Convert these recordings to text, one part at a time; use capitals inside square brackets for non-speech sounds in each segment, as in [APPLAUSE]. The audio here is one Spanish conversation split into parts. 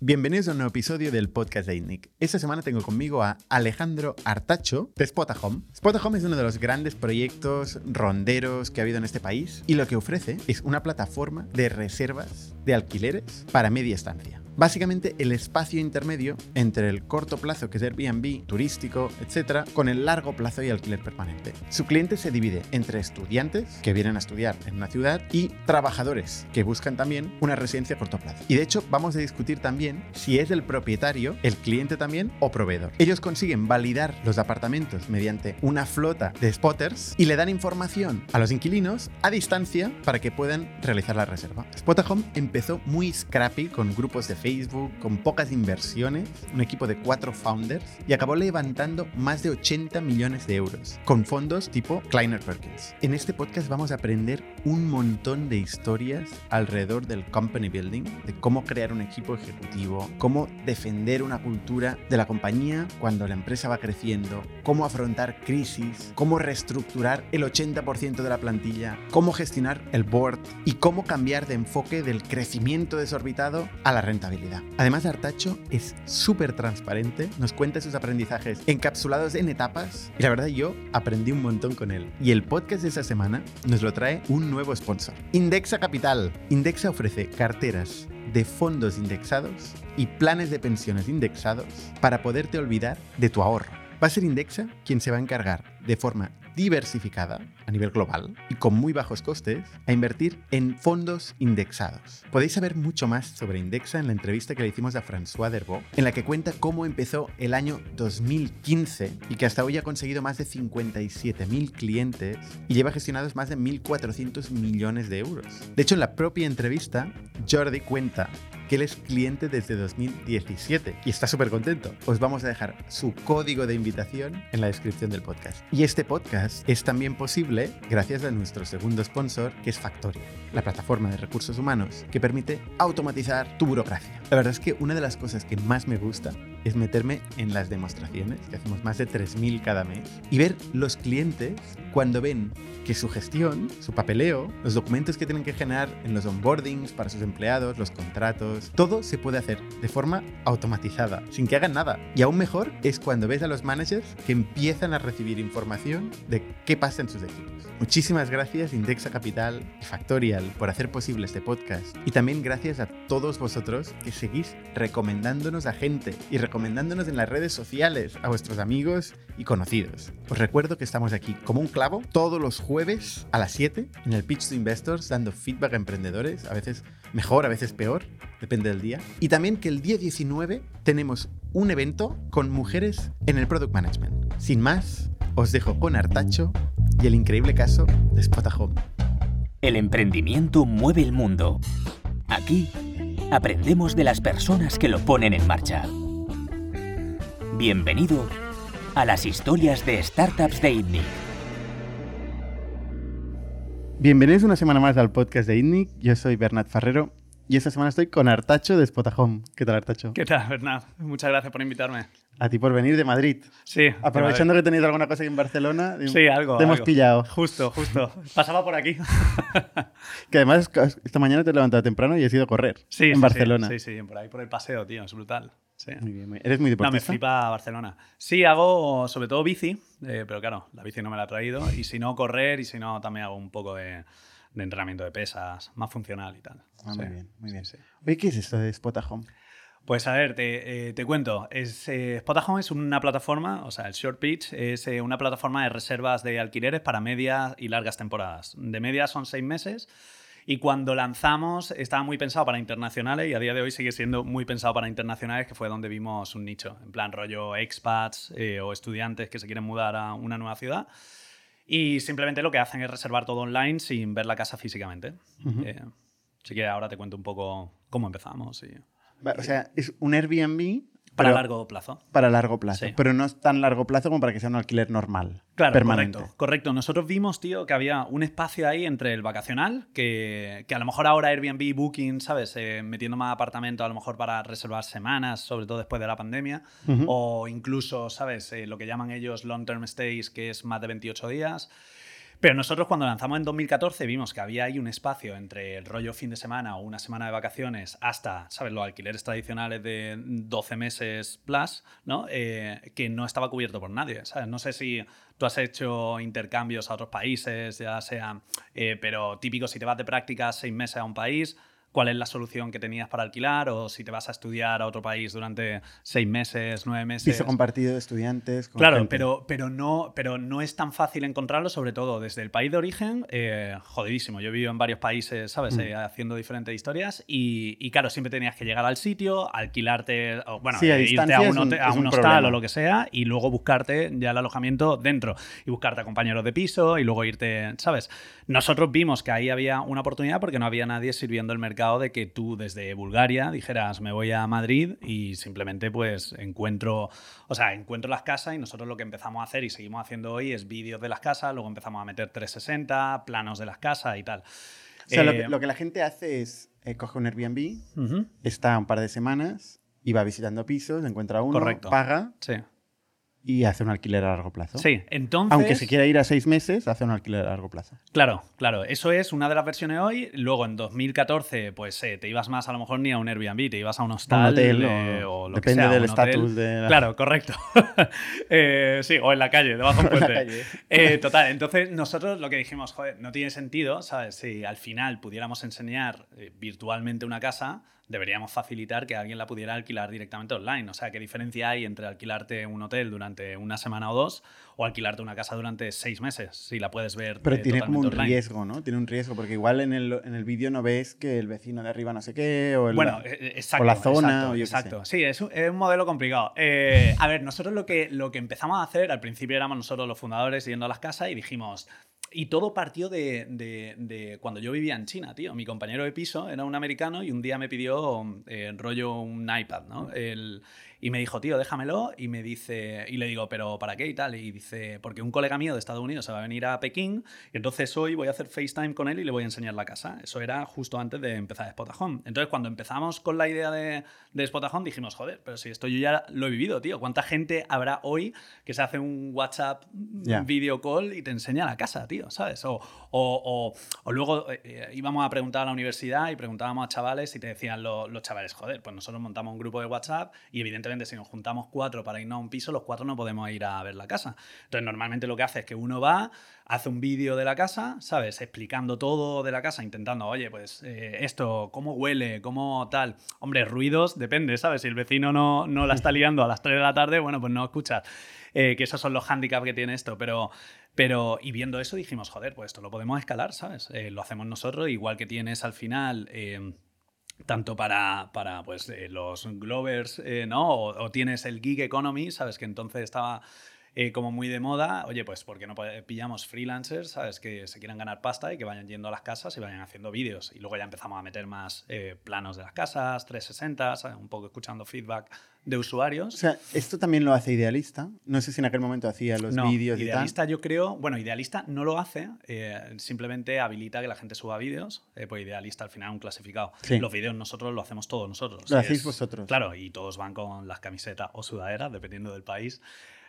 Bienvenidos a un nuevo episodio del podcast de ITNIC. Esta semana tengo conmigo a Alejandro Artacho de Spotahome. Spotahome es uno de los grandes proyectos ronderos que ha habido en este país y lo que ofrece es una plataforma de reservas de alquileres para media estancia. Básicamente el espacio intermedio entre el corto plazo, que es Airbnb, turístico, etcétera, con el largo plazo y alquiler permanente. Su cliente se divide entre estudiantes que vienen a estudiar en una ciudad y trabajadores que buscan también una residencia a corto plazo. Y de hecho, vamos a discutir también si es el propietario, el cliente también o proveedor. Ellos consiguen validar los apartamentos mediante una flota de spotters y le dan información a los inquilinos a distancia para que puedan realizar la reserva. Spotahome empezó muy scrappy con grupos de Facebook, con pocas inversiones, un equipo de cuatro founders, y acabó levantando más de 80 millones de euros, con fondos tipo Kleiner Perkins. En este podcast vamos a aprender un montón de historias alrededor del company building, de cómo crear un equipo ejecutivo, cómo defender una cultura de la compañía cuando la empresa va creciendo, cómo afrontar crisis, cómo reestructurar el 80% de la plantilla, cómo gestionar el board y cómo cambiar de enfoque del crecimiento desorbitado a la rentabilidad. Además, Artacho es súper transparente, nos cuenta sus aprendizajes encapsulados en etapas y la verdad yo aprendí un montón con él. Y el podcast de esta semana nos lo trae un nuevo sponsor, Indexa Capital. Indexa ofrece carteras de fondos indexados y planes de pensiones indexados para poderte olvidar de tu ahorro. Va a ser Indexa quien se va a encargar de forma diversificada a nivel global y con muy bajos costes a invertir en fondos indexados. Podéis saber mucho más sobre Indexa en la entrevista que le hicimos a François Derbo, en la que cuenta cómo empezó el año 2015 y que hasta hoy ha conseguido más de 57.000 clientes y lleva gestionados más de 1.400 millones de euros. De hecho, en la propia entrevista, Jordi cuenta que él es cliente desde 2017 y está súper contento. Os vamos a dejar su código de invitación en la descripción del podcast. Y este podcast es también posible gracias a nuestro segundo sponsor, que es Factoria, la plataforma de recursos humanos que permite automatizar tu burocracia. La verdad es que una de las cosas que más me gusta es meterme en las demostraciones, que hacemos más de 3.000 cada mes, y ver los clientes cuando ven que su gestión, su papeleo, los documentos que tienen que generar en los onboardings para sus empleados, los contratos, todo se puede hacer de forma automatizada, sin que hagan nada. Y aún mejor es cuando ves a los managers que empiezan a recibir información de qué pasa en sus equipos. Muchísimas gracias Indexa Capital y Factorial por hacer posible este podcast. Y también gracias a todos vosotros que seguís recomendándonos a gente y recomendándonos en las redes sociales a vuestros amigos y conocidos. Os recuerdo que estamos aquí como un clavo todos los jueves a las 7 en el Pitch to Investors dando feedback a emprendedores, a veces mejor, a veces peor, depende del día. Y también que el día 19 tenemos un evento con mujeres en el Product Management. Sin más, os dejo con Artacho y el increíble caso de Spotahome. El emprendimiento mueve el mundo. Aquí aprendemos de las personas que lo ponen en marcha. Bienvenido a las historias de startups de ITNIC. Bienvenidos una semana más al podcast de ITNIC. Yo soy Bernat Ferrero y esta semana estoy con Artacho de Spotahome. ¿Qué tal, Artacho? ¿Qué tal, Bernat? Muchas gracias por invitarme. A ti por venir de Madrid. Sí. Aprovechando que tenéis alguna cosa aquí en Barcelona. Sí, algo. Te hemos algo. pillado. Justo, justo. [LAUGHS] Pasaba por aquí. [LAUGHS] Que además esta mañana te he levantado temprano y has ido a correr Sí, en sí, Barcelona. Sí, sí, por ahí, por el paseo, tío. Es brutal. Sí. Muy bien, muy- ¿Eres muy No, me deportista? flipa Barcelona. Sí, hago sobre todo bici, eh, pero claro, la bici no me la he traído. Y si no, correr, y si no, también hago un poco de, de entrenamiento de pesas, más funcional y tal. Ah, Sí. muy bien, muy bien. Sí. Oye, ¿qué es esto de Spotahome? Pues a ver, te, eh, te cuento. Es, eh, Spotahome es una plataforma, o sea, el Short Pitch es eh, una plataforma de reservas de alquileres para medias y largas temporadas. De media son seis meses. Y cuando lanzamos estaba muy pensado para internacionales y a día de hoy sigue siendo muy pensado para internacionales, que fue donde vimos un nicho, en plan rollo expats eh, o estudiantes que se quieren mudar a una nueva ciudad. Y simplemente lo que hacen es reservar todo online sin ver la casa físicamente. Eh, así que ahora te cuento un poco cómo empezamos. Y... O sea, es un Airbnb Para pero largo plazo. para largo plazo. Sí. Pero no es tan largo plazo como para que sea un alquiler normal. Claro, permanente. correcto, correcto. Nosotros vimos, tío, que había un espacio ahí entre el vacacional, que, que a lo mejor ahora Airbnb, Booking, ¿sabes? Eh, metiendo más apartamentos a lo mejor para reservar semanas, sobre todo después de la pandemia, o incluso, ¿sabes? Eh, lo que llaman ellos long-term stays, que es más de 28 días. Pero nosotros cuando lanzamos en 2014 vimos que había ahí un espacio entre el rollo fin de semana o una semana de vacaciones hasta, ¿sabes? Los alquileres tradicionales de 12 meses plus, ¿no? Eh, que no estaba cubierto por nadie. No sé si tú has hecho intercambios a otros países, ya sea, eh, pero típico si te vas de práctica seis meses a un país, cuál es la solución que tenías para alquilar o si te vas a estudiar a otro país durante seis meses, nueve meses. Piso compartido de estudiantes. claro, pero, pero, no, pero no es tan fácil encontrarlo, sobre todo desde el país de origen. Eh, jodidísimo. Yo he vivido en varios países, ¿sabes? Mm. Eh, haciendo diferentes historias y, claro, siempre tenías que llegar al sitio, alquilarte, bueno, irte a un, a un, hostal o lo que sea y luego buscarte ya el alojamiento dentro y buscarte a compañeros de piso y luego irte, ¿sabes? Nosotros vimos que ahí había una oportunidad porque no había nadie sirviendo el mercado de que tú desde Bulgaria dijeras me voy a Madrid y simplemente pues encuentro, o sea, encuentro las casas y nosotros lo que empezamos a hacer y seguimos haciendo hoy es vídeos de las casas, luego empezamos a meter 360, planos de las casas y tal. O sea, lo, que, eh, la gente hace es eh, coge un Airbnb, está un par de semanas y va visitando pisos, encuentra uno, paga. Sí y hace un alquiler a largo plazo. Sí, entonces... Aunque se quiera ir a seis meses, hace un alquiler a largo plazo. Claro, claro. Eso es una de las versiones hoy. Luego, en 2014, pues eh, te ibas más a lo mejor ni a un Airbnb, te ibas a un hostal hotel, eh, o, lo Depende que sea, del estatus de... Claro, correcto. [LAUGHS] Eh, sí, o en la calle, debajo de un [LAUGHS] puente. total, entonces nosotros lo que dijimos, joder, no tiene sentido, ¿sabes? Si al final pudiéramos enseñar virtualmente una casa deberíamos facilitar que alguien la pudiera alquilar directamente online. O sea, ¿qué diferencia hay entre alquilarte un hotel durante una semana o dos o alquilarte una casa durante seis meses si la puedes ver? Pero tiene como un riesgo, ¿no? Tiene un riesgo, porque igual en el, en el vídeo no ves que el vecino de arriba no sé qué, o, el, bueno, e, e, exacto, o la zona. Exacto, Sí, es un, es un, modelo complicado. Eh, a ver, nosotros lo que, lo que empezamos a hacer, al principio éramos nosotros los fundadores yendo a las casas y dijimos, y todo partió de, de, cuando yo vivía en China, tío. Mi compañero de piso era un americano y un día me pidió eh, rollo un iPad, ¿no? El, y me dijo, tío, déjamelo. Y me dice, y le digo, ¿pero para qué y tal? Y dice, porque un colega mío de Estados Unidos se va a venir a Pekín y entonces hoy voy a hacer FaceTime con él y le voy a enseñar la casa. Eso era justo antes de empezar Spotahome. Entonces, cuando empezamos con la idea de, de dijimos, joder, pero si esto yo ya lo he vivido, tío. ¿Cuánta gente habrá hoy que se hace un WhatsApp video call y te enseña la casa, tío? ¿Sabes? O, o, o, luego eh, íbamos a preguntar a la universidad y preguntábamos a chavales y te decían los chavales, joder, pues nosotros montamos un grupo de WhatsApp y evidentemente si nos juntamos cuatro para irnos a un piso, los cuatro no podemos ir a ver la casa. Entonces, normalmente lo que hace es que uno va, hace un vídeo de la casa, ¿sabes? Explicando todo de la casa, intentando, oye, pues eh, esto, cómo huele, cómo tal. Hombre, ruidos, depende, ¿sabes? Si el vecino no, no la está liando a las 3 de la tarde, bueno, pues no escuchas. Eh, que esos son los handicaps que tiene esto, pero... Pero, y viendo eso dijimos, joder, pues esto lo podemos escalar, ¿sabes? Eh, lo hacemos nosotros, igual que tienes al final tanto para, para pues, eh, los Glovers, eh, ¿no? O, tienes el Gig Economy, ¿sabes? Que entonces estaba eh, como muy de moda. Oye, pues porque no pillamos freelancers, ¿sabes? Que se quieran ganar pasta y que vayan yendo a las casas y vayan haciendo vídeos. Y luego ya empezamos a meter más planos de las casas, 360, ¿sabes? Un poco escuchando feedback de usuarios. O sea, esto también lo hace Idealista. No sé si en aquel momento hacía los vídeos. Idealista, yo creo. Bueno, Idealista no lo hace, eh, simplemente habilita que la gente suba vídeos. Eh, pues Idealista al final un clasificado. Los vídeos nosotros lo hacemos todos nosotros. Lo hacéis vosotros. Claro, y todos van con las camisetas o sudaderas, dependiendo del país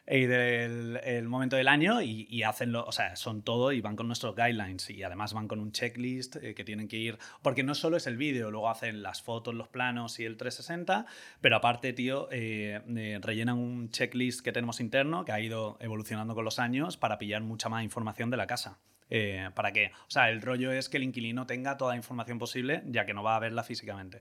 y del el momento del año y, hacen lo, o sea, son todo y van con nuestros guidelines y además van con un checklist eh, que tienen que ir, porque no solo es el vídeo, luego hacen las fotos, los planos y el 360, pero aparte, tío, eh, eh, rellenan un checklist que tenemos interno que ha ido evolucionando con los años para pillar mucha más información de la casa. ¿Para qué? O sea, el rollo es que el inquilino tenga toda la información posible, ya que no va a verla físicamente.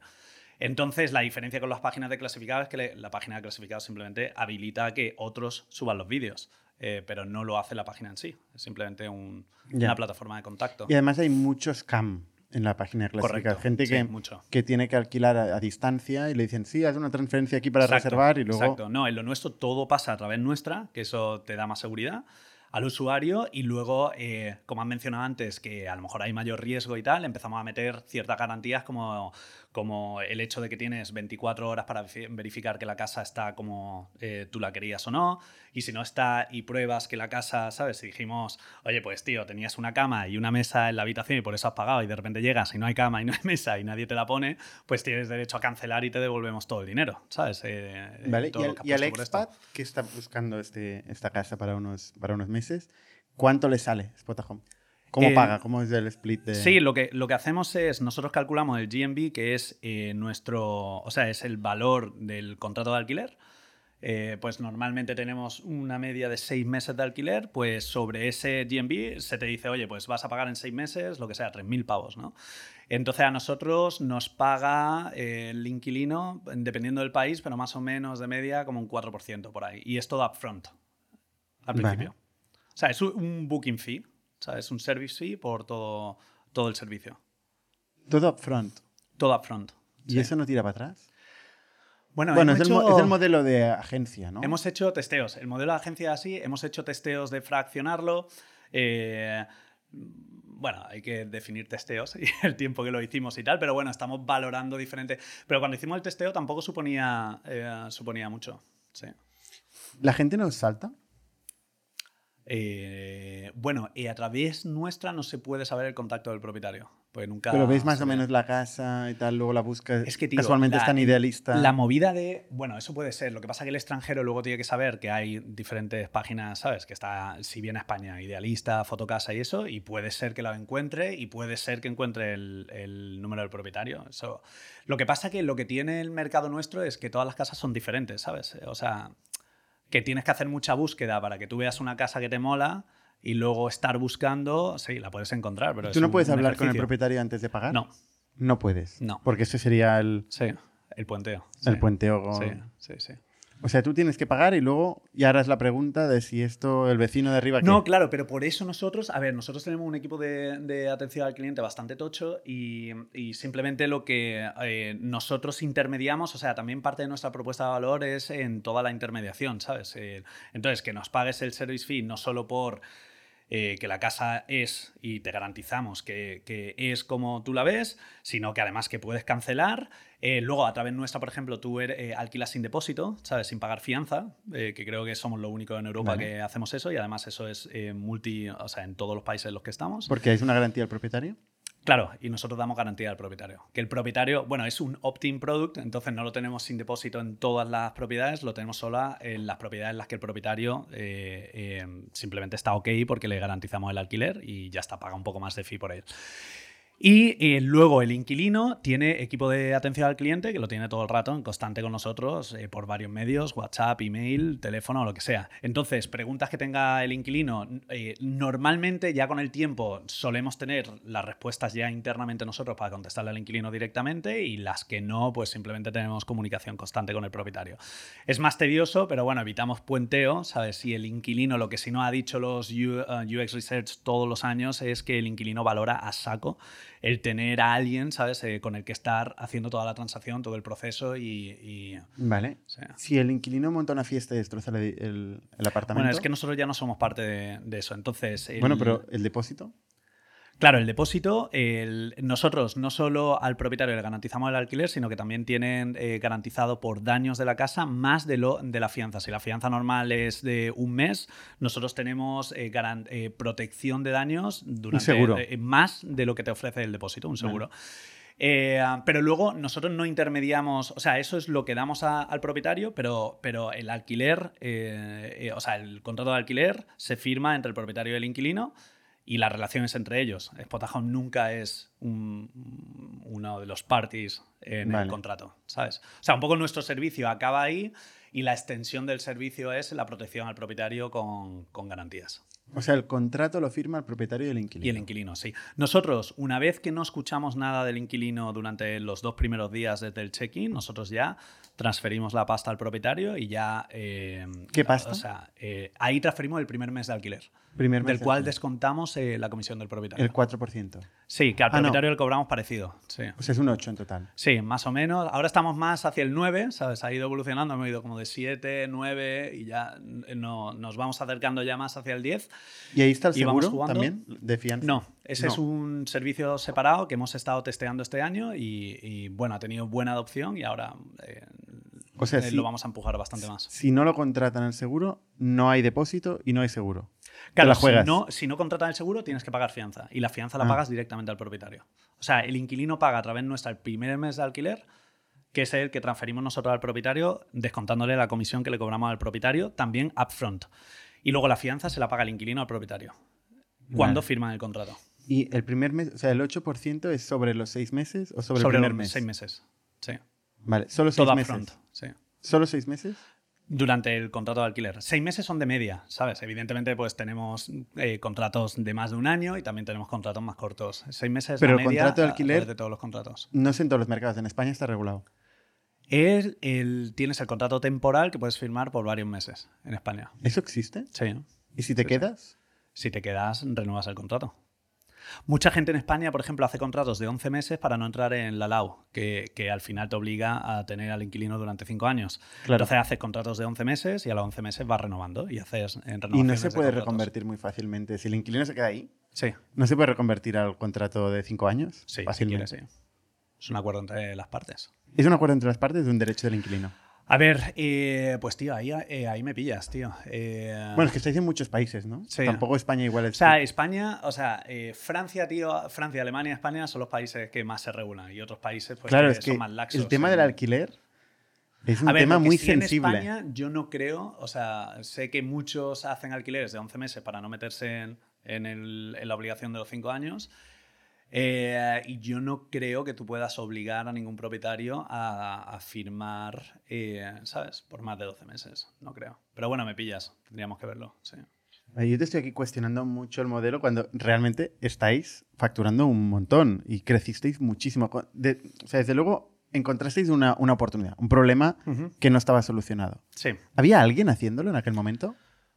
Entonces, la diferencia con las páginas de clasificados es que la página de clasificados simplemente habilita que otros suban los vídeos. Eh, pero no lo hace la página en sí. Es simplemente una plataforma de contacto. Y además hay muchos scam en la página de clasificados. Gente que, que tiene que alquilar a, distancia y le dicen, sí, haz una transferencia aquí para reservar y luego... Exacto. No, en lo nuestro todo pasa a través nuestra, que eso te da más seguridad al usuario y luego, eh, como han mencionado antes, que a lo mejor hay mayor riesgo y tal, empezamos a meter ciertas garantías como, como el hecho de que tienes 24 horas para verificar que la casa está como eh, tú la querías o no, y si no está y pruebas que la casa, ¿sabes? Si dijimos, oye, pues tío, tenías una cama y una mesa en la habitación y por eso has pagado y de repente llegas y no hay cama y no hay [LAUGHS] mesa y nadie te la pone, pues tienes derecho a cancelar y te devolvemos todo el dinero, ¿sabes? Eh, vale, y, al, expat que está buscando este, esta casa para unos, para unos meses, ¿cuánto le sale Spotahome? ¿Cómo Eh, paga? ¿Cómo es el split de...? Sí, lo que, lo que hacemos es, nosotros calculamos el GMB, que es eh, nuestro, o sea, es el valor del contrato de alquiler. Eh, pues normalmente tenemos una media de seis meses de alquiler, pues sobre ese GMB se te dice, oye, pues vas a pagar en seis meses, lo que sea, 3.000 pavos, ¿no? Entonces a nosotros nos paga eh, el inquilino, dependiendo del país, pero más o menos de media como un 4% por ahí. Y es todo upfront, al Vale. principio. O sea, es un booking fee, o sea, es un service fee por todo, todo el servicio. Todo upfront. Todo upfront. ¿Y Sí. eso no tira para atrás? Bueno, Bueno, es el, es modelo de agencia, ¿no? Hemos hecho testeos. El modelo de agencia así, hemos hecho testeos de fraccionarlo. eh, bueno, hay que definir testeos [LAUGHS] y el tiempo que lo hicimos y tal, pero bueno, estamos valorando diferentes. Pero cuando hicimos el testeo tampoco suponía, eh, suponía mucho. Sí. ¿La gente nos salta? Eh, bueno, y a través nuestra no se puede saber el contacto del propietario. Pues nunca Pero ves más o menos la casa y tal, luego la buscas. Es que, tío, casualmente la- es tan idealista. La movida de. Bueno, eso puede ser. Lo que pasa es que el extranjero luego tiene que saber que hay diferentes páginas, ¿sabes? Que está, si viene a España, idealista, fotocasa y eso, y puede ser que lo encuentre y puede ser que encuentre el, el número del propietario. Eso. Lo que pasa que lo que tiene el mercado nuestro es que todas las casas son diferentes, ¿sabes? O sea, que tienes que hacer mucha búsqueda para que tú veas una casa que te mola y luego estar buscando, sí, la puedes encontrar, pero ¿Tú no puedes hablar con el propietario antes de pagar? No, No puedes. No. Porque ese sería el, sí, el puenteo. el sí. puenteo. con- Sí, sí, sí. O sea, tú tienes que pagar y luego, y ahora es la pregunta de si esto, el vecino de arriba. No, claro, pero por eso nosotros, a ver, nosotros tenemos un equipo de, de atención al cliente bastante tocho y, y simplemente lo que eh, nosotros intermediamos, o sea, también parte de nuestra propuesta de valor es en toda la intermediación, ¿sabes? Eh, entonces, que nos pagues el service fee no solo por eh, que la casa es y te garantizamos que, que es como tú la ves, sino que además que puedes cancelar. Eh, luego, a través nuestra, por ejemplo, tú er- eh, alquilas sin depósito, ¿sabes? Sin pagar fianza, eh, que creo que somos lo único en Europa Vale. que hacemos eso y además eso es multi, o sea, en todos los países en los que estamos. Porque es una garantía al propietario. Claro, y nosotros damos garantía al propietario. Que el propietario, bueno, es un opt-in product, entonces no lo tenemos sin depósito en todas las propiedades, lo tenemos solo en las propiedades en las que el propietario eh, eh, simplemente está ok porque le garantizamos el alquiler y ya está, paga un poco más de fee por él. Y eh, luego el inquilino tiene equipo de atención al cliente que lo tiene todo el rato en constante con nosotros eh, por varios medios, WhatsApp, email, teléfono, lo que sea. Entonces, preguntas que tenga el inquilino, eh, normalmente ya con el tiempo solemos tener las respuestas ya internamente nosotros para contestarle al inquilino directamente y las que no, pues simplemente tenemos comunicación constante con el propietario. Es más tedioso, pero bueno, evitamos puenteo, ¿sabes? Si el inquilino, lo que si no ha dicho los UX Research todos los años es que el inquilino valora a saco el tener a alguien, ¿sabes? Eh, con el que estar haciendo toda la transacción, todo el proceso y... y- Vale. o sea. Si el inquilino monta una fiesta y destroza el, el- el apartamento. Bueno, es que nosotros ya no somos parte de, de eso. Entonces, el- Bueno, pero el depósito. Claro, el depósito, el- nosotros no solo al propietario le garantizamos el alquiler, sino que también tienen eh, garantizado por daños de la casa más de, lo, de la fianza. Si la fianza normal es de un mes, nosotros tenemos eh, garan- eh, protección de daños durante más de lo que te ofrece el depósito, un seguro. Eh, pero luego nosotros no intermediamos, o sea, eso es lo que damos a- al propietario, pero, pero el alquiler, eh, eh, o sea, el contrato de alquiler se firma entre el propietario y el inquilino y las relaciones entre ellos. Spotahome nunca es un- uno de los parties en Vale. el contrato, ¿sabes? O sea, un poco nuestro servicio acaba ahí y la extensión del servicio es la protección al propietario con, con garantías. O sea, el contrato lo firma el propietario y el inquilino. Y el inquilino, sí. Nosotros, una vez que no escuchamos nada del inquilino durante los dos primeros días desde el check-in, nosotros ya transferimos la pasta al propietario y ya... eh, ¿Qué pasta? O sea, eh, ahí transferimos el primer mes de alquiler, Primer mes del de cual alquiler. descontamos eh, la comisión del propietario. El 4%. Sí, que al Ah, no. propietario le cobramos parecido. Sí. Sea, es un 8 en total. Sí, más o menos. Ahora estamos más hacia el 9, ¿sabes? Ha ido evolucionando, hemos ido como de 7, 9 y ya eh, no, nos vamos acercando ya más hacia el 10. ¿Y ahí está el ¿Y vamos seguro también de fianza? No, ese No. es un servicio separado que hemos estado testeando este año y, y, bueno, ha tenido buena adopción y ahora eh, O sea, eh, si, lo vamos a empujar bastante más. si no lo contratan el seguro, no hay depósito y no hay seguro. Claro, la si no, si no contratan el seguro tienes que pagar fianza y la fianza la Ah. pagas directamente al propietario. O sea, el inquilino paga a través nuestra el primer mes de alquiler, que es el que transferimos nosotros al propietario, descontándole la comisión que le cobramos al propietario, también upfront. Y luego la fianza se la paga el inquilino al propietario. cuando Vale. firman el contrato. Y el primer mes, o sea, el 8% es sobre los seis meses o sobre, Sobre el primer los mes. seis meses. Sí. Vale, solo seis Todo meses. upfront. Sí. ¿Solo seis meses? Durante el contrato de alquiler. Seis meses son de media, ¿sabes? Evidentemente, pues tenemos eh, contratos de más de un año y también tenemos contratos más cortos. Seis meses Pero la el media contrato de alquiler- de todos los contratos. No sé en todos los mercados. En España está regulado. El, el- tienes el contrato temporal que puedes firmar por varios meses en España. ¿Eso existe? Sí. ¿Y si te Sí, sí. quedas? Si te quedas, renuevas el contrato. Mucha gente en España, por ejemplo, hace contratos de 11 meses para no entrar en la LAU, que, que al final te obliga a tener al inquilino durante 5 años. Claro. Entonces haces contratos de 11 meses y a los 11 meses vas renovando y haces en Y no se de puede reconvertir muy fácilmente. Si el inquilino se queda ahí, Sí, ¿no se puede reconvertir al contrato de cinco años? sí, si fácilmente. quieres, sí. Es un acuerdo entre las partes. Es un acuerdo entre las partes de un derecho del inquilino. A ver, eh, pues tío, ahí, eh, ahí me pillas, tío. Eh, Bueno, es que estáis en muchos países, ¿no? Sí. Tampoco España igual O es. sea, España, o sea, eh, Francia, tío, Francia, Alemania, España son los países que más se regulan y otros países pues, claro, que es que son más laxos. el tema del alquiler es un A ver, tema que muy sí en sensible. España yo no creo, o sea, sé que muchos hacen alquileres de 11 meses para no meterse en, en el- en la obligación de los 5 años. Eh, y yo no creo que tú puedas obligar a ningún propietario a, a firmar, eh, ¿sabes? Por más de 12 meses. No creo. Pero bueno, me pillas. Tendríamos que verlo. Sí. Yo te estoy aquí cuestionando mucho el modelo cuando realmente estáis facturando un montón y crecisteis muchísimo. De- o sea, desde luego encontrasteis una, una oportunidad, un problema que no estaba solucionado. Sí. ¿Había alguien haciéndolo en aquel momento?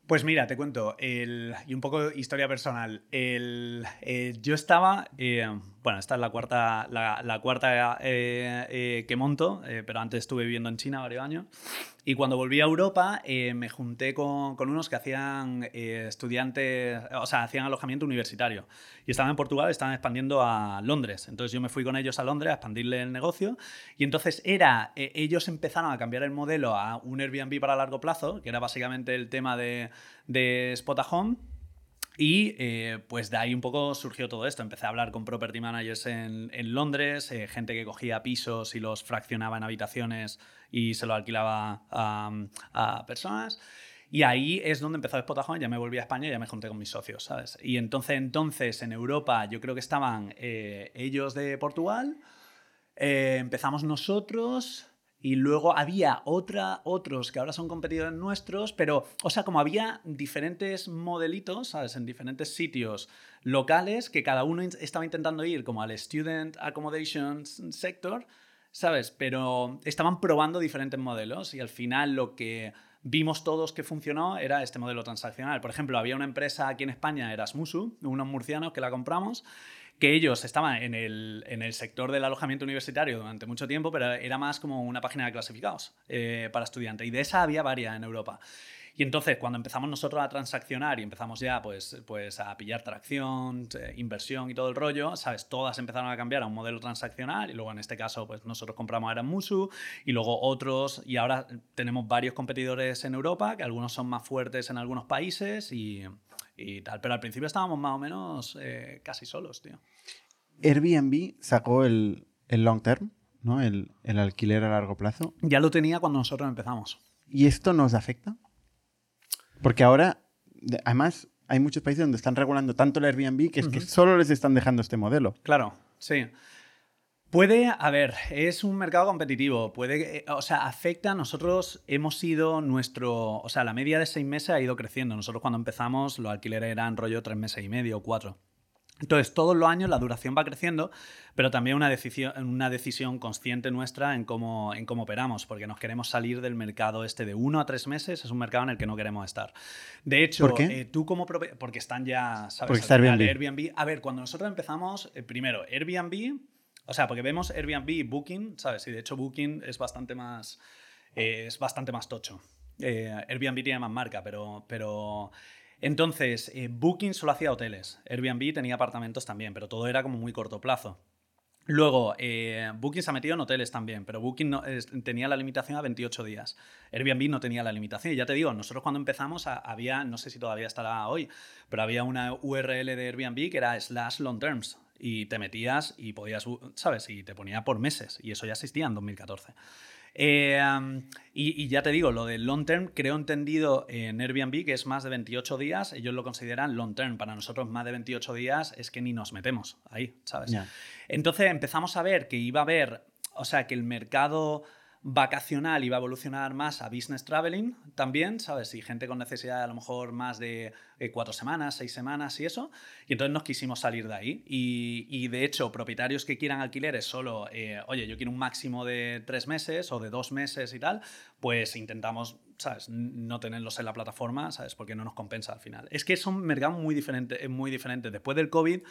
Pues mira, te cuento, el- y un poco historia personal. El, eh, yo estaba, eh, bueno, esta es la cuarta, la, cuarta eh, eh, que monto, eh, pero antes estuve viviendo en China varios años. Y cuando volví a Europa, me junté con, unos que hacían estudiantes, o sea, hacían alojamiento universitario. Y estaban en Portugal, estaban expandiendo a Londres. Entonces yo me fui con ellos a Londres a expandirle el negocio. Y entonces era, ellos empezaron a cambiar el modelo a un Airbnb para largo plazo, que era básicamente el tema de, de Spot Home. Y eh, pues de ahí un poco surgió todo esto. Empecé a hablar con property managers en, en Londres, eh, gente que cogía pisos y los fraccionaba en habitaciones y se lo alquilaba a, a personas. Y ahí es donde empezó Spot a Home, ya me volví a España y ya me junté con mis socios, ¿sabes? Y entonces, entonces en Europa yo creo que estaban eh, ellos de Portugal, eh, empezamos nosotros y luego había otros que ahora son competidores nuestros, pero, o sea, como había diferentes modelitos, ¿sabes? En diferentes sitios locales que cada uno estaba intentando ir como al Student Accommodation Sector, ¿sabes? Pero estaban probando diferentes modelos y al final lo que vimos todos que funcionó era este modelo transaccional. Por ejemplo, había una empresa aquí en España, Erasmusu, unos murcianos que la compramos, que ellos estaban en el, en el sector del alojamiento universitario durante mucho tiempo, pero era más como una página de clasificados eh, para estudiantes. Y de esa había varias en Europa. Y entonces, cuando empezamos nosotros a transaccionar y empezamos ya pues, pues a pillar tracción, eh, inversión y todo el rollo, ¿sabes? Todas empezaron a cambiar a un modelo transaccional y luego en este caso pues nosotros compramos a Eramusu y luego otros y ahora tenemos varios competidores en Europa, que algunos son más fuertes en algunos países y, y tal. Pero al principio estábamos más o menos eh, casi solos, tío. Airbnb sacó el, el long term, ¿no? El, el alquiler a largo plazo. Ya lo tenía cuando nosotros empezamos. ¿Y esto nos afecta? Porque ahora, de- además, hay muchos países donde están regulando tanto el Airbnb que es que solo les están dejando este modelo. Claro, sí. Puede, a ver, es un mercado competitivo, puede, eh, o sea, afecta, nosotros hemos sido nuestro, o sea, la media de seis meses ha ido creciendo, nosotros cuando empezamos los alquileres eran rollo tres meses y medio, cuatro. Entonces, todos los años la duración va creciendo, pero también una decisión, una decisión consciente nuestra en cómo, en cómo operamos, porque nos queremos salir del mercado este de uno a tres meses, es un mercado en el que no queremos estar. De hecho, ¿Por qué? eh, tú como... Porque están ya, ¿sabes? Porque está Airbnb. Airbnb. A ver, cuando nosotros empezamos, eh, primero, Airbnb, o sea, porque vemos Airbnb y Booking, ¿sabes? Y de hecho Booking es bastante más, eh, es bastante más tocho. Eh, Airbnb tiene más marca, pero... pero entonces, eh, Booking solo hacía hoteles. Airbnb tenía apartamentos también, pero todo era como muy corto plazo. Luego, Booking se ha metido en hoteles también, pero Booking tenía la limitación a 28 días. Airbnb no tenía la limitación. Y ya te digo, nosotros cuando empezamos había, no sé si todavía estará hoy, pero había una URL de Airbnb que era slash long terms. Y te metías y podías, ¿sabes? Y te ponía por meses. Y eso ya existía en 2014. Eh, y, y ya te digo, lo del long term, creo entendido en Airbnb que es más de 28 días, ellos lo consideran long term. Para nosotros, más de 28 días es que ni nos metemos ahí, ¿sabes? Entonces empezamos a ver que iba a haber, o sea, que el mercado vacacional iba a evolucionar más a business traveling también, ¿sabes? Y gente con necesidad a lo mejor más de eh, cuatro semanas, seis semanas y eso. Y entonces nos quisimos salir de ahí. Y, y de hecho, propietarios que quieran alquileres solo, eh, oye, yo quiero un máximo de tres meses o de dos meses y tal, pues intentamos, ¿sabes? No tenerlos en la plataforma, ¿sabes? Porque no nos compensa al final. Es que son mercados muy diferentes, muy diferentes. Después del COVID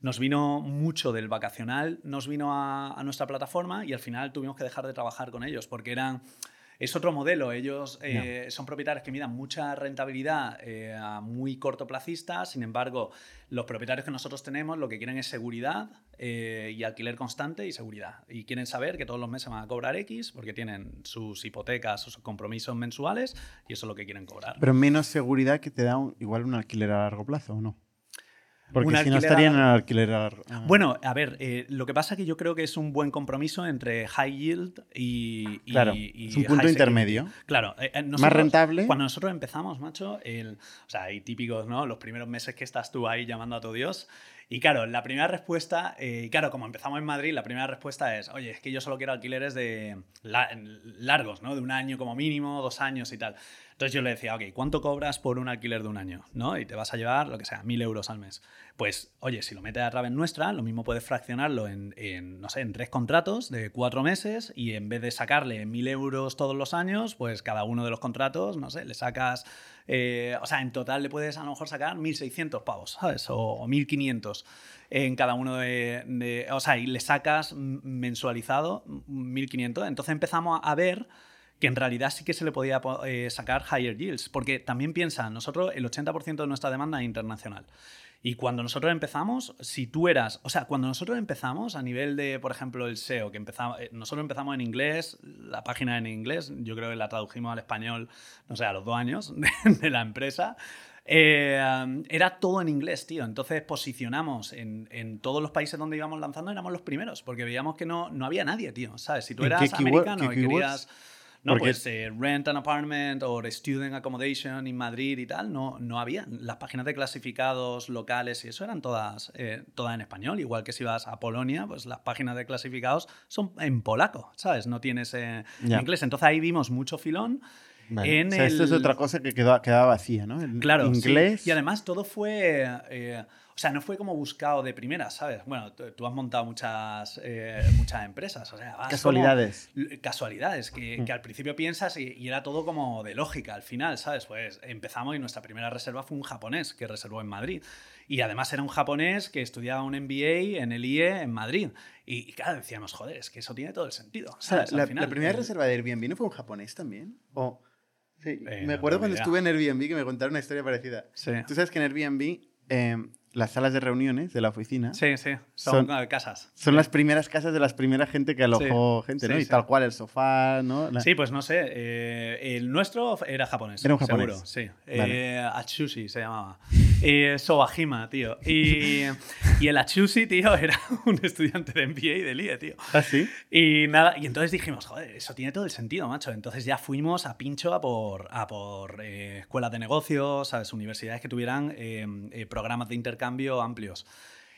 nos vino mucho del vacacional, nos vino a nuestra plataforma y al final tuvimos que dejar de trabajar con ellos porque eran es otro modelo. Ellos eh, son propietarios que midan mucha rentabilidad eh, a muy cortoplacista. Sin embargo, los propietarios que nosotros tenemos lo que quieren es seguridad eh, y alquiler constante y seguridad. Y quieren saber que todos los meses van a cobrar X porque tienen sus hipotecas, sus compromisos mensuales y eso es lo que quieren cobrar. Pero menos seguridad que te da un- igual un alquiler a largo plazo, ¿o no? Porque si no estarían en alquiler Bueno, a ver, eh, lo que pasa es que yo creo que es un buen compromiso entre high yield y. y- Claro, y es un punto security. intermedio. Claro. eh, eh, Más nosotros- rentable. Cuando nosotros empezamos, macho, el, o sea, hay típicos, ¿no? Los primeros meses que estás tú ahí llamando a tu Dios. Y claro, la primera respuesta, eh, y claro, como empezamos en Madrid, la primera respuesta es, oye, es que yo solo quiero alquileres de la- largos, ¿no? De un año como mínimo, dos años y tal. Entonces yo le decía, ok, ¿cuánto cobras por un alquiler de un año? ¿no? Y te vas a llevar, lo que sea, mil euros al mes. Pues, oye, si lo metes a través nuestra, lo mismo puedes fraccionarlo en, no sé, en tres contratos de cuatro meses y en vez de sacarle mil euros todos los años, pues cada uno de los contratos, no sé, le sacas, eh, o sea, en total le puedes a lo mejor sacar 1.600 pavos, ¿sabes? O, o 1.500 en cada uno de, de- O sea, y le sacas mensualizado 1.500. Entonces empezamos a ver que en realidad sí que se le podía po- eh, sacar higher yields, porque también piensa, nosotros el 80% de nuestra demanda es internacional. Y cuando nosotros empezamos, si tú eras, o sea, cuando nosotros empezamos a nivel de, por ejemplo, el SEO, que empezamos, eh, nosotros empezamos en inglés, la página en inglés, yo creo que la tradujimos al español, no sé, a los dos años [LAUGHS] de, de la empresa. Eh, era todo en inglés, tío. Entonces posicionamos en, en todos los países donde íbamos lanzando, éramos los primeros, porque veíamos que no, no había nadie, tío. ¿Sabes? Si tú ¿En eras americano y keywords? No, Porque- pues eh, rent an apartment o student accommodation en Madrid y tal, no, no había. Las páginas de clasificados locales y eso eran todas, eh, todas en español. Igual que si vas a Polonia, pues las páginas de clasificados son en polaco, ¿sabes? No tienes eh, inglés. Entonces ahí vimos mucho filón. Vale. en o sea, esto es otra cosa que quedó, quedaba vacía, ¿no? El Claro, sí. inglés. Y además todo fue. O sea, no fue como buscado de primera, ¿sabes? Bueno, tú, has montado muchas, eh, muchas empresas. O sea, vas Casualidades. como- casualidades, que, Mm. que al principio piensas y, y era todo como de lógica al final, ¿sabes? Pues empezamos y nuestra primera reserva fue un japonés que reservó en Madrid. Y además era un japonés que estudiaba un MBA en el IE en Madrid. Y, y claro, decíamos, joder, es que eso tiene todo el sentido. ¿sabes? Al la, final, la primera el- reserva de Airbnb no fue un japonés también. O- sí, Eh, me acuerdo cuando estuve en Airbnb que me contaron una historia parecida. Sí. Tú sabes que en Airbnb eh, las salas de reuniones de la oficina Sí, sí, son, Son- eh, casas. son Sí. las primeras casas de las primeras gente que alojó gente, sí, ¿no? y sí. tal cual el sofá, ¿no? La- Sí, pues no sé. eh, el nuestro era japonés. Era un japonés. Seguro, sí. Vale. Eh, Atsushi se llamaba. Eh, Sobajima, tío. Y, y el Atsushi, tío, era [LAUGHS] un estudiante de MBA y de LIE, tío. ¿Ah, sí? Y nada, y entonces dijimos, joder, eso tiene todo el sentido, macho. Entonces ya fuimos a pincho a por, a por eh, escuelas de negocios, ¿sabes? Universidades que tuvieran eh, programas de intercambio amplios.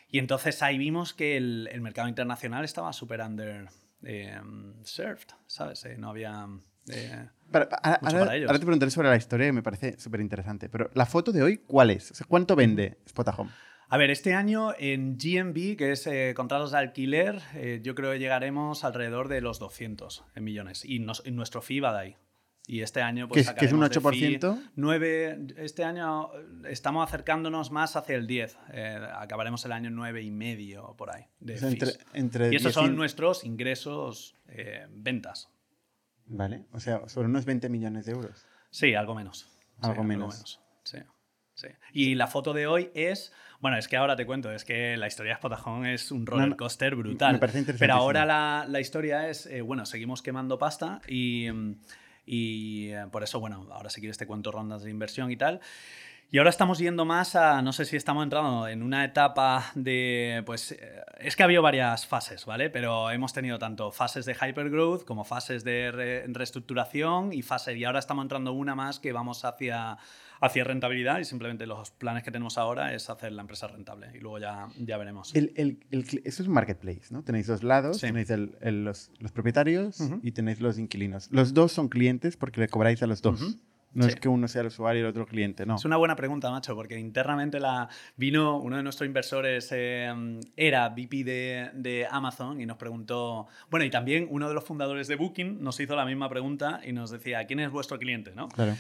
Y entonces ahí vimos que el, el mercado internacional estaba súper under eh, served, ¿sabes? Eh, no había... eh, Para- ahora, Mucho ahora- para ellos. ahora te preguntaré sobre la historia que me parece súper interesante. Pero la foto de hoy, ¿cuál es? O sea, ¿Cuánto vende Spotahome? A ver, este año en GMB, que es eh, contratos de alquiler, eh, yo creo que llegaremos alrededor de los 200 en millones. Y, nos- y nuestro fee va de ahí. Y este año, ¿Que pues. es- que es un sacaremos de fee 8%? 9, este año eh, estamos acercándonos más hacia el 10. Eh, acabaremos el año en 9 y medio por ahí. De O sea, entre, fees. entre y esos 10 son nuestros ingresos, eh, ventas. Vale, o sea, sobre unos 20 millones de euros. Sí, algo menos. Sí, Algo menos. Sí, sí. Y la foto de hoy es. Bueno, es que ahora te cuento, es que la historia de Spotahome es un roller coaster brutal. me parece Pero interesantísimo. ahora la, la historia es, eh, bueno, seguimos quemando pasta y, mm, y eh, por eso, bueno, ahora si quieres te cuento rondas de inversión y tal. Y ahora estamos yendo más a, no sé si estamos entrando en una etapa de, pues, eh, es que ha habido varias fases, ¿vale? Pero hemos tenido tanto fases de hypergrowth como fases de reestructuración y fases, y ahora estamos entrando una más que vamos hacia, hacia rentabilidad y simplemente los planes que tenemos ahora es hacer la empresa rentable y luego ya, ya veremos. El, el, eso es un marketplace, ¿no? Tenéis dos lados, tenéis los, los, propietarios y tenéis los inquilinos. Los dos son clientes porque le cobráis a los dos. No es que uno sea el usuario y el otro cliente, no. Es una buena pregunta, macho, porque internamente la vino uno de nuestros inversores, eh, era VP de, de, Amazon y nos preguntó, bueno, y también uno de los fundadores de Booking nos hizo la misma pregunta y nos decía, ¿quién es vuestro cliente? ¿no? Claro.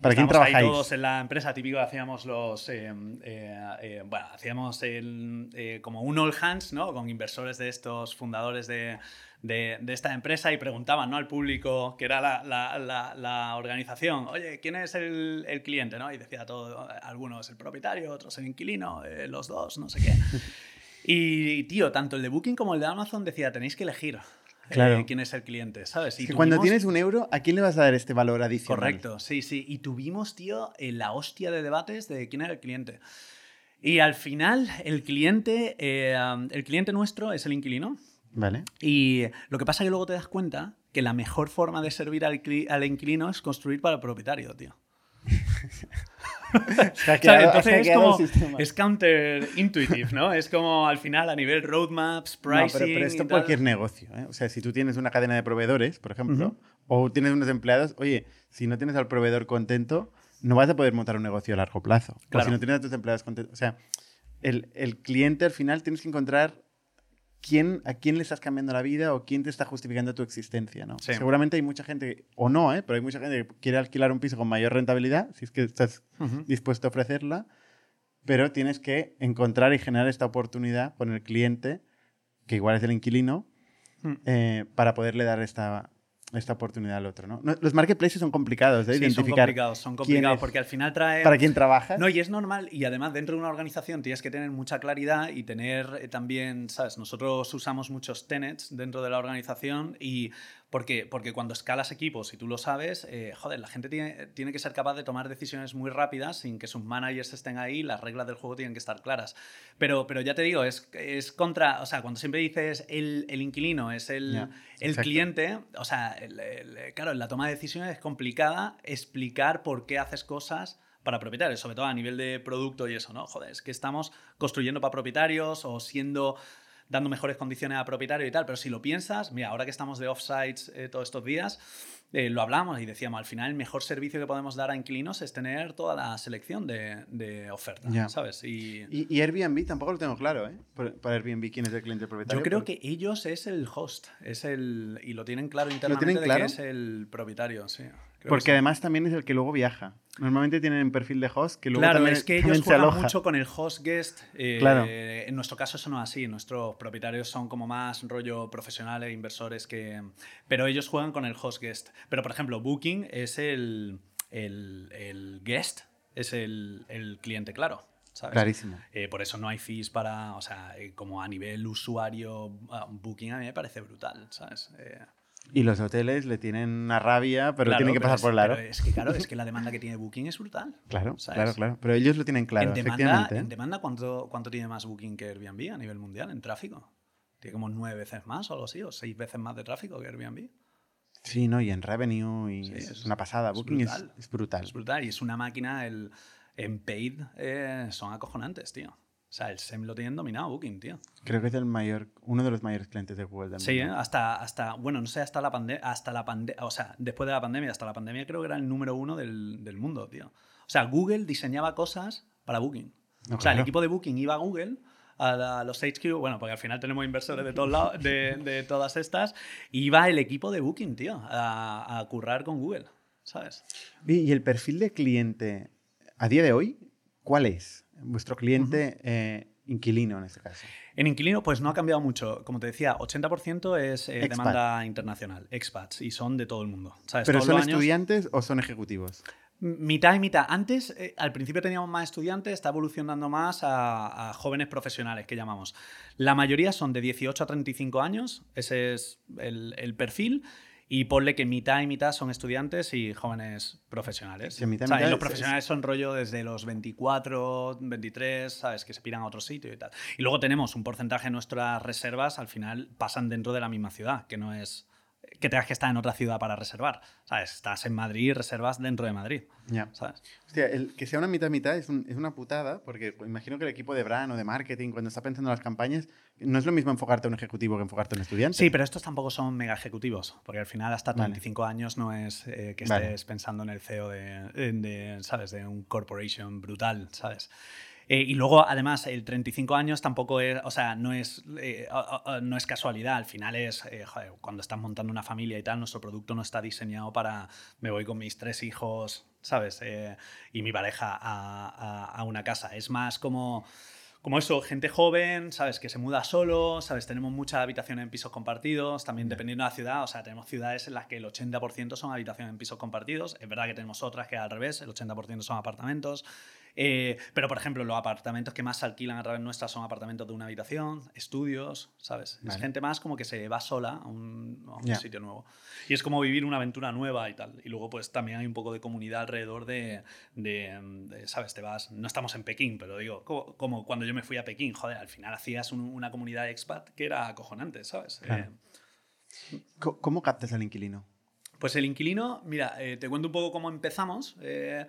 ¿Para quién trabajáis? Ahí todos en la empresa típico hacíamos los, eh, eh, bueno, hacíamos el, como un all hands, ¿no? Con inversores de estos fundadores de de, esta empresa y preguntaban ¿no? al público, que era la, organización, oye, ¿quién es el, cliente? ¿no? Y decía todo, algunos el propietario, otros el inquilino, eh, los dos, no sé qué. Y, tío, tanto el de Booking como el de Amazon decía, tenéis que elegir. Eh, quién es el cliente, ¿sabes? Y cuando tienes un euro, ¿a quién le vas a dar este valor adicional? Correcto, sí, sí. Y tuvimos, tío, la hostia de debates de quién era el cliente. Y al final, el cliente, eh, el cliente nuestro es el inquilino. Vale. Y lo que pasa es que luego te das cuenta que la mejor forma de servir al, al inquilino es construir para el propietario, tío. [LAUGHS] [LAUGHS] Entonces es como es counterintuitive, ¿no? Es como al final a nivel roadmaps, pricing. No, pero, esto cualquier negocio, ¿eh? O sea, si tú tienes una cadena de proveedores, por ejemplo, o tienes unos empleados, oye, si no tienes al proveedor contento, no vas a poder montar un negocio a largo plazo. Claro. O si no tienes a tus empleados contentos. O sea, el, el cliente al final tienes que encontrar quién, a quién le estás cambiando la vida o quién te está justificando tu existencia, ¿no? Seguramente hay mucha gente, o no, ¿eh? pero hay mucha gente que quiere alquilar un piso con mayor rentabilidad, si es que estás dispuesto a ofrecerla, pero tienes que encontrar y generar esta oportunidad con el cliente, que igual es el inquilino, hmm. eh, para poderle dar esta, esta oportunidad al otro, ¿no? Los marketplaces son complicados de ¿eh? identificar. Son complicados, son complicados porque al final trae. ¿Para quién trabajas? No, y es normal. Y además, dentro de una organización tienes que tener mucha claridad y tener eh, también, ¿sabes? Nosotros usamos muchos tenets dentro de la organización y porque, porque cuando escalas equipos, y tú lo sabes, eh, joder, la gente tiene, tiene, que ser capaz de tomar decisiones muy rápidas sin que sus managers estén ahí, las reglas del juego tienen que estar claras. Pero, pero ya te digo, es, es contra, o sea, cuando siempre dices el, el inquilino es el, el cliente, o sea, claro, en la toma de decisiones es complicada explicar por qué haces cosas para propietarios, sobre todo a nivel de producto y eso, ¿no? Joder, es que estamos construyendo para propietarios o siendo dando mejores condiciones a propietario y tal, pero si lo piensas, mira, ahora que estamos de offsites eh, todos estos días, eh, lo hablamos y decíamos, al final el mejor servicio que podemos dar a inquilinos es tener toda la selección de, de ofertas, ¿sabes? Y, y, Airbnb tampoco lo tengo claro, ¿eh? Para Airbnb, ¿quién es el cliente propietario? Yo creo que ellos es el host, es el, y lo tienen claro internamente de que es el propietario, sí. Porque además también es el que luego viaja. Normalmente tienen perfil de host que luego Claro, también, es que ellos juegan mucho con el host guest. Eh, claro. En nuestro caso eso no es así. Nuestros propietarios son como más rollo profesionales, inversores que... Pero ellos juegan con el host guest. Pero por ejemplo, Booking es el, el, guest, es el, el, cliente claro. ¿sabes? Clarísimo. Eh, por eso no hay fees para, o sea, eh, como a nivel usuario, ah, Booking a mí me parece brutal, ¿sabes? Y los hoteles le tienen una rabia, pero tienen que pasar por el aro. es que claro, es que la demanda que tiene Booking es brutal. Claro, claro, claro. Pero ellos lo tienen claro, en demanda, ¿En demanda cuánto, cuánto tiene más Booking que Airbnb a nivel mundial en tráfico? Tiene como nueve veces más o algo así, o seis veces más de tráfico que Airbnb. Sí, ¿no? Y en revenue, y es, una pasada. Booking es brutal. Es, brutal. Es brutal. Y es una máquina, el, en paid eh, son acojonantes, tío. O sea, el SEM lo tienen dominado Booking, tío. Creo que es el mayor, uno de los mayores clientes de Google. sí, ¿eh? hasta, hasta, bueno, no sé, hasta la pandemia, hasta la pandemia, o sea, después de la pandemia, hasta la pandemia creo que era el número uno del, del mundo, tío. O sea, Google diseñaba cosas para Booking. o sea, el equipo de Booking iba a Google, a, los HQ, bueno, porque al final tenemos inversores de todos lados, de, de, todas estas, iba el equipo de Booking, tío, a, a currar con Google, ¿sabes? ¿Y el perfil de cliente a día de hoy, cuál es? Vuestro cliente eh, inquilino en este caso? En inquilino, pues no ha cambiado mucho. Como te decía, 80% es eh, demanda internacional, expats, y son de todo el mundo. ¿Pero son estudiantes o son ejecutivos? Mitad y mitad. Antes, eh, al principio teníamos más estudiantes, está evolucionando más a, jóvenes profesionales, que llamamos. La mayoría son de 18 a 35 años, ese es el, el perfil. Y ponle que mitad y mitad son estudiantes y jóvenes profesionales. Sí, mitad y O sea, y mitad los es- profesionales son rollo desde los 24, 23, ¿sabes? Que se piran a otro sitio y tal. Y luego tenemos un porcentaje de nuestras reservas, al final pasan dentro de la misma ciudad, que no es que tengas que estar en otra ciudad para reservar. ¿Sabes? Estás en Madrid y reservas dentro de Madrid. Ya. ¿Sabes? Hostia, el que sea una mitad-mitad es, un- es una putada, porque imagino que el equipo de brand o de marketing, cuando está pensando en las campañas, no es lo mismo enfocarte a un ejecutivo que enfocarte a un estudiante. Sí, pero estos tampoco son mega ejecutivos, porque al final hasta Vale. 35 años no es eh, que Vale. estés pensando en el CEO de, de, ¿sabes? de un corporation brutal, ¿sabes? Eh, y luego, además, el 35 años tampoco es, o sea, no es, eh, no es casualidad. Al final es, eh, joder, cuando estás montando una familia y tal, nuestro producto no está diseñado para, me voy con mis tres hijos, ¿sabes? Eh, y mi pareja a, a- a una casa. Es más como como eso, gente joven, ¿sabes? Que se muda solo, ¿sabes? Tenemos muchas habitaciones en pisos compartidos, también dependiendo de la ciudad, o sea, tenemos ciudades en las que el 80% son habitaciones en pisos compartidos, es verdad que tenemos otras que al revés, el 80% son apartamentos, eh, pero por ejemplo, los apartamentos que más se alquilan a través nuestra son apartamentos de una habitación, estudios, ¿sabes? Es Vale. gente más como que se va sola a un, a un Ya. sitio nuevo. Y es como vivir una aventura nueva y tal. Y luego pues también hay un poco de comunidad alrededor de, de, de, ¿sabes? Te vas, no estamos en Pekín, pero digo, como, como cuando yo me fui a Pekín, joder, al final hacías un- una comunidad expat que era acojonante, ¿sabes? Claro. Eh, ¿Cómo captas al inquilino? pues el inquilino, mira, eh, te cuento un poco cómo empezamos, eh,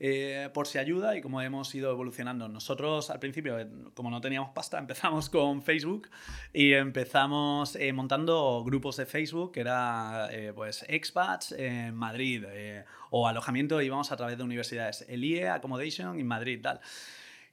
eh, por si ayuda y cómo hemos ido evolucionando. Nosotros al principio, eh, como no teníamos pasta, [LAUGHS] empezamos con Facebook y empezamos eh, montando grupos de Facebook, que era eh, pues expats en Madrid o alojamiento, íbamos a través de universidades, el IE, Accommodation en Madrid, tal.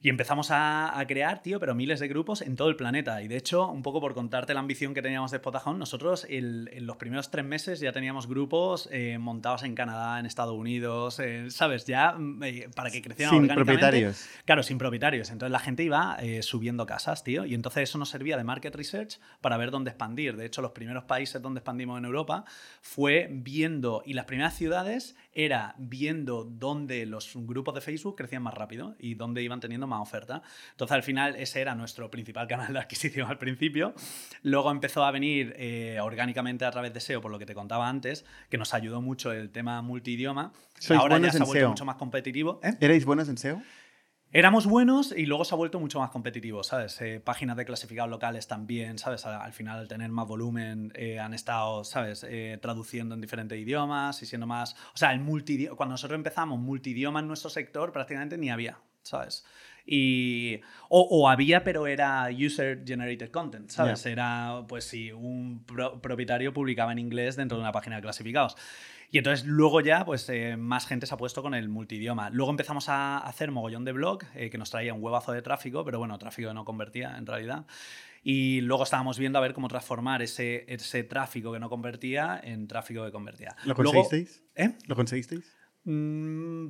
Y empezamos a, a crear, tío, pero miles de grupos en todo el planeta. Y de hecho, un poco por contarte la ambición que teníamos de Spotahome, nosotros el- en los primeros tres meses ya teníamos grupos eh, montados en Canadá, en Estados Unidos, eh, ¿sabes? Ya mm, eh, para que crecieran Sin orgánicamente. propietarios. Claro, sin propietarios. Entonces la gente iba subiendo casas, tío. Y entonces eso nos servía de market research para ver dónde expandir. De hecho, los primeros países donde expandimos en Europa fue viendo, y las primeras ciudades era viendo dónde los grupos de Facebook crecían más rápido y dónde iban teniendo más oferta. Entonces al final ese era nuestro principal [LAUGHS] canal de adquisición al principio. Luego empezó a venir eh, orgánicamente a través de SEO, por lo que te contaba antes, que nos ayudó mucho el tema multidioma. ¿Sois Ahora ya se ha vuelto SEO? mucho más competitivo. ¿eh? ¿Erais buenos en SEO? Éramos buenos y luego se ha vuelto mucho más competitivo, ¿sabes? Eh, páginas de clasificados locales también, ¿sabes? Al, al final, al tener más volumen, eh, han estado, ¿sabes? Eh, traduciendo en diferentes idiomas y siendo más... O sea, el multidioma, cuando nosotros empezamos, multidioma en nuestro sector prácticamente ni había, ¿sabes? Y, o, o había, pero era user-generated content, ¿sabes? Ya. Era, pues si un pro- propietario publicaba en inglés dentro de una página de clasificados. Y entonces luego ya, pues eh, más gente se ha puesto con el multidioma. Luego empezamos a hacer mogollón de blog, eh, que nos traía un huevazo de tráfico, pero bueno, tráfico que no convertía en realidad. Y luego estábamos viendo a ver cómo transformar ese, ese tráfico que no convertía en tráfico que convertía. ¿Lo Luego- conseguisteis? ¿Eh? ¿Lo conseguisteis? Mm,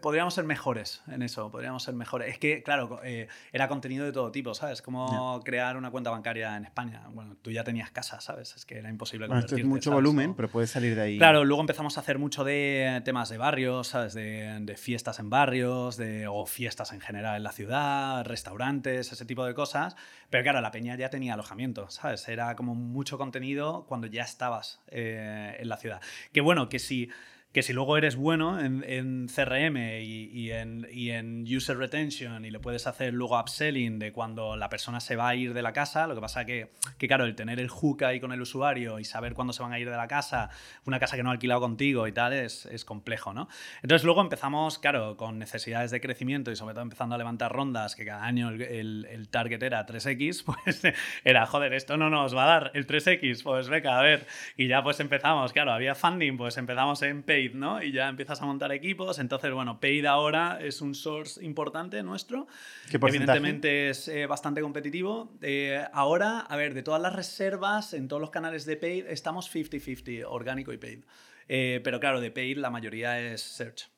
podríamos ser mejores en eso, podríamos ser mejores. Es que, claro, eh, era contenido de todo tipo, ¿sabes? Como crear una cuenta bancaria en España. Bueno, tú ya tenías casa, ¿sabes? Es que era imposible Bueno, esto es mucho ¿sabes? volumen, O- pero puedes salir de ahí. Claro, luego empezamos a hacer mucho de temas de barrios, ¿sabes? De, de fiestas en barrios, de, o fiestas en general en la ciudad, restaurantes, ese tipo de cosas. Pero claro, la peña ya tenía alojamiento, ¿sabes? Era como mucho contenido cuando ya estabas eh, en la ciudad. Que bueno, que si, que si luego eres bueno en, CRM y, y en, User Retention y le puedes hacer luego upselling de cuando la persona se va a ir de la casa, lo que pasa que, que claro, el tener el hook ahí con el usuario y saber cuándo se van a ir de la casa, una casa que no ha alquilado contigo y tal, es, complejo, ¿no? Entonces luego empezamos, claro, con necesidades de crecimiento y sobre todo empezando a levantar rondas, que cada año el, target era 3X, [LAUGHS] pues era, joder, esto no nos va a dar el 3X, pues venga, a ver. Y ya pues empezamos, claro, había funding, pues empezamos en paid, ¿no? Y ya empiezas a montar equipos, entonces, bueno, paid ahora es un source importante nuestro. ¿Qué? Evidentemente es eh, bastante competitivo. Eh, ahora, a ver, de todas las reservas en todos los canales de paid, estamos 50-50, orgánico y paid. Eh, pero claro, de paid la mayoría es search.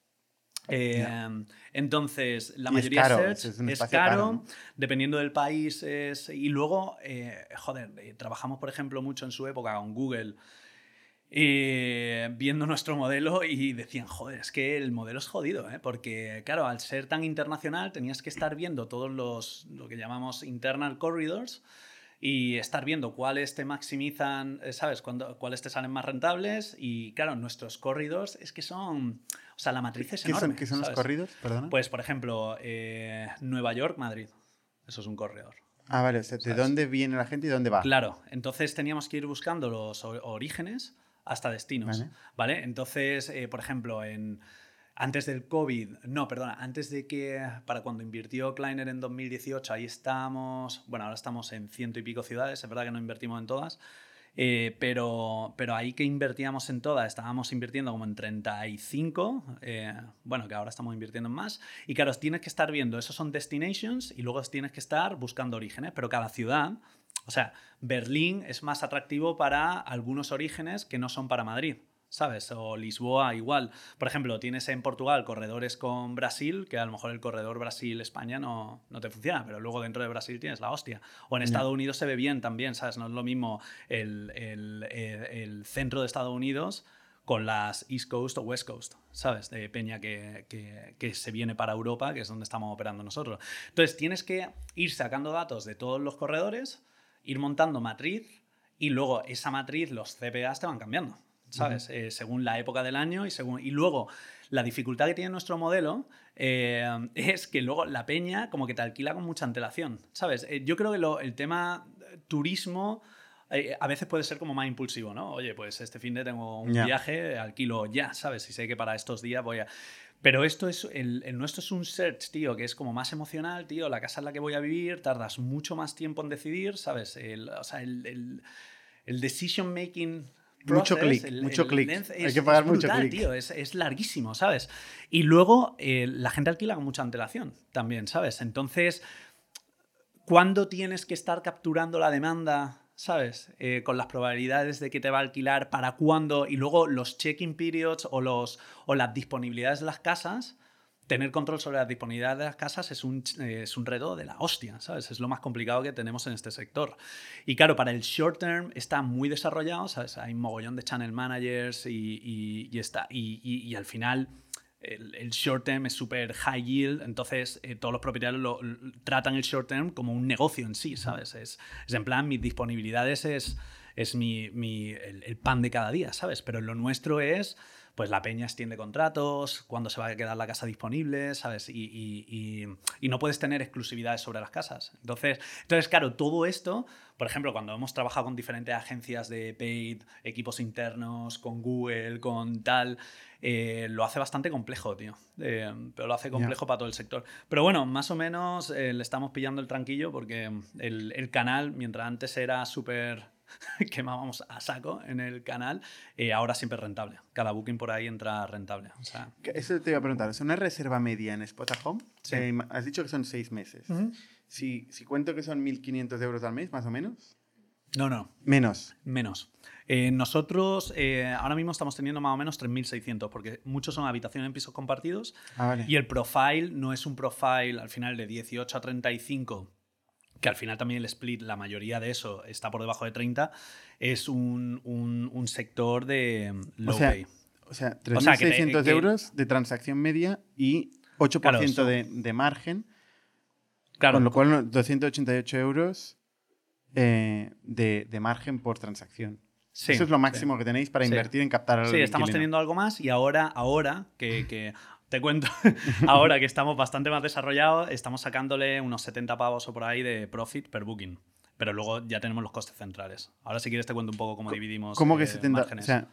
Eh, Entonces, la Y es mayoría caro, search es- es es caro, caro, ¿no? dependiendo del país. Es, y luego, eh, joder, eh, trabajamos, por ejemplo, mucho en su época con Google. Eh, viendo nuestro modelo y decían, joder, es que el modelo es jodido, ¿eh? porque claro, al ser tan internacional tenías que estar viendo todos los, lo que llamamos internal corridors, y estar viendo cuáles te maximizan, eh, ¿sabes? Cuando, cuáles te salen más rentables. Y claro, nuestros corridos es que son. O sea, la matriz es ¿Qué son, enorme. qué son los ¿sabes? corridos? Perdona. Pues, por ejemplo, eh, Nueva York, Madrid. Eso es un corredor. ah, vale. O sea, ¿de ¿sabes? dónde viene la gente y dónde va? Claro, entonces teníamos que ir buscando los orígenes hasta destinos. Vale. ¿Vale? Entonces, eh, por ejemplo, en. Antes del COVID, no, perdona, antes de que, para cuando invirtió Kleiner en 2018, ahí estábamos, bueno, ahora estamos en ciento y pico ciudades, es verdad que no invertimos en todas, eh, pero, pero ahí que invertíamos en todas, estábamos invirtiendo como en 35, eh, bueno, que ahora estamos invirtiendo en más, y claro, tienes que estar viendo, esos son destinations, y luego tienes que estar buscando orígenes, pero cada ciudad, o sea, Berlín es más atractivo para algunos orígenes que no son para Madrid. ¿Sabes? O Lisboa igual. Por ejemplo, tienes en Portugal corredores con Brasil, que a lo mejor el corredor Brasil-España no, no te funciona, pero luego dentro de Brasil tienes la hostia. O en. Estados Unidos se ve bien también, ¿sabes? No es lo mismo el, el- el- el centro de Estados Unidos con las East Coast o West Coast, ¿sabes? De peña que, que- que se viene para Europa, que es donde estamos operando nosotros. Entonces, tienes que ir sacando datos de todos los corredores, ir montando matriz y luego esa matriz, los CPAs te van cambiando, ¿sabes? Eh, según la época del año y según... Y luego, la dificultad que tiene nuestro modelo eh, [LAUGHS] es que luego la peña como que te alquila con mucha antelación, ¿sabes? Eh, yo creo que lo- el tema eh, turismo... eh, a veces puede ser como más impulsivo, ¿no? Oye, pues este fin de tengo un Ya. viaje, alquilo ya, ¿sabes? Y sé que para estos días voy a... Pero esto es, el, el nuestro es un search, tío, que es como más emocional, tío, la casa en la que voy a vivir, tardas mucho más tiempo en decidir, ¿sabes? El, o sea, el, el, decision making... Mucho clic, mucho clic. Hay que pagar es mucho clic. tío, es, es larguísimo, ¿sabes? Y luego eh, la gente alquila con mucha antelación también, ¿sabes? Entonces, ¿cuándo tienes que estar capturando la demanda? ¿Sabes? Eh, con las probabilidades de que te va a alquilar, para cuándo, y luego los check-in periods o, los, o las disponibilidades de las casas. Tener control sobre las disponibilidades de las casas es un, es un reto de la hostia, ¿sabes? Es lo más complicado que tenemos en este sector. Y claro, para el short term está muy desarrollado, ¿sabes? Hay un mogollón de channel managers y, y- está, y- y al final el, el short term es súper high yield, entonces eh, todos los propietarios lo, tratan el short term como un negocio en sí, ¿sabes? Es, es en plan, mis disponibilidades es, es mi, mi- el, el pan de cada día, ¿sabes? Pero lo nuestro es, pues la peña extiende contratos, cuándo se va a quedar la casa disponible, ¿sabes? Y, y- y- y no puedes tener exclusividades sobre las casas. Entonces, entonces, claro, todo esto, por ejemplo, cuando hemos trabajado con diferentes agencias de paid, equipos internos, con Google, con tal, eh, lo hace bastante complejo, tío. Eh, pero lo hace complejo para todo el sector. Pero bueno, más o menos eh, le estamos pillando el tranquillo porque el, el canal, mientras antes era súper [LAUGHS] quemábamos a saco en el canal, eh, ahora siempre es rentable. Cada booking por ahí entra rentable. O sea, Que Eso te iba a preguntar. ¿Es una reserva media en Spot at Home? Sí. Eh, has dicho que son seis meses. si, si cuento que son 1.500 euros al mes, más o menos. no, no, Menos. menos. Eh, nosotros eh, ahora mismo estamos teniendo más o menos 3.600 porque muchos son habitaciones en pisos compartidos Ah, vale. y el profile no es un profile al final de 18 a 35 que al final también el split, la mayoría de eso está por debajo de 30, es un, un- un sector de mm, low o sea, pay. o sea, O sea, que te- 3.600 que- euros de transacción media y 8% Claro, eso- de, de margen. Claro, Con lo cual, no, 288 euros eh, de, de margen por transacción. sí, Eso es lo sí. máximo que tenéis para Sí. invertir en captar al Sí, estamos inquilino. teniendo algo más y ahora, ahora que, que- te cuento, [LAUGHS] ahora que estamos bastante más desarrollados, estamos sacándole unos 70 pavos o por ahí de profit per booking. Pero luego ya tenemos los costes centrales. Ahora si quieres te cuento un poco cómo dividimos ¿Cómo que eh, 70? O sea,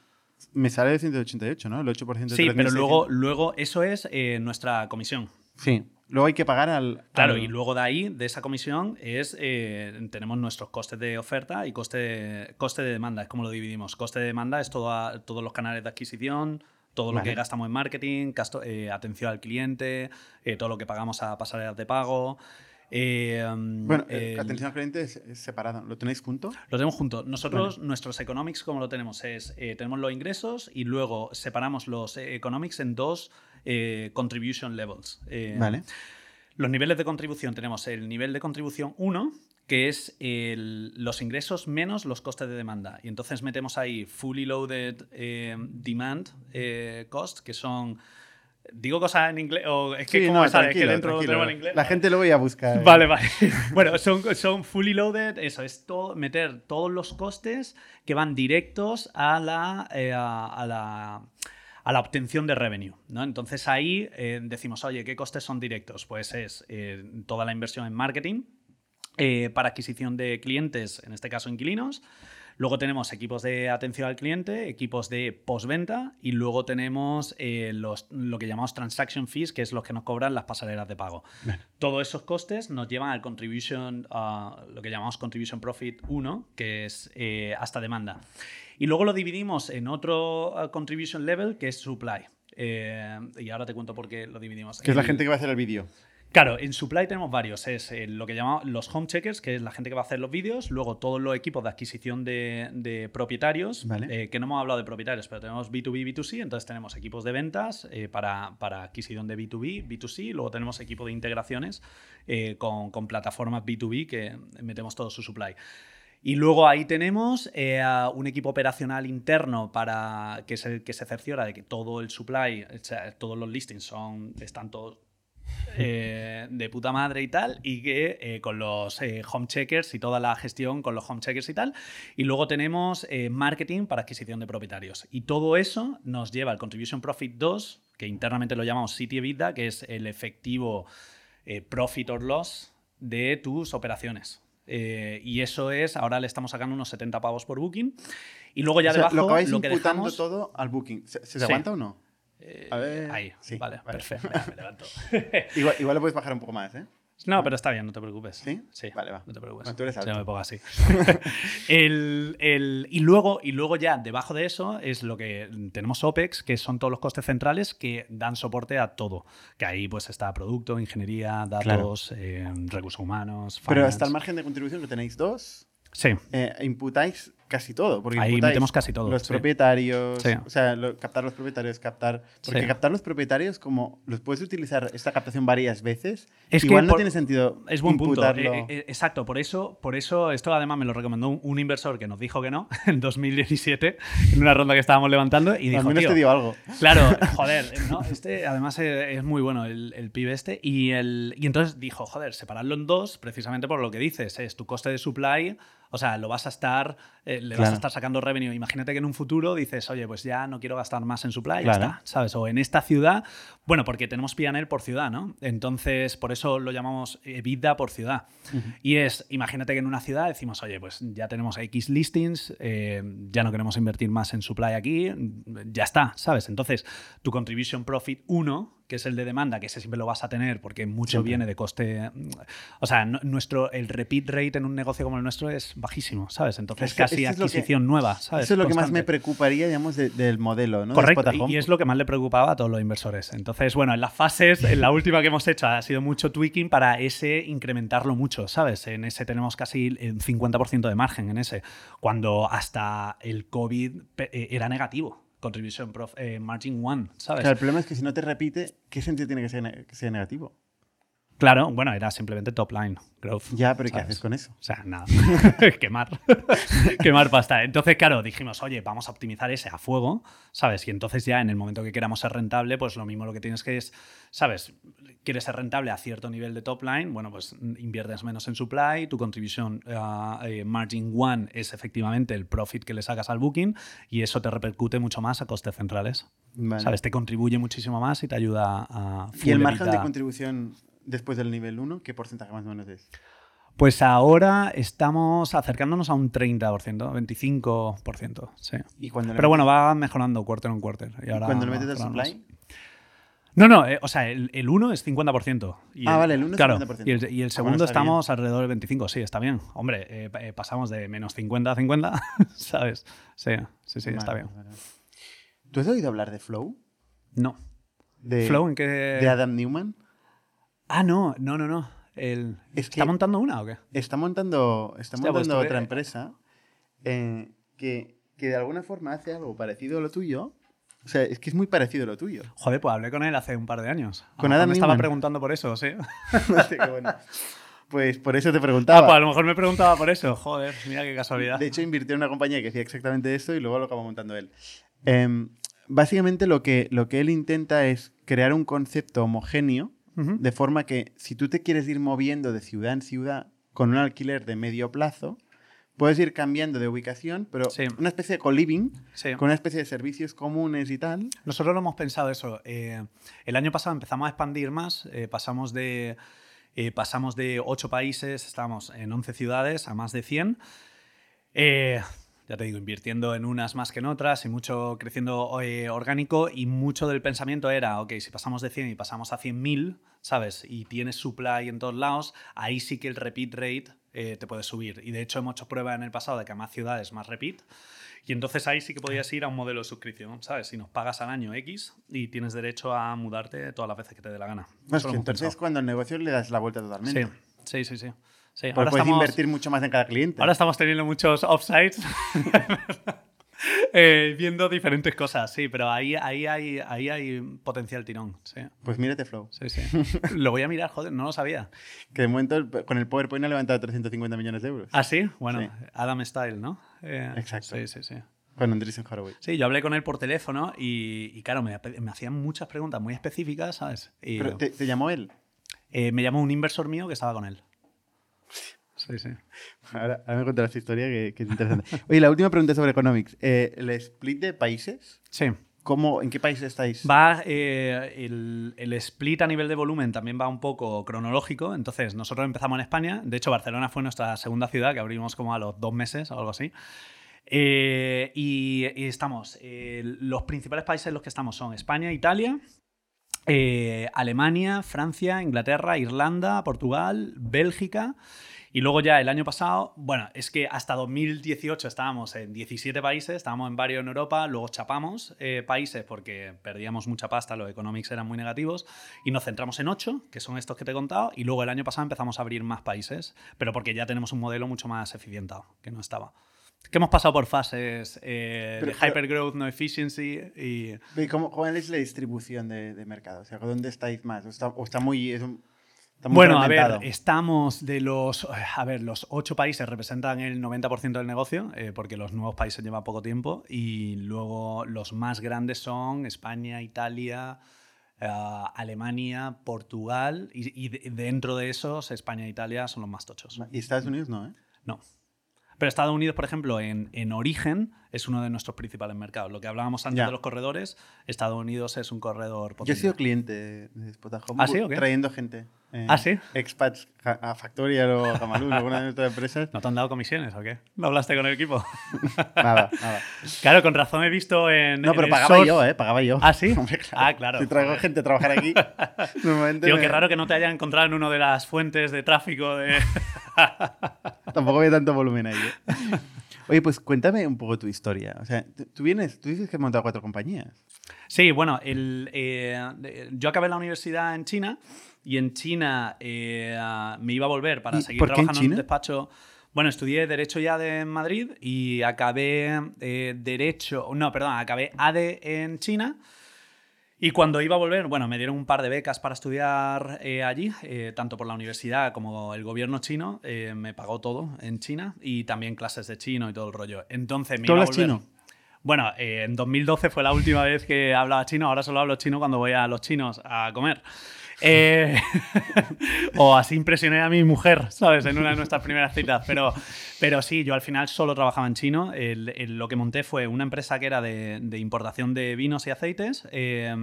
me sale de 188, ¿no? El 8% de sí, pero 3.600. luego, luego eso es eh, nuestra comisión. Sí. Luego hay que pagar al... Claro, al- y luego de ahí, de esa comisión, es eh, tenemos nuestros costes de oferta y coste de, coste de demanda. Es como lo dividimos. Coste de demanda es todo a- todos los canales de adquisición, todo lo que gastamos en marketing, gasto- eh, atención al cliente, eh, todo lo que pagamos a pasarelas de pago. eh, Bueno, eh, atención al cliente es, es separado. ¿Lo tenéis junto? lo tenemos juntos. Nosotros, nuestros economics, como lo tenemos, es eh, tenemos los ingresos y luego separamos los economics en dos contribution levels. Vale. los niveles de contribución tenemos el nivel de contribución 1, que es el- los ingresos menos los costes de demanda. Y entonces metemos ahí fully loaded eh, demand eh, cost, que son Digo cosas en inglés, o es que Sí, no, sabes que dentro en inglés. La gente lo voy a buscar. Vale, vale. [LAUGHS] Bueno, son, son fully loaded, eso, es todo, meter todos los costes que van directos a la, eh, a, a la, a la obtención de revenue. ¿no? Entonces ahí eh, decimos, oye, ¿qué costes son directos? Pues es eh, toda la inversión en marketing eh, para adquisición de clientes, en este caso inquilinos. Luego tenemos equipos de atención al cliente, equipos de postventa y luego tenemos eh, los, lo que llamamos transaction fees, que es los que nos cobran las pasarelas de pago. Todos esos costes nos llevan al contribution, a lo que llamamos contribution profit 1, que es eh, hasta demanda. Y luego lo dividimos en otro uh, contribution level, que es supply. Eh, y ahora te cuento por qué lo dividimos. Que es la gente que va a hacer el vídeo. Claro, en Supply tenemos varios. Es eh, lo que llamamos los home checkers, que es la gente que va a hacer los vídeos. Luego todos los equipos de adquisición de, de propietarios, Vale. eh, que no hemos hablado de propietarios, pero tenemos B2B, B2C. Entonces tenemos equipos de ventas eh, para, para adquisición de B2B, B2C. Luego tenemos equipo de integraciones eh, con, con plataformas B2B que metemos todo su supply. Y luego ahí tenemos eh, un equipo operacional interno para que es el que se cerciora de que todo el supply, o sea, todos los listings son, están todos eh, de puta madre y tal, y que eh, con los eh, home checkers y toda la gestión con los home checkers y tal. Y luego tenemos marketing para adquisición de propietarios. Y todo eso nos lleva al Contribution Profit 2, que internamente lo llamamos City EBITDA, que es el efectivo profit or loss de tus operaciones. Y eso es, ahora le estamos sacando unos 70 pavos por booking. Y luego ya O sea, debajo lo lo que imputando dejamos... todo al booking. ¿Se, se Sí. aguanta o no? Eh, A ver, ahí, sí, vale, vale. perfecto. [LAUGHS] Me levanto. [LAUGHS] Igual, igual lo puedes bajar un poco más, ¿eh? No, pero está bien, no te preocupes. ¿Sí? Sí. Vale, va. No te preocupes. Bueno, tú eres alto. me pongo así. [LAUGHS] El- el- y, luego, y luego ya debajo de eso es lo que tenemos OPEX, que son todos los costes centrales que dan soporte a todo. Que ahí pues está producto, ingeniería, datos, eh, recursos humanos. Pero finance. hasta el margen de contribución que tenéis dos, Sí, eh, imputáis casi todo. Porque Ahí metemos casi todo, Los sí. propietarios, Sí. o sea, lo- captar los propietarios, captar. Porque Sí. captar los propietarios, como los puedes utilizar esta captación varias veces, Es que igual no por- tiene sentido Es buen punto. imputarlo. Eh, eh, exacto, por eso, por eso esto además me lo recomendó un, un inversor que nos dijo que no [LAUGHS] en 2017, en una ronda que estábamos levantando, y Al dijo, menos "Tío, te digo algo. Claro, [LAUGHS] joder, ¿no? Este además es, es muy bueno el, el pibe este. Y, el, y entonces dijo, joder, separarlo en dos, precisamente por lo que dices, es tu coste de supply, o sea, lo vas a estar, eh, le vas a estar sacando revenue. Imagínate que en un futuro dices, oye, pues ya no quiero gastar más en supply, ya está, ¿sabes? O en esta ciudad, bueno, porque tenemos P&L por ciudad, ¿no? Entonces, por eso lo llamamos EBITDA por ciudad. Y es, imagínate que en una ciudad decimos, oye, pues ya tenemos X listings, eh, ya no queremos invertir más en supply aquí, ya está, ¿sabes? Entonces, tu contribution profit 1, que es el de demanda, que ese siempre lo vas a tener porque mucho Siempre. viene de coste. O sea, no- nuestro, el repeat rate en un negocio como el nuestro es bajísimo, ¿sabes? Entonces, Eso- casi eso lo que- adquisición nueva, ¿sabes? Eso es lo que más me Constante. preocuparía, digamos, de- del modelo, ¿no? Correcto, Home. y es lo que más le preocupaba a todos los inversores. Entonces, bueno, en las fases, en la última que hemos hecho ha sido mucho tweaking para ese incrementarlo mucho, ¿sabes? En ese tenemos casi el 50% de margen en ese, cuando hasta el COVID eh, era negativo. Contribution prof, eh, margin one, ¿sabes? Claro, el problema es que si no te repite, ¿qué sentido tiene que que sea negativo? Claro, bueno, era simplemente top line growth. Ya, pero ¿qué ¿sabes? haces con eso? O sea, nada. [LAUGHS] Quemar. [LAUGHS] Quemar pasta. Entonces, claro, dijimos, oye, vamos a optimizar ese a fuego, ¿sabes? Y entonces ya en el momento que queramos ser rentable, pues lo mismo lo que tienes que es, ¿sabes? Quieres ser rentable a cierto nivel de top line, bueno, pues inviertes menos en supply, tu contribución eh, margin one es efectivamente el profit que le sacas al booking y eso te repercute mucho más a costes centrales. Vale. ¿Sabes? Te contribuye muchísimo más y te ayuda a... ¿Y el margen de contribución después del nivel 1, qué porcentaje más o menos es? Pues ahora estamos acercándonos a un 30%, 25%, sí. Y cuando Pero bueno, va mejorando quarter on quarter. Y ahora cuando le metes mejorando supply. No, no, eh, o sea, el, el 1 es 50%. Y Ah, vale, el uno es claro, 50%. Y el, y el Ah, segundo bueno, está bien. estamos alrededor del 25, sí, está bien. Hombre, eh, eh, pasamos de menos 50 a 50, [LAUGHS] ¿sabes? Sí, sí, sí, está Vale, bien. vale, vale. ¿Tú has oído hablar de Flow? No. De, ¿Flow en qué...? de Adam Newman. Ah, no, no, no, no. El- Es ¿Está montando una o qué? Está montando, está Hostia, pues montando otra empresa eh, que, que de alguna forma hace algo parecido a lo tuyo. O sea, es que es muy parecido a lo tuyo. Joder, pues hablé con él hace un par de años. Con Adam me estaba preguntando por eso, sí. [LAUGHS] Bueno. Pues por eso te Ah, preguntaba. pues a lo mejor me preguntaba por eso. Joder, mira qué casualidad. De hecho, invirtió en una compañía que hacía exactamente esto y luego lo acabó montando él. Em, básicamente lo que, lo que él intenta es crear un concepto homogéneo De forma que si tú te quieres ir moviendo de ciudad en ciudad con un alquiler de medio plazo, puedes ir cambiando de ubicación, pero Sí. una especie de co-living, Sí. con una especie de servicios comunes y tal. Nosotros lo hemos pensado eso. eh, el año pasado empezamos a expandir más. eh, pasamos de. eh, pasamos de 8 países, estamos en 11 ciudades, a más de 100. Eh, ya te digo, invirtiendo en unas más que en otras y mucho creciendo eh, orgánico y mucho del pensamiento era, ok, si pasamos de 100 y pasamos a 100.000, ¿sabes? Y tienes supply en todos lados, ahí sí que el repeat rate eh, te puede subir. Y de hecho hemos hecho prueba en el pasado de que a más ciudades más repeat. Y entonces ahí sí que podías ir a un modelo de suscripción, ¿sabes? Si nos pagas al año X y tienes derecho a mudarte todas las veces que te dé la gana. No, es Eso lo que entonces pensado. cuando al negocio le das la vuelta totalmente. Sí, sí, sí, sí. Sí, ahora puedes estamos, invertir mucho más en cada cliente. ahora estamos teniendo muchos offsites. [LAUGHS] eh, viendo diferentes cosas, sí, pero ahí, ahí, hay, ahí hay potencial tirón. Sí, Pues mírate Flow. sí, sí. lo voy a mirar, joder, no lo sabía. Que de momento con el PowerPoint ha levantado 350 millones de euros. ¿Ah, sí? Bueno, Sí. Adam Style, ¿no? Eh, Exacto. Sí, sí, sí. Con Andreessen Horowitz. Sí, yo hablé con él por teléfono y, y claro, me, me hacían muchas preguntas muy específicas, ¿sabes? Y Pero te, te llamó él. eh, me llamó un inversor mío que estaba con él. Sí, sí. Ahora, ahora me contarás esta historia que, que es interesante. Oye, la última pregunta sobre Economics. Eh, ¿El split de países? Sí. ¿Cómo, ¿En qué país estáis? Va, eh, el, el split a nivel de volumen también va un poco cronológico. Entonces, nosotros empezamos en España. De hecho, Barcelona fue nuestra segunda ciudad, que abrimos como a los dos meses o algo así. Eh, y, y estamos, eh, los principales países en los que estamos son España, Italia, Alemania, Francia, Inglaterra, Irlanda, Portugal, Bélgica. Y luego ya el año pasado, bueno, es que hasta 2018 estábamos en 17 países, estábamos en varios en Europa, luego chapamos eh, países porque perdíamos mucha pasta, los economics eran muy negativos, y nos centramos en 8, que son estos que te he contado, y luego el año pasado empezamos a abrir más países, pero porque ya tenemos un modelo mucho más eficientado, que no estaba. Que hemos pasado por fases eh, Pero- de hypergrowth, no efficiency y... ¿Y ¿Cómo, ¿Cuál es la distribución de, de mercado? O sea, ¿dónde estáis más? ¿O está, o está muy, es un- está muy Bueno, a ver, estamos de los. A ver, los ocho países representan el 90% del negocio, eh, porque los nuevos países llevan poco tiempo. Y luego los más grandes son España, Italia, eh, Alemania, Portugal. Y, y de- dentro de esos, España e Italia son los más tochos. Y Estados Unidos no, ¿eh? No. Pero Estados Unidos, por ejemplo, en, en origen es uno de nuestros principales mercados. Lo que hablábamos antes Ya. de los corredores, Estados Unidos es un corredor Yo he potente. sido cliente de Spot Home, ¿Ah, sí, trayendo gente. Eh, ¿Ah, sí? Expats a Factorial o a Jamalú, alguna de nuestras empresas. ¿No te han dado comisiones o qué? ¿No hablaste con el equipo? [LAUGHS] Nada, nada. Claro, con razón he visto en. No, pero pagaba source- yo, ¿eh? Pagaba yo. ¿Ah, sí? [LAUGHS] Hombre, Ah, claro. Si traigo gente a trabajar aquí, [LAUGHS] normalmente Tío, me- qué raro que no te hayan encontrado en una de las fuentes de tráfico de. tampoco había tanto volumen ahí. ¿eh? Oye, pues cuéntame un poco tu historia. O sea, tú- vienes, tú dices que has montado cuatro compañías. Sí, bueno, el, eh, yo acabé la universidad en China y en China eh, me iba a volver para ¿Y seguir por qué en trabajando en un China? despacho. Bueno, estudié Derecho ya de en Madrid y acabé eh, Derecho. No, perdón, acabé ADE en China. Y cuando iba a volver, bueno, me dieron un par de becas para estudiar eh, allí, eh, tanto por la universidad como el gobierno chino, eh, me pagó todo en China y también clases de chino y todo el rollo. Entonces me ¿Tú hablas chino? Bueno, eh, en 2012 fue la última vez que hablaba chino, ahora solo hablo chino cuando voy a los chinos a comer. Eh, [LAUGHS] o así impresioné a mi mujer, ¿sabes? En una de nuestras primeras citas. Pero, pero sí, yo al final solo trabajaba en chino. El- el- lo que monté fue una empresa que era de, de importación de vinos y aceites. eh,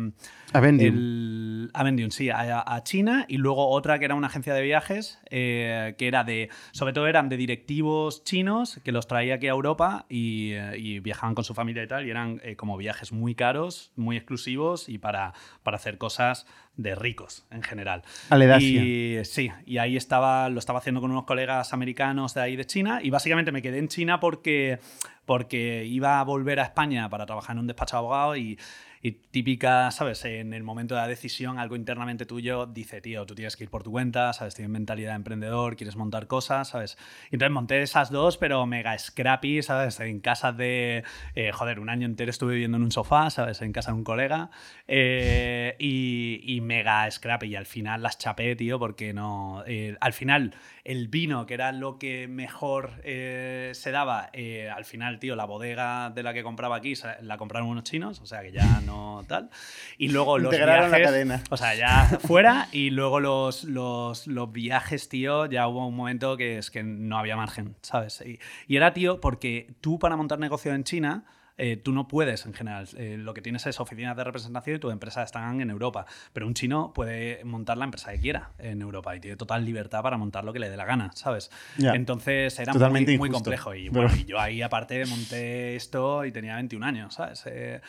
Avendium. Avendium, sí, a, a China y luego otra que era una agencia de viajes eh, que era de, sobre todo eran de directivos chinos que los traía aquí a Europa y, eh, y viajaban con su familia y tal y eran como viajes muy caros, muy exclusivos y para, para hacer cosas de ricos en general. Aledacia. Y sí, y ahí estaba, lo estaba haciendo con unos colegas americanos de ahí de China y básicamente me quedé en China porque, porque iba a volver a España para trabajar en un despacho de abogado y, y típica, ¿sabes? En el momento de la decisión, algo internamente tuyo dice, tío, tú tienes que ir por tu cuenta, ¿sabes? Tienes mentalidad de emprendedor, quieres montar cosas, ¿sabes? Y entonces monté esas dos, pero mega scrappy, ¿sabes? En casas de, eh, joder, un año entero estuve viviendo en un sofá, ¿sabes? En casa de un colega. eh, y, mega scrappy. Y al final las chapé, tío, porque no. eh, al final, el vino, que era lo que mejor eh, se daba, al final, tío, la bodega de la que compraba aquí la compraron unos chinos, o sea que ya no tal. Y luego los Integraron la viajes. cadena. O sea, ya fuera. Y luego los, los, los viajes, tío, ya hubo un momento que es que no había margen, ¿sabes? Y, y era, tío, porque tú para montar negocio en China. Eh, tú no puedes en general. Eh, lo que tienes es oficinas de representación y tus empresas están en Europa. Pero un chino puede montar la empresa que quiera en Europa y tiene total libertad para montar lo que le dé la gana, ¿sabes? Ya. Entonces era Totalmente muy, muy complejo. Y, Pero- bueno, y yo ahí aparte monté esto y tenía 21 años, ¿sabes? Eh,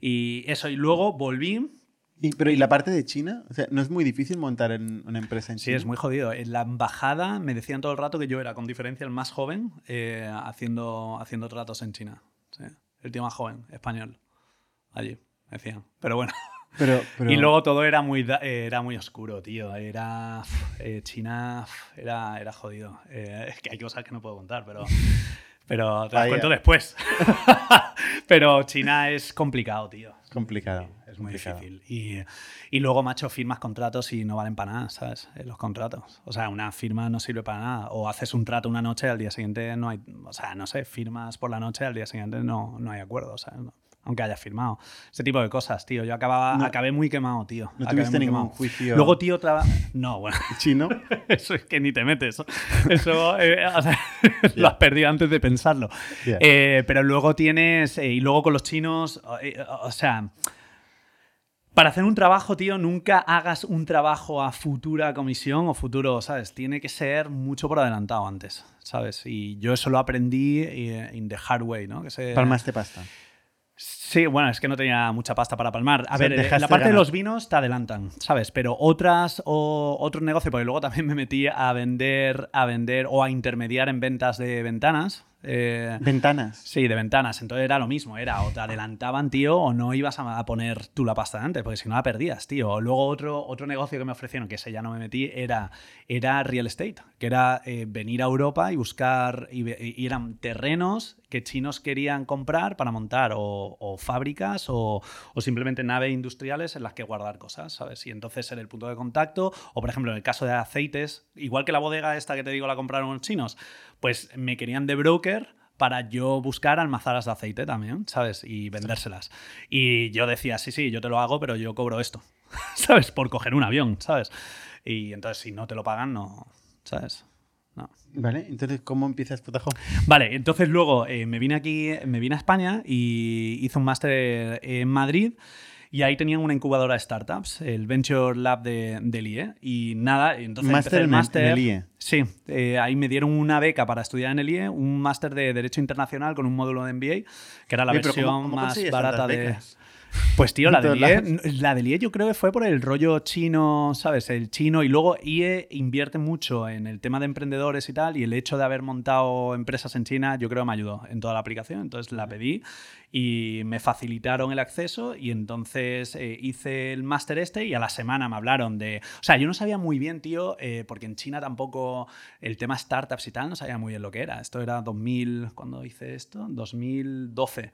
y eso, y luego volví Y, pero ¿y la parte de China? O sea, ¿no es muy difícil montar en una empresa en Sí, China? es muy jodido. En la embajada me decían todo el rato que yo era, con diferencia, el más joven eh, haciendo, haciendo tratos en China. Sí. El tío más joven, español. Allí, me decían. Pero bueno. [LAUGHS] Pero, pero- Y luego todo era muy, eh, era muy oscuro, tío. Era. eh, China era, era jodido. Eh, es que hay cosas que no puedo contar, pero. [LAUGHS] Pero te las cuento después. [LAUGHS] pero China es complicado, tío. Complicado. Es muy complicado. difícil. Y, y luego, macho, firmas contratos y no valen para nada, ¿sabes? Eh, Los contratos. O sea, una firma no sirve para nada. O haces un trato una noche, al día siguiente no hay. O sea, no sé, firmas por la noche, al día siguiente no, no hay acuerdo, ¿sabes? No- aunque hayas firmado. Ese tipo de cosas, tío. Yo acababa, No- acabé muy quemado, tío. ¿No Acabé tuviste ningún quemado. juicio Luego, tío, traba... [LAUGHS] No, bueno. chino? [LAUGHS] Eso es que ni te metes. Eso eh, o sea, [LAUGHS] lo has perdido antes de pensarlo. Ya. Eh, pero luego tienes. eh, y luego con los chinos. eh, o sea. Para hacer un trabajo, tío, nunca hagas un trabajo a futura comisión o futuro, ¿sabes? Tiene que ser mucho por adelantado antes, ¿sabes? Y yo eso lo aprendí eh, in the hard way, ¿no? Que se, Palmaste pasta. Sí, bueno, es que no tenía mucha pasta para palmar. A O sea, ver, eh, la parte de los vinos te adelantan, ¿sabes? Pero otras o otros negocios, porque luego también me metí a vender, a vender o a intermediar en ventas de ventanas. Eh, Ventanas. Sí, de ventanas. Entonces era lo mismo, era o te adelantaban, tío, o no ibas a poner tú la pasta antes, porque si no la perdías, tío. O Luego otro, otro negocio que me ofrecieron, que ese ya no me metí, era, era real estate, que era eh, venir a Europa y buscar, y eran terrenos que chinos querían comprar para montar o, o fábricas o, o simplemente naves industriales en las que guardar cosas, ¿sabes? Y entonces ser el punto de contacto, o por ejemplo en el caso de aceites, igual que la bodega esta que te digo la compraron los chinos, pues me querían de broker para yo buscar almazaras de aceite también, ¿sabes? Y vendérselas. Y yo decía, sí, sí, yo te lo hago, pero yo cobro esto, [LAUGHS] ¿sabes? Por coger un avión, ¿sabes? Y entonces si no te lo pagan, no, ¿sabes? No. Vale, entonces, ¿cómo empiezas Potajo? Vale, entonces luego eh, me vine aquí, me vine a España y hice un máster en Madrid y ahí tenían una incubadora de startups, el Venture Lab de, del IE. Y nada, entonces Máster empecé el máster. en el IE. Sí, eh, ahí me dieron una beca para estudiar en el IE, un máster de Derecho Internacional con un módulo de MBA, que era la Oye, versión ¿cómo- cómo más barata de... becas? Pues tío, la todos IE, la del IE yo creo que fue por el rollo chino, ¿sabes? El chino y luego IE invierte mucho en el tema de emprendedores y tal y el hecho de haber montado empresas en China yo creo me ayudó en toda la aplicación. Entonces la pedí y me facilitaron el acceso y entonces eh, hice el máster este y a la semana me hablaron de... O sea, yo no sabía muy bien, tío, eh, porque en China tampoco el tema startups y tal no sabía muy bien lo que era. Esto era 2000, ¿cuándo hice esto? 2012.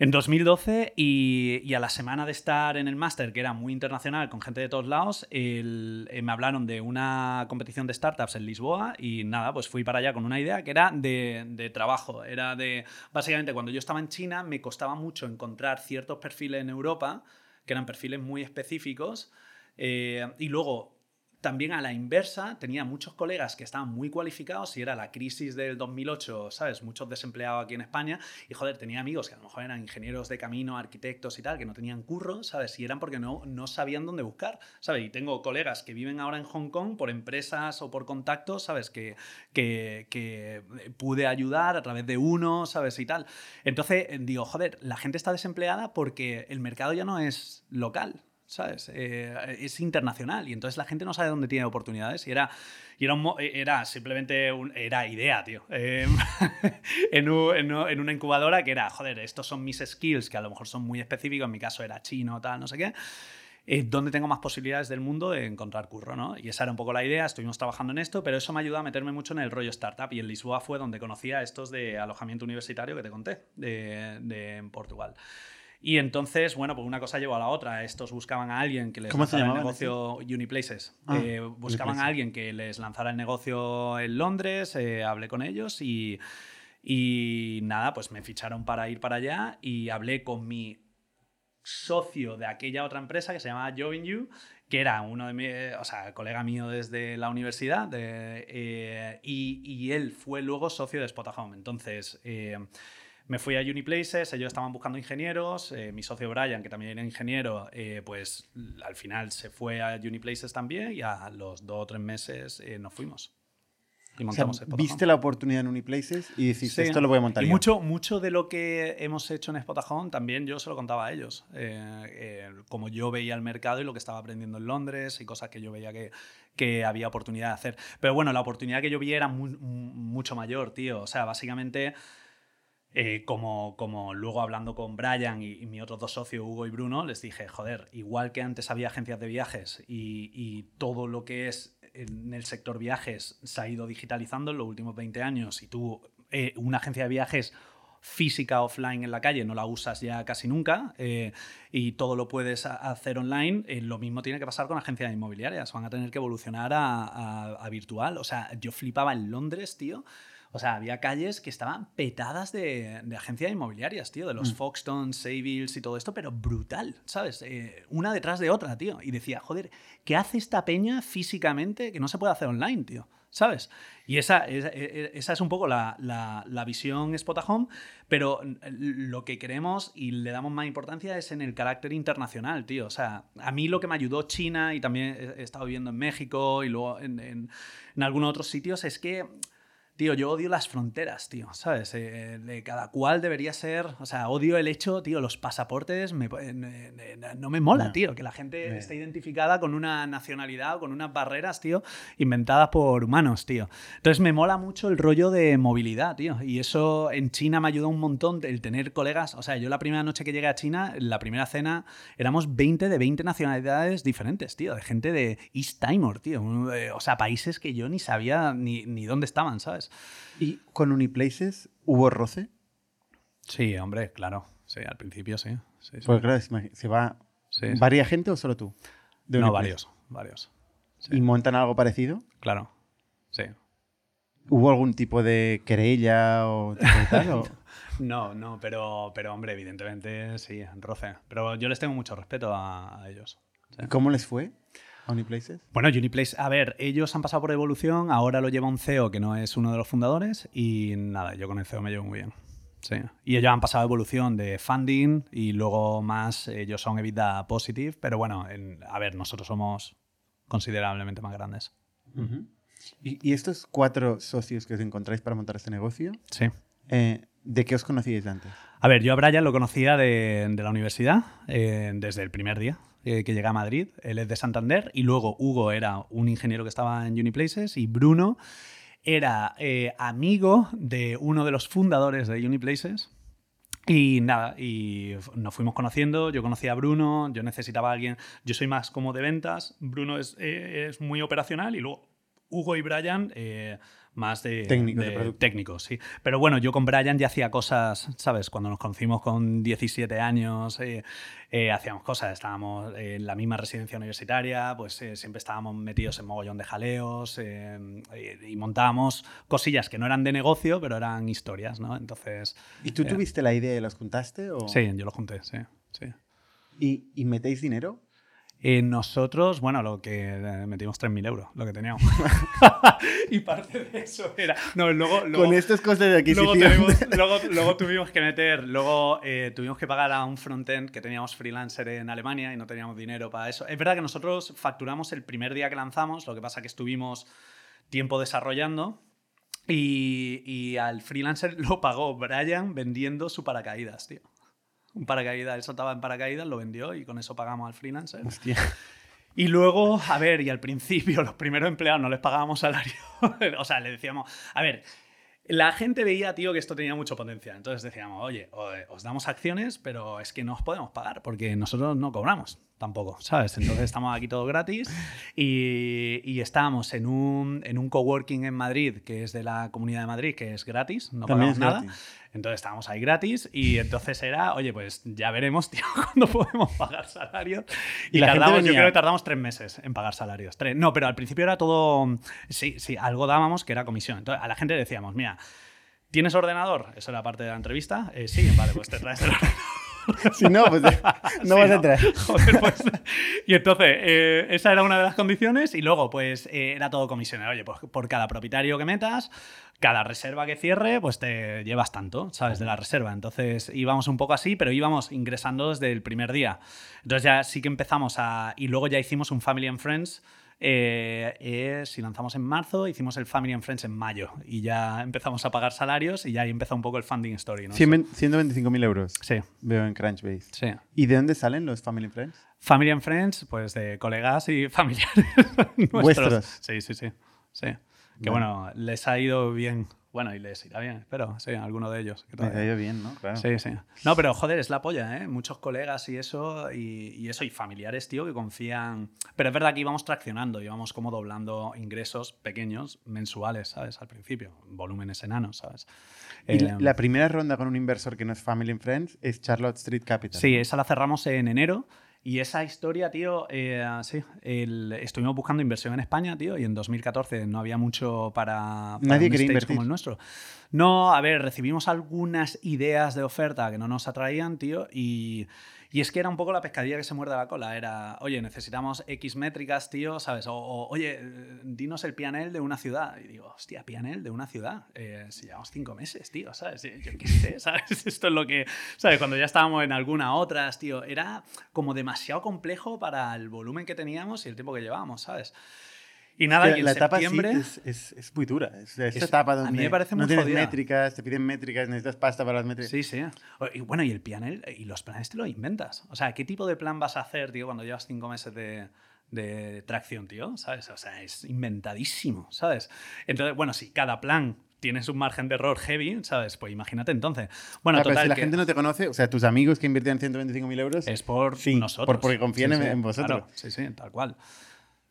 En 2012 y, y a la semana de estar en el máster, que era muy internacional, con gente de todos lados, eh, me hablaron de una competición de startups en Lisboa y nada, pues fui para allá con una idea que era de, de trabajo. Era de, básicamente, cuando yo estaba en China me costaba mucho encontrar ciertos perfiles en Europa, que eran perfiles muy específicos, eh, y luego también a la inversa, tenía muchos colegas que estaban muy cualificados y era la crisis del 2008, ¿sabes? Muchos desempleados aquí en España y joder, tenía amigos que a lo mejor eran ingenieros de camino, arquitectos y tal, que no tenían curro, ¿sabes? Y eran porque no, no sabían dónde buscar, ¿sabes? Y tengo colegas que viven ahora en Hong Kong por empresas o por contactos, ¿sabes? Que, que, que pude ayudar a través de uno, ¿sabes? Y tal. Entonces eh, digo, joder, la gente está desempleada porque el mercado ya no es local, ¿sabes? Eh, es internacional y entonces la gente no sabe dónde tiene oportunidades y era, era, simplemente un- era idea, tío. Eh, [LAUGHS] en, un- en un- en una incubadora que era, joder, estos son mis skills que a lo mejor son muy específicos, en mi caso era chino, tal, no sé qué. Eh, ¿Dónde tengo más posibilidades del mundo de encontrar curro? ¿no? Y esa era un poco la idea, estuvimos trabajando en esto, pero eso me ayudó a meterme mucho en el rollo startup y en Lisboa fue donde conocí a estos de alojamiento universitario que te conté, de, de en Portugal. Y entonces, bueno, pues una cosa llevó a la otra. Estos buscaban a alguien que les ¿Cómo se lanzara el negocio Uniplaces. Ah, Eh, buscaban Uniplaces. a alguien que les lanzara el negocio en Londres, eh, hablé con ellos y, y nada, pues me ficharon para ir para allá y hablé con mi socio de aquella otra empresa que se llamaba Join You, que era uno de mis, o sea, colega mío desde la universidad, de, eh, y, y él fue luego socio de Spot Home. Entonces, eh, me fui a Uniplaces, ellos estaban buscando ingenieros, eh, mi socio Brian, que también era ingeniero, eh, pues al final se fue a Uniplaces también y a los dos o tres meses eh, nos fuimos. Y O sea, montamos viste la oportunidad en Uniplaces y dijiste, Sí. esto lo voy a montar Y yo. mucho, mucho de lo que hemos hecho en Spotajón también yo se lo contaba a ellos. Eh, eh, como yo veía el mercado y lo que estaba aprendiendo en Londres y cosas que yo veía que, que había oportunidad de hacer. Pero bueno, la oportunidad que yo vi era mu- mu- mucho mayor, tío. O sea, básicamente. Eh, como, como luego hablando con Brian y, y mi otros dos socios, Hugo y Bruno, les dije, joder, igual que antes había agencias de viajes y, y todo lo que es en el sector viajes se ha ido digitalizando en los últimos 20 años y tú, eh, una agencia de viajes física offline en la calle no la usas ya casi nunca eh, y todo lo puedes hacer online, eh, lo mismo tiene que pasar con agencias inmobiliarias, van a tener que evolucionar a, a- a virtual. O sea, yo flipaba en Londres, tío. O sea, había calles que estaban petadas de, de agencias inmobiliarias, tío, de los Mm. Foxtons, Savills y todo esto, pero brutal, ¿sabes? Eh, una detrás de otra, tío. Y decía, joder, ¿qué hace esta peña físicamente que no se puede hacer online, tío? ¿Sabes? Y esa, esa, esa es un poco la, la, la visión Spot Home, pero lo que queremos y le damos más importancia es en el carácter internacional, tío. O sea, a mí lo que me ayudó China y también he he estado viviendo en México y luego en, en, en algunos otros sitios es que Tío, yo odio las fronteras, tío, ¿sabes? Eh, de cada cual debería ser, o sea, odio el hecho, tío, los pasaportes me- eh, no me mola, No. tío, que la gente No. esté identificada con una nacionalidad o con unas barreras, tío, inventadas por humanos, tío. Entonces me mola mucho el rollo de movilidad, tío, y eso en China me ayudó un montón el tener colegas, o sea, yo la primera noche que llegué a China, la primera cena, éramos 20 de 20 nacionalidades diferentes, tío, de gente de East Timor, tío, eh, o sea, países que yo ni sabía ni, ni dónde estaban, ¿sabes? ¿Y con Uniplaces hubo roce? Sí, hombre, claro. Sí, al principio sí. sí, sí. Porque claro, ¿se va Sí, varia gente o solo tú? De No, varios, varios. ¿Y montan algo parecido? claro. Sí. ¿Hubo algún tipo de querella o tipo de tal? o- [LAUGHS] No, no, pero, pero hombre, evidentemente sí, roce. Pero yo les tengo mucho respeto a, a ellos. Sí. ¿Y ¿Cómo les fue Uniplaces? Bueno, Uniplace, a ver, ellos han pasado por evolución, ahora lo lleva un CEO que no es uno de los fundadores y nada, yo con el CEO me llevo muy bien. Sí. Y ellos han pasado evolución de funding y luego más, ellos son EBITDA positive, pero bueno, en- a ver, nosotros somos considerablemente más grandes. ¿Y, y estos cuatro socios que os encontráis para montar este negocio, Sí. eh, ¿de qué os conocíais antes? A ver, yo a Brian lo conocía de, la universidad eh, desde el primer día eh, que llegué a Madrid. Él es de Santander y luego Hugo era un ingeniero que estaba en Uniplaces y Bruno era eh, amigo de uno de los fundadores de Uniplaces. Y nada, y nos fuimos conociendo, yo conocía a Bruno, yo necesitaba a alguien, yo soy más como de ventas, Bruno es, es muy operacional y luego Hugo y Brian más de, producto. técnicos, sí. Pero bueno, yo con Brian ya hacía cosas, ¿sabes? Cuando nos conocimos con 17 años, eh, eh, hacíamos cosas, estábamos en la misma residencia universitaria, pues eh, siempre estábamos metidos en mogollón de jaleos y montábamos cosillas que no eran de negocio, pero eran historias, ¿no? Entonces, ¿Y tú tuviste la idea y las juntaste? O... sí, yo lo junté, sí. sí. ¿Y, y metéis dinero? Eh, nosotros, bueno, lo que eh, metimos 3.000 euros, lo que teníamos. [LAUGHS] y parte de eso era. No, luego. luego Con estos costes de Luego, adquisición. tuvimos, luego, luego tuvimos que meter, luego eh, tuvimos que pagar a un frontend que teníamos freelancer en Alemania y no teníamos dinero para eso. Es verdad que nosotros facturamos el primer día que lanzamos, lo que pasa que estuvimos tiempo desarrollando y, y al freelancer lo pagó Brian vendiendo su paracaídas, tío. Un paracaídas, él saltaba en paracaídas, lo vendió y con eso pagamos al freelancer. Hostia. Y luego, a ver, y al principio [LAUGHS] los primeros empleados no les pagábamos salario. [LAUGHS] o sea, le decíamos, a ver, la gente veía, tío, que esto tenía mucho potencial. Entonces decíamos, oye, o- os damos acciones, pero es que no os podemos pagar porque nosotros no cobramos. Tampoco, ¿sabes? Entonces estamos aquí todo gratis y, y estábamos en un, en un coworking en Madrid, que es de la Comunidad de Madrid, que es gratis, no También pagamos nada. gratis. Entonces estábamos ahí gratis y entonces era, oye, pues ya veremos, [LAUGHS] tío, cuándo podemos pagar salarios. Y, Y la gente tardamos, yo creo que tardamos tres meses en pagar salarios. Tres. No, pero al principio era todo, sí, sí, algo dábamos que era comisión. Entonces a la gente le decíamos, mira, ¿tienes ordenador? Eso era parte de la entrevista. Eh, sí, vale, pues te traes el [LAUGHS] ordenador. [LAUGHS] Si no, pues [LAUGHS] no Sí, vas a traer. [LAUGHS] Joder, pues. Y entonces, eh, esa era una de las condiciones. Y luego, pues, eh, era todo comisionado. Oye, pues por cada propietario que metas, cada reserva que cierre, pues te llevas tanto, ¿sabes? De la reserva. Entonces, íbamos un poco así, pero íbamos ingresando desde el primer día. Entonces, ya sí que empezamos a. Y luego ya hicimos un Family and Friends. Eh, eh, si lanzamos en marzo, hicimos el Family and Friends en mayo y ya empezamos a pagar salarios y ya ahí empezó un poco el funding story. ¿no? 125.000 euros. Sí, Veo en Crunchbase. sí. ¿Y de dónde salen los Family Friends? Family and Friends, pues de colegas y [LAUGHS] familiares. nuestros. Vuestros. Sí, sí, sí. sí. Que bueno, les ha ido bien. Bueno, y les irá bien, espero, sí, alguno de ellos. todavía- ido bien, ¿no? Claro. Sí, sí. No, pero joder, es la polla, ¿eh? Muchos colegas y eso, y, y eso, y familiares, tío, que confían. Pero es verdad que íbamos traccionando, íbamos como doblando ingresos pequeños, mensuales, ¿sabes? Al principio, volúmenes enanos, ¿sabes? Y la, Eh, la primera ronda con un inversor que no es Family and Friends es Charlotte Street Capital. Sí, esa la cerramos en enero. Y esa historia, tío, eh, sí, el- estuvimos buscando inversión en España, tío, y en 2014 no había mucho para, para Nadie un quería invertir. como el nuestro. No, a ver, recibimos algunas ideas de oferta que no nos atraían, tío, y, y es que era un poco la pescadilla que se muerde la cola. Era, oye, necesitamos X métricas, tío, ¿sabes? O, o, oye, dinos el PNL de una ciudad. Y digo, hostia, PNL de una ciudad. Eh, si llevamos cinco meses, tío, ¿sabes? Yo qué sé, [LAUGHS] ¿sabes? Esto es lo que, ¿sabes? Cuando ya estábamos en alguna otras, tío, era como demasiado complejo para el volumen que teníamos y el tiempo que llevábamos, ¿sabes? Y nada, Es que y en la etapa sí septiembre... es, es, es muy dura. Es, esta Es- etapa a mí donde me parece no muy tienes jodida. métricas, te piden métricas, necesitas pasta para las métricas. Sí, sí. Y bueno, y el PNL y los planes te los inventas. O sea, ¿qué tipo de plan vas a hacer, tío, cuando llevas cinco meses de, de tracción, tío? ¿Sabes? O sea, es inventadísimo, ¿sabes? Entonces, bueno, si cada plan tienes un margen de error heavy, ¿sabes? Pues imagínate entonces. Bueno, Claro, pero total, si la que gente no te conoce, o sea, tus amigos que invirtieron 125.000 euros, es por Sí, nosotros. por- porque confían en- en vosotros. claro. sí, sí, tal cual.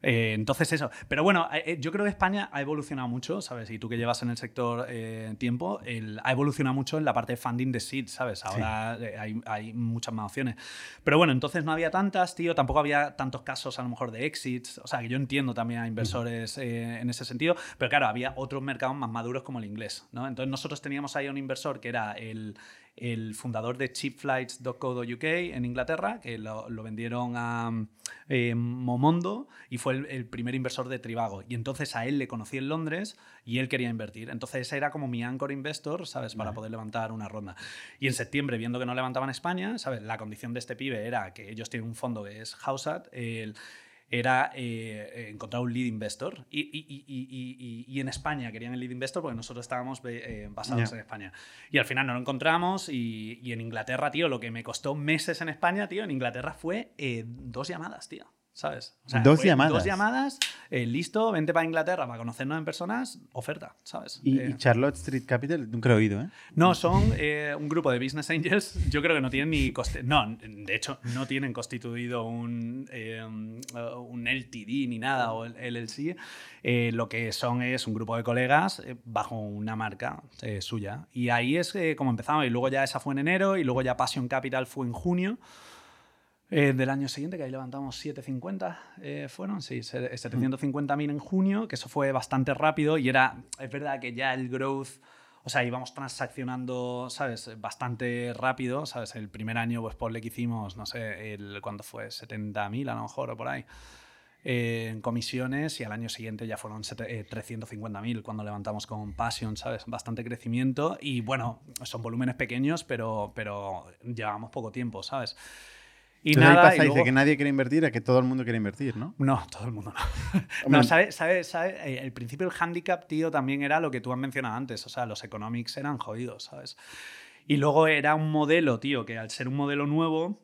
Eh, entonces eso. Pero bueno, eh, eh, yo creo que España ha evolucionado mucho, ¿sabes? Y tú que llevas en el sector eh, tiempo, el- ha evolucionado mucho en la parte de funding de seed, ¿sabes? Ahora hay, hay muchas más opciones. Pero bueno, entonces no había tantas, tío. Tampoco había tantos casos a lo mejor de exits. O sea, que yo entiendo también a inversores en ese sentido. Pero claro, había otros mercados más maduros como el inglés, ¿no? Entonces nosotros teníamos ahí a un inversor que era el el fundador de cheapflights.co.uk en Inglaterra, que lo, lo vendieron a eh, Momondo y fue el, el primer inversor de Trivago. Y entonces a él le conocí en Londres y él quería invertir. Entonces ese era como mi anchor investor, ¿sabes? Para poder levantar una ronda. Y en septiembre, viendo que no levantaban España, ¿sabes? La condición de este pibe era que ellos tienen un fondo que es Hausat, el era eh, encontrar un lead investor. Y, y- y- y- en España querían el lead investor porque nosotros estábamos eh, basados Ya. en España. Y al final no lo encontramos. Y, y en Inglaterra, tío, lo que me costó meses en España, tío, en Inglaterra fue eh, dos llamadas, tío. ¿Sabes? O Dos fue llamadas. Dos llamadas, eh, listo, vente para Inglaterra para conocernos en personas, oferta, ¿sabes? Y, Eh, y Charlotte Street Capital, nunca lo he oído, ¿eh? no, son eh, un grupo de business angels. Yo creo que no tienen ni coste. No, de hecho, no tienen constituido un, eh, un LTD ni nada o LLC. Eh, lo que son es un grupo de colegas eh, bajo una marca suya. Y ahí es como empezamos. Y luego ya esa fue en enero y luego ya Passion Capital fue en junio. Eh, del año siguiente, que ahí levantamos 750, eh, fueron, sí, se- 750.000 en junio, que eso fue bastante rápido y era, es verdad que ya el growth, o sea, íbamos transaccionando, ¿sabes? Bastante rápido, ¿sabes? El primer año, pues por que hicimos, no sé, el, ¿cuánto fue? 70.000 a lo mejor o por ahí. eh, en comisiones y al año siguiente ya fueron sete- eh, 350.000 cuando levantamos con Passion, ¿sabes? Bastante crecimiento y bueno, son volúmenes pequeños, pero, pero llevamos poco tiempo, ¿sabes? Y Entonces ahí nada, y de luego- que nadie quiere invertir a que todo el mundo quiere invertir, ¿no? no, todo el mundo no. [LAUGHS] No, ¿sabes? Sabe, sabe, eh, el principio del handicap, tío, también era lo que tú has mencionado antes. O sea, los economics eran jodidos, ¿sabes? Y luego era un modelo, tío, que al ser un modelo nuevo,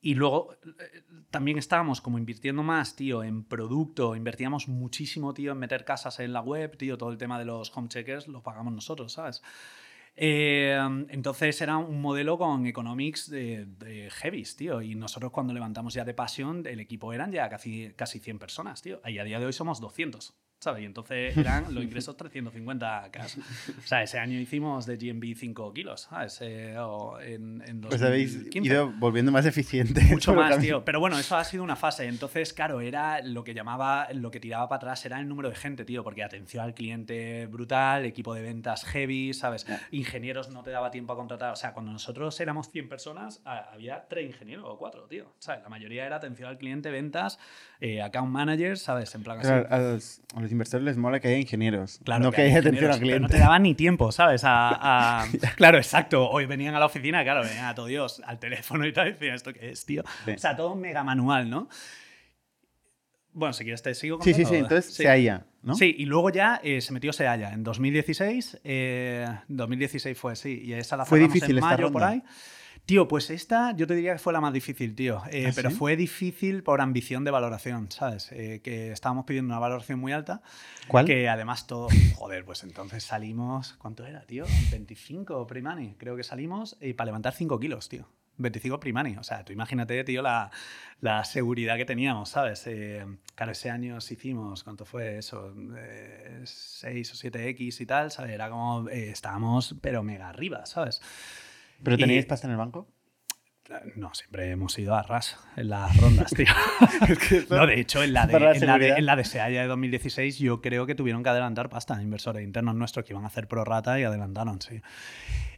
y luego eh, también estábamos como invirtiendo más, tío, en producto, invertíamos muchísimo, tío, en meter casas en la web, tío, todo el tema de los home checkers lo pagamos nosotros, ¿sabes? Eh, entonces era un modelo con economics de, de heavies, tío. Y nosotros cuando levantamos ya de pasión, el equipo eran ya casi, casi 100 personas, tío. Y a día de hoy somos 200. ¿Sabes? Y entonces eran los ingresos 350 cash. O sea, ese año hicimos de GMB 5 kilos, ¿sabes? Eh, o en, en Pues habéis 2015. ido volviendo más eficiente. Mucho más, tío. Pero bueno, eso ha sido una fase. Entonces, claro, era lo que llamaba, lo que tiraba para atrás era el número de gente, tío. Porque atención al cliente brutal, equipo de ventas heavy, ¿sabes? Ingenieros no te daba tiempo a contratar. O sea, cuando nosotros éramos 100 personas, había tres ingenieros o cuatro, tío. ¿Sabes? La mayoría era atención al cliente, ventas, eh, account managers, ¿sabes? En plan así. Claro, los, inversores les mola que haya ingenieros. Claro, no que, hay haya atención al cliente. no te daban ni tiempo, ¿sabes? A, a- [LAUGHS] Claro, exacto. Hoy venían a la oficina, claro, venían a todo Dios, al teléfono y tal, y decían, ¿esto qué es, tío? Sí. O sea, todo mega manual, ¿no? Bueno, si quieres te sigo Sí, sí, sí. Entonces Sí. se haya, ¿no? Sí, y luego ya eh, se metió Seaya en 2016. eh, 2016 fue, sí. Y esa la Fue difícil en esta mayo por ronda. ahí. Tío, pues esta yo te diría que fue la más difícil, tío. Eh, ¿Ah, pero sí? fue difícil por ambición de valoración, ¿sabes? Eh, que estábamos pidiendo una valoración muy alta. ¿Cuál? Que además todo. Joder, pues entonces salimos. ¿Cuánto era, tío? 25 primani. Creo que salimos y para levantar 5 kilos, tío. 25 primani. O sea, tú imagínate, tío, la, la seguridad que teníamos, ¿sabes? Eh, claro, ese año hicimos, ¿cuánto fue eso? Eh, 6 o 7X y tal, ¿sabes? Era como. eh, estábamos, pero mega arriba, ¿sabes? ¿Pero teníais pasta en el banco? No, siempre hemos ido a ras en las rondas, tío. [LAUGHS] no, de hecho, en la de, la en la de, en la de Sealla de 2016 yo creo que tuvieron que adelantar pasta, inversores internos nuestros que iban a hacer prorata y adelantaron, sí.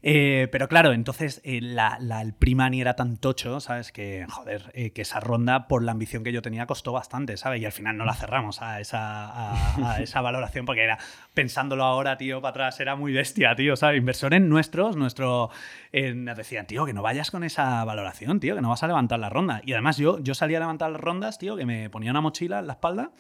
Eh, pero claro, entonces eh, la, la- el era tan tocho, ¿sabes? Que, joder, eh, que esa ronda, por la ambición que yo tenía, costó bastante, ¿sabes? Y al final no la cerramos a esa, a, a [LAUGHS] esa valoración porque era, pensándolo ahora, tío, para atrás, era muy bestia, tío, ¿sabes? Inversores nuestros, nuestro, eh, nos decían, tío, que no vayas con esa valoración, tío, que no vas a levantar la ronda. Y además yo, yo salía a levantar las rondas, tío, que me ponía una mochila en la espalda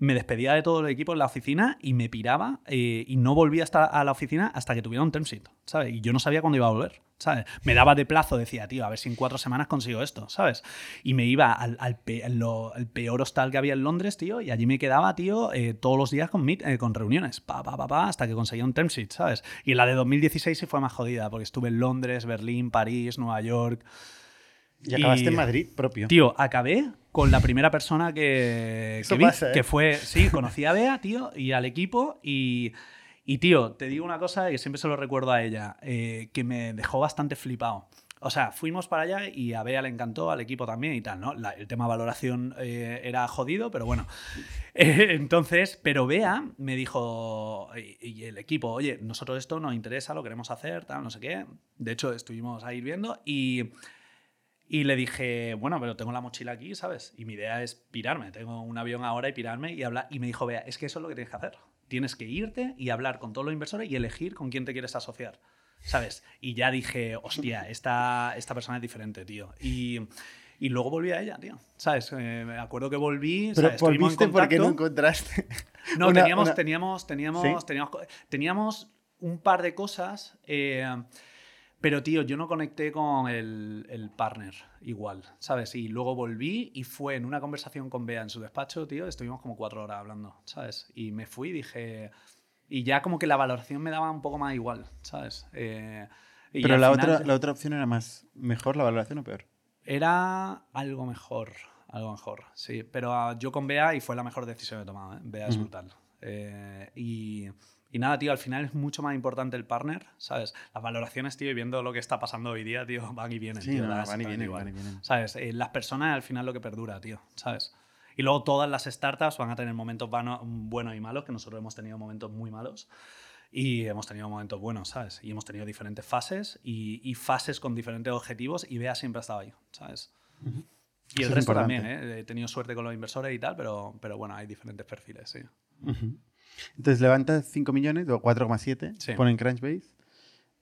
me despedía de todo el equipo en la oficina y me piraba eh, y no volvía hasta a la oficina hasta que tuviera un term sheet, ¿sabes? Y yo no sabía cuándo iba a volver, ¿sabes? Me daba de plazo, decía, tío, a ver si en cuatro semanas consigo esto, ¿sabes? Y me iba al, al pe- lo- al peor hostal que había en Londres, tío, y allí me quedaba, tío, eh, todos los días con, meet- eh, con reuniones, pa, pa, pa, pa, hasta que conseguía un term sheet, ¿sabes? Y la de 2016 sí fue más jodida, porque estuve en Londres, Berlín, París, Nueva York, Y acabaste y- en Madrid propio. Tío, acabé con la primera persona que, Eso que vi, pasa, ¿eh? que fue, sí, conocí a Bea, tío, y al equipo, y, y, tío, te digo una cosa que siempre se lo recuerdo a ella, eh, que me dejó bastante flipado. O sea, fuimos para allá y a Bea le encantó, al equipo también y tal, ¿no? La- el tema valoración eh, era jodido, pero bueno. [LAUGHS] Eh, entonces, pero Bea me dijo, y, y el equipo, oye, nosotros esto nos interesa, lo queremos hacer, tal, no sé qué. De hecho, estuvimos ahí viendo y... Y le dije, bueno, pero tengo la mochila aquí, ¿sabes? Y mi idea es pirarme. Tengo un avión ahora y pirarme y hablar. Y me dijo, vea, es que eso es lo que tienes que hacer. Tienes que irte y hablar con todos los inversores y elegir con quién te quieres asociar, ¿sabes? Y ya dije, hostia, esta, esta persona es diferente, tío. Y, y luego volví a ella, tío. ¿Sabes? Eh, me acuerdo que volví. Pero ¿sabes? Estuvimos en volviste porque no encontraste. [LAUGHS] No, una- teníamos, una- teníamos, teníamos, ¿Sí? teníamos, teníamos un par de cosas, eh, pero tío, yo no conecté con el, el partner igual, ¿sabes? Y luego volví y fue en una conversación con Bea en su despacho, tío, estuvimos como cuatro horas hablando, ¿sabes? Y me fui y dije... Y ya como que la valoración me daba un poco más igual, ¿sabes? Eh, y Pero la final otra, la otra opción era más mejor la valoración o peor. Era algo mejor, algo mejor, sí. Pero ah, yo con Bea y fue la mejor decisión que he tomado. ¿eh? Bea es brutal. Eh, y, y nada, tío, al final es mucho más importante el partner, ¿sabes? Las valoraciones, tío, y viendo lo que está pasando hoy día, tío, [LAUGHS] van y vienen. Sí, tío, no, van y vienen, igual. van y vienen. ¿Sabes? Eh, las personas al final lo que perdura, tío, ¿sabes? Y luego todas las startups van a tener momentos vano- buenos y malos, que nosotros hemos tenido momentos muy malos. Y hemos tenido momentos buenos, ¿sabes? Y hemos tenido diferentes fases y, y fases con diferentes objetivos y Bea siempre ha estado ahí, ¿sabes? Y el Eso resto también, ¿eh? He tenido suerte con los inversores y tal, pero, pero bueno, hay diferentes perfiles, sí. Ujú. Entonces levantas 5 millones o 4,7, Sí. ponen Crunchbase.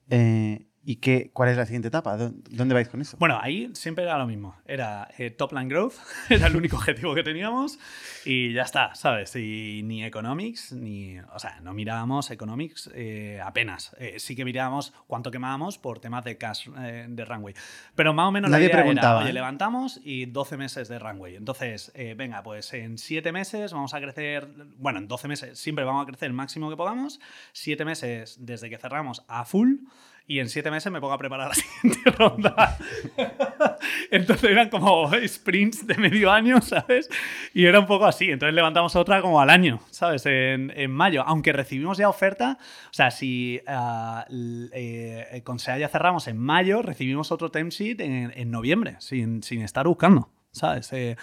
Eh, ¿Y qué, cuál es la siguiente etapa? ¿Dó- ¿Dónde vais con eso? Bueno, ahí siempre era lo mismo. Era eh, top line growth, [LAUGHS] era el único objetivo que teníamos y ya está, ¿sabes? Y ni economics, ni. O sea, no mirábamos economics eh, apenas. Eh, sí que mirábamos cuánto quemábamos por temas de cash eh, de runway. Pero más o menos Nadie la idea preguntaba, era, oye, ¿eh? levantamos y 12 meses de runway. Entonces, eh, venga, pues en 7 meses vamos a crecer. Bueno, en 12 meses siempre vamos a crecer el máximo que podamos. 7 meses desde que cerramos a full y en siete meses me pongo a preparar la [LAUGHS] siguiente ronda. [LAUGHS] Entonces eran como sprints de medio año, ¿sabes? Y era un poco así. Entonces levantamos otra como al año, ¿sabes? En, en mayo. Aunque recibimos ya oferta, o sea, si uh, eh, con SEA ya cerramos en mayo, recibimos otro time sheet en, en noviembre, sin, sin, estar buscando, ¿sabes? Eh,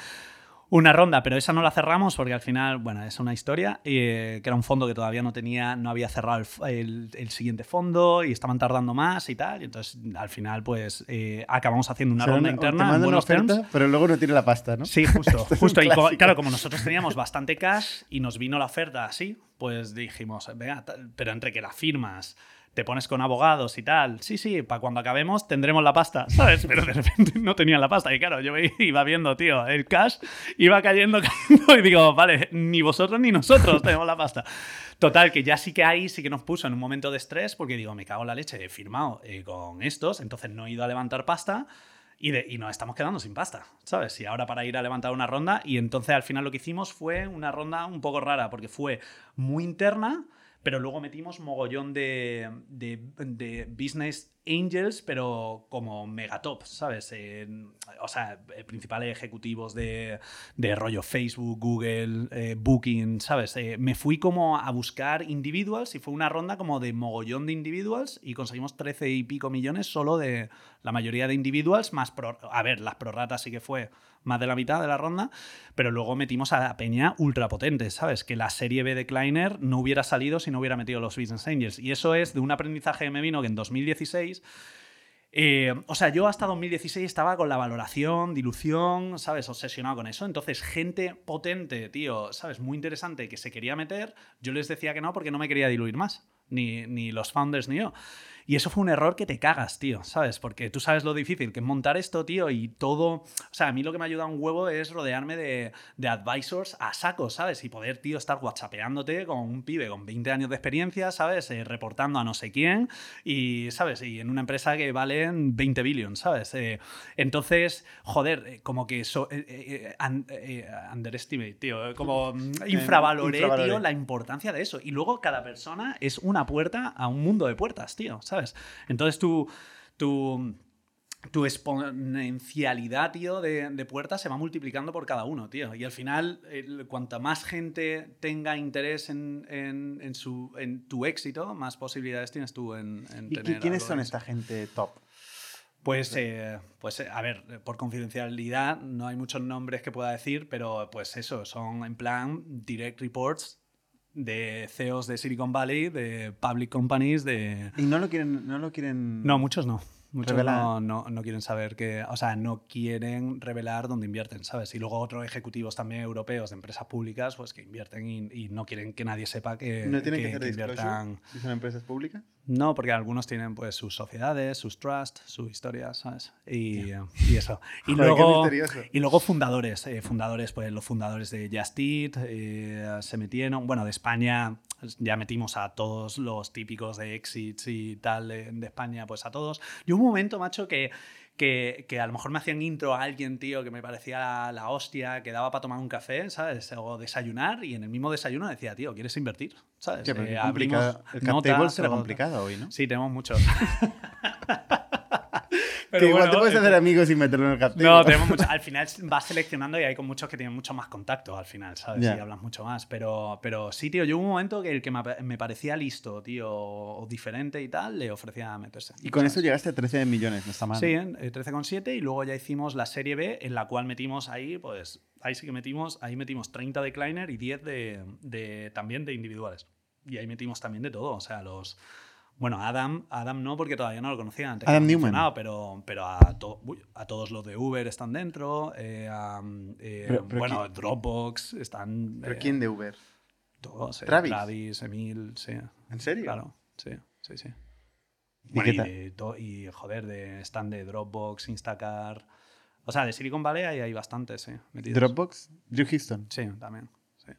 una ronda, pero esa no la cerramos porque al final, bueno, es una historia, eh, que era un fondo que todavía no tenía, no había cerrado el, el, siguiente fondo y estaban tardando más y tal. Y entonces, al final, pues eh, acabamos haciendo una ronda interna. en buenos oferta, terms. pero luego no tiene la pasta, ¿no? Sí, justo. [LAUGHS] justo. Y como, claro, como nosotros teníamos bastante cash y nos vino la oferta así, pues dijimos, venga, pero entre que las firmas te pones con abogados y tal. Sí, sí, para cuando acabemos tendremos la pasta, [LAUGHS] ¿sabes? Pero de repente no tenía la pasta. Y claro, yo iba viendo, tío, el cash iba cayendo, [LAUGHS] cayendo y digo, vale, ni vosotros ni nosotros tenemos la pasta. Total, que ya sí que ahí sí que nos puso en un momento de estrés porque digo, me cago en la leche, he firmado eh, con estos, entonces no he ido a levantar pasta. Y, de, y, nos estamos quedando sin pasta, ¿sabes? Y ahora para ir a levantar una ronda. Y entonces al final lo que hicimos fue una ronda un poco rara, porque fue muy interna, pero luego metimos mogollón de, de, de business angels, pero como megatop, ¿sabes? Eh, o sea, principales ejecutivos de, de rollo Facebook, Google, eh, Booking, ¿sabes? Eh, me fui como a buscar individuals y fue una ronda como de mogollón de individuals y conseguimos 13 y pico millones solo de la mayoría de individuals, más pro, a ver, las prorratas sí que fue más de la mitad de la ronda, pero luego metimos a peña ultra potente, ¿sabes? Que la serie B de Kleiner no hubiera salido si no hubiera metido los Business Angels. Y eso es de un aprendizaje que me vino que en 2016 eh, o sea, yo hasta 2016 estaba con la valoración, dilución, ¿sabes? Obsesionado con eso. Entonces, gente potente, tío, ¿sabes? Muy interesante que se quería meter, yo les decía que no porque no me quería diluir más. Ni, ni los founders ni yo. Y eso fue un error que te cagas, tío, ¿sabes? Porque tú sabes lo difícil que es montar esto, tío, y todo... O sea, a mí lo que me ayuda un huevo es rodearme de, de advisors a saco, ¿sabes? Y poder, tío, estar whatsappeándote con un pibe con 20 años de experiencia, ¿sabes? Eh, reportando a no sé quién y, ¿sabes? Y en una empresa que vale 20 billones, ¿sabes? Eh, entonces, joder, eh, como que... Un, underestimate, tío. Como infravaloré, [LAUGHS] infravaloré, tío, la importancia de eso. Y luego cada persona es una puerta a un mundo de puertas, tío. ¿sabes? Entonces tu, tu, tu exponencialidad, tío, de, de, puertas se va multiplicando por cada uno, tío. Y al final, cuanta más gente tenga interés en, en, en, su, en tu éxito, más posibilidades tienes tú en, en ¿Y tener... quiénes son esta gente top? Pues, eh, pues a ver, por confidencialidad no hay muchos nombres que pueda decir, pero pues eso, son en plan direct reports de CEOs de Silicon Valley, de public companies, de... ¿Y no lo quieren...? No, lo quieren... no muchos no. Muchos no, no, no, quieren saber que, o sea, no quieren revelar dónde invierten, ¿sabes? Y luego otros ejecutivos también europeos de empresas públicas, pues que invierten y, y no quieren que nadie sepa que, ¿No tienen que, que, hacer que inviertan. Si son empresas públicas? No, porque algunos tienen pues sus sociedades, sus trusts, su historia, ¿sabes? Y, yeah. y eso. Y, Joder, luego, y luego fundadores, eh, fundadores, pues los fundadores de Just Eat eh, se metieron, bueno, de España ya metimos a todos los típicos de exits y tal de, de España, pues a todos. Y un momento, macho, que, que, que, a lo mejor me hacían intro a alguien, tío, que me parecía la, la hostia, que daba para tomar un café, ¿sabes? O desayunar, y en el mismo desayuno decía, tío, ¿quieres invertir? ¿Sabes? Sí, pero eh, complicado. El cap table será complicado hoy, ¿no? Sí, tenemos muchos. [LAUGHS] Pero que igual te puedes hacer amigos sin meterlo en el cartel. No, tenemos mucho, [LAUGHS] al final vas seleccionando y hay con muchos que tienen mucho más contacto al final, ¿sabes? Yeah. Y hablas mucho más. Pero, pero sí, tío, yo hubo un momento que el que me parecía listo, tío, o diferente y tal, le ofrecía meterse. Y con ¿sabes? eso llegaste a 13 millones, no está mal. Sí, eh, 13,7 y luego ya hicimos la serie B en la cual metimos ahí, pues, ahí sí que metimos, ahí metimos 30 de Kleiner y 10 de, de también de individuales. Y ahí metimos también de todo, o sea, los bueno, Adam, Adam no, porque todavía no lo conocía antes. Adam Newman. Pero, pero a, to, uy, a, todos los de Uber están dentro. Eh, a, eh, pero, pero bueno, ¿quién? Dropbox están. ¿Pero eh, quién de Uber? Todos. Travis. Travis, Emil, sí. ¿En serio? Claro, sí, sí, sí. ¿Y, bueno, qué tal? y, to, y, joder, de, están de Dropbox, Instacart. O sea, de Silicon Valley hay, hay bastantes, sí. Metidos. ¿Dropbox? Drew Houston. Sí, también. Sí.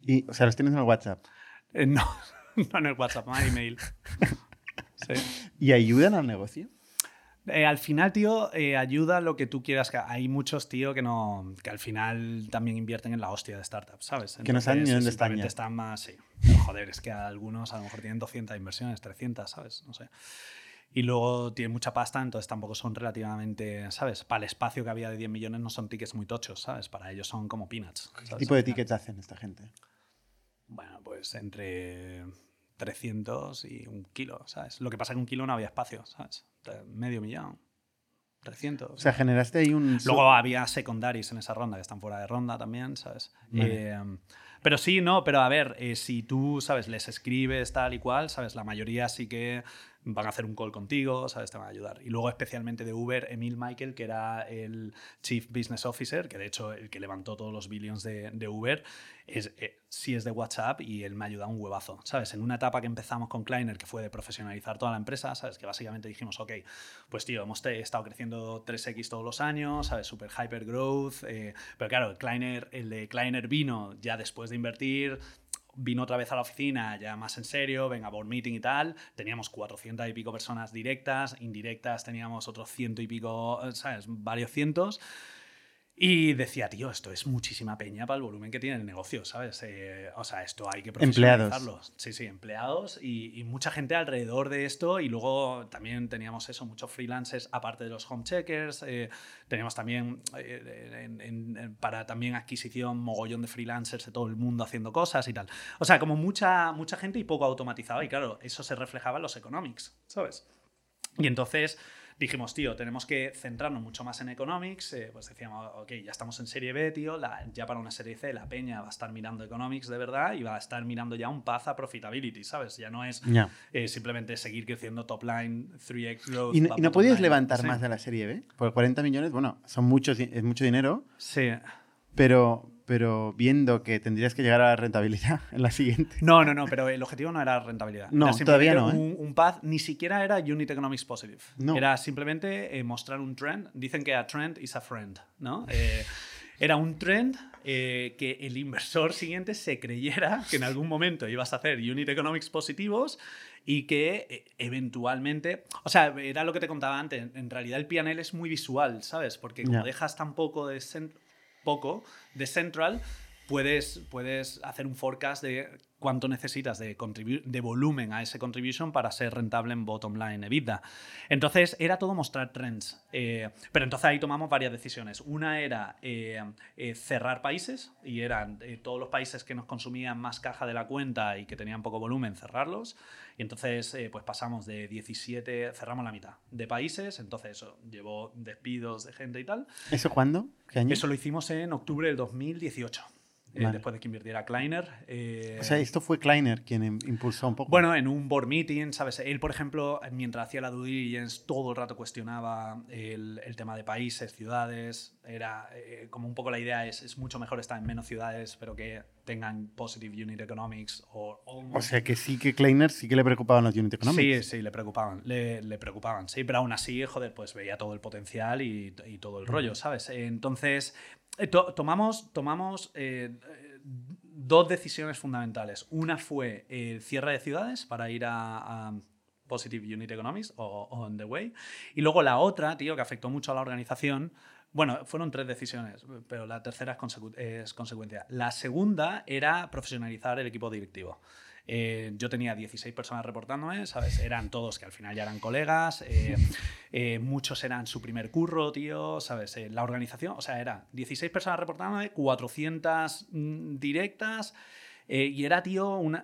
Y, o sea, los tienes en el WhatsApp. Eh, no. [LAUGHS] no en el WhatsApp, no hay email. [LAUGHS] Sí. ¿Y ayudan al negocio? Eh, al final, tío, eh, ayuda lo que tú quieras. Hay muchos, tío, que no que al final también invierten en la hostia de startups, ¿sabes? Entonces, que no saben ni dónde están. están más, sí. Pero, [LAUGHS] joder, es que algunos a lo mejor tienen 200 inversiones, 300, ¿sabes? No sé. Y luego tiene mucha pasta, entonces tampoco son relativamente, ¿sabes? Para el espacio que había de 10 millones no son tickets muy tochos, ¿sabes? Para ellos son como peanuts. ¿Qué tipo de tickets hacen esta gente? Bueno, pues entre 300 y un kilo, ¿sabes? Lo que pasa es que un kilo no había espacio, ¿sabes? Medio millón, 300. O sea, generaste ahí un... Luego había secundaries en esa ronda que están fuera de ronda también, ¿sabes? Vale. Eh, pero sí, no, pero a ver, eh, si tú, ¿sabes? Les escribes tal y cual, ¿sabes? La mayoría sí que van a hacer un call contigo, ¿sabes? Te van a ayudar. Y luego especialmente de Uber, Emil Michael, que era el Chief Business Officer, que de hecho el que levantó todos los billions de, Uber, es, eh, sí es de WhatsApp y él me ayuda un huevazo, ¿sabes? En una etapa que empezamos con Kleiner, que fue de profesionalizar toda la empresa, ¿sabes? Que básicamente dijimos, ok, pues tío, hemos estado creciendo 3x todos los años, ¿sabes? Super hyper growth. eh, pero claro, Kleiner, el de Kleiner vino ya después de invertir, vino otra vez a la oficina ya más en serio, venga, board meeting y tal. Teníamos 400 y pico personas directas, indirectas teníamos otros ciento y pico, eh, ¿sabes? Varios cientos. Y decía, tío, esto es muchísima peña para el volumen que tiene el negocio, ¿sabes? Eh, o sea, esto hay que Empleados. profesionalizarlo. Sí, sí, empleados y, y mucha gente alrededor de esto. Y luego también teníamos eso, muchos freelancers, aparte de los home checkers. eh, teníamos también eh, en- para también adquisición mogollón de freelancers de todo el mundo haciendo cosas y tal. O sea, como mucha, mucha gente y poco automatizado. Y claro, eso se reflejaba en los economics, ¿sabes? Y entonces dijimos, tío, tenemos que centrarnos mucho más en economics. eh, pues decíamos, ok, ya estamos en serie B, tío, la- ya para una serie C la peña va a estar mirando economics de verdad y va a estar mirando ya un path a profitability, ¿sabes? Ya no es eh, simplemente seguir creciendo top line, 3x growth. ¿Y, no- y podías line. levantar Sí. más de la serie B? Por 40 millones, bueno, son muchos, es mucho dinero, Sí. pero, pero viendo que tendrías que llegar a la rentabilidad [LAUGHS] en la siguiente. No, no, no, pero el objetivo no era rentabilidad. No, Era todavía no, ¿eh? Un, un path, ni siquiera era unit economics positive. No. Era simplemente eh, mostrar un trend. Dicen que a trend is a friend, ¿no? Eh, era un trend que el inversor siguiente se creyera que en algún momento ibas a hacer unit economics positivos y que eventualmente, o sea, era lo que te contaba antes, en realidad el PNL es muy visual, ¿sabes? Porque como dejas tan poco de, cen- poco de central, puedes, puedes hacer un forecast de cuánto necesitas de, de volumen a ese contribution para ser rentable en bottom line EBITDA. Entonces era todo mostrar trends. Eh, pero entonces ahí tomamos varias decisiones. Una era eh, eh, cerrar países y eran todos los países que nos consumían más caja de la cuenta y que tenían poco volumen, cerrarlos. Y entonces eh, pues pasamos de 17, cerramos la mitad de países. Entonces eso llevó despidos de gente y tal. ¿Eso cuándo? ¿Qué año? Eso lo hicimos en octubre del 2018. Eh, Vale. después de que invirtiera Kleiner. eh, O sea, esto fue Kleiner quien im- impulsó un poco. bueno, en un board meeting, ¿sabes? Él, por ejemplo, mientras hacía la due diligence, todo el rato cuestionaba el, el tema de países, ciudades. Era eh, como un poco la idea es, es mucho mejor estar en menos ciudades, pero que tengan positive unit economics o, o sea, que sí que Kleiner sí que le preocupaban los unit economics. Sí, sí, le preocupaban, le, le preocupaban, sí, pero aún así, joder, pues veía todo el potencial y, y todo el rollo, ¿sabes? Entonces, to- tomamos, tomamos eh, eh, dos decisiones fundamentales. Una fue el cierre de ciudades para ir a, a Positive Unit Economics o, o On the Way. Y luego la otra, tío, que afectó mucho a la organización. Bueno, fueron tres decisiones, pero la tercera es, consecu- es consecuencia. La segunda era profesionalizar el equipo directivo. Eh, yo tenía 16 personas reportándome, ¿sabes? Eran todos que al final ya eran colegas, eh, [LAUGHS] eh, muchos eran su primer curro, tío, ¿sabes? La organización, o sea, era 16 personas reportándome, 400 mm, directas, y era, tío, una...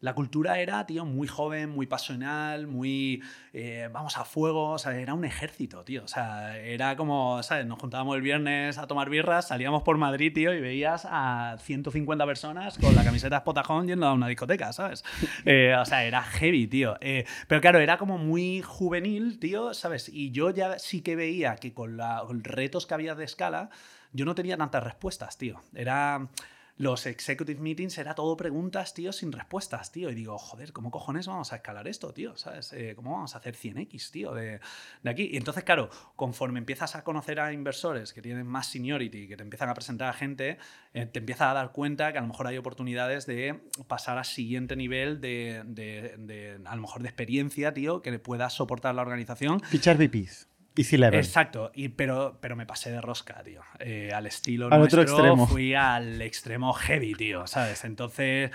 la cultura era, tío, muy joven, muy pasional, muy. eh, vamos a fuego, o sea, era un ejército, tío. O sea, era como, ¿sabes? Nos juntábamos el viernes a tomar birras, salíamos por Madrid, tío, y veías a 150 personas con la camiseta Spotajón yendo a una discoteca, ¿sabes? [LAUGHS] Eh, o sea, era heavy, tío. Eh, pero claro, era como muy juvenil, tío, ¿sabes? Y yo ya sí que veía que con, con retos que había de escala, yo no tenía tantas respuestas, tío. Era los executive meetings era todo preguntas, tío, sin respuestas, tío. Y digo, joder, ¿cómo cojones vamos a escalar esto, tío? ¿Sabes? Eh, ¿Cómo vamos a hacer 100x, tío, de, de aquí? Y entonces, claro, conforme empiezas a conocer a inversores que tienen más seniority, que te empiezan a presentar a gente, eh, te empiezas a dar cuenta que a lo mejor hay oportunidades de pasar al siguiente nivel de, de- a lo mejor, de experiencia, tío, que pueda soportar la organización. Fichar VPs. Easy level. Exacto, y, pero, pero me pasé de rosca, tío. Eh, al estilo Al otro nuestro extremo. fui al extremo heavy, tío, ¿sabes? Entonces,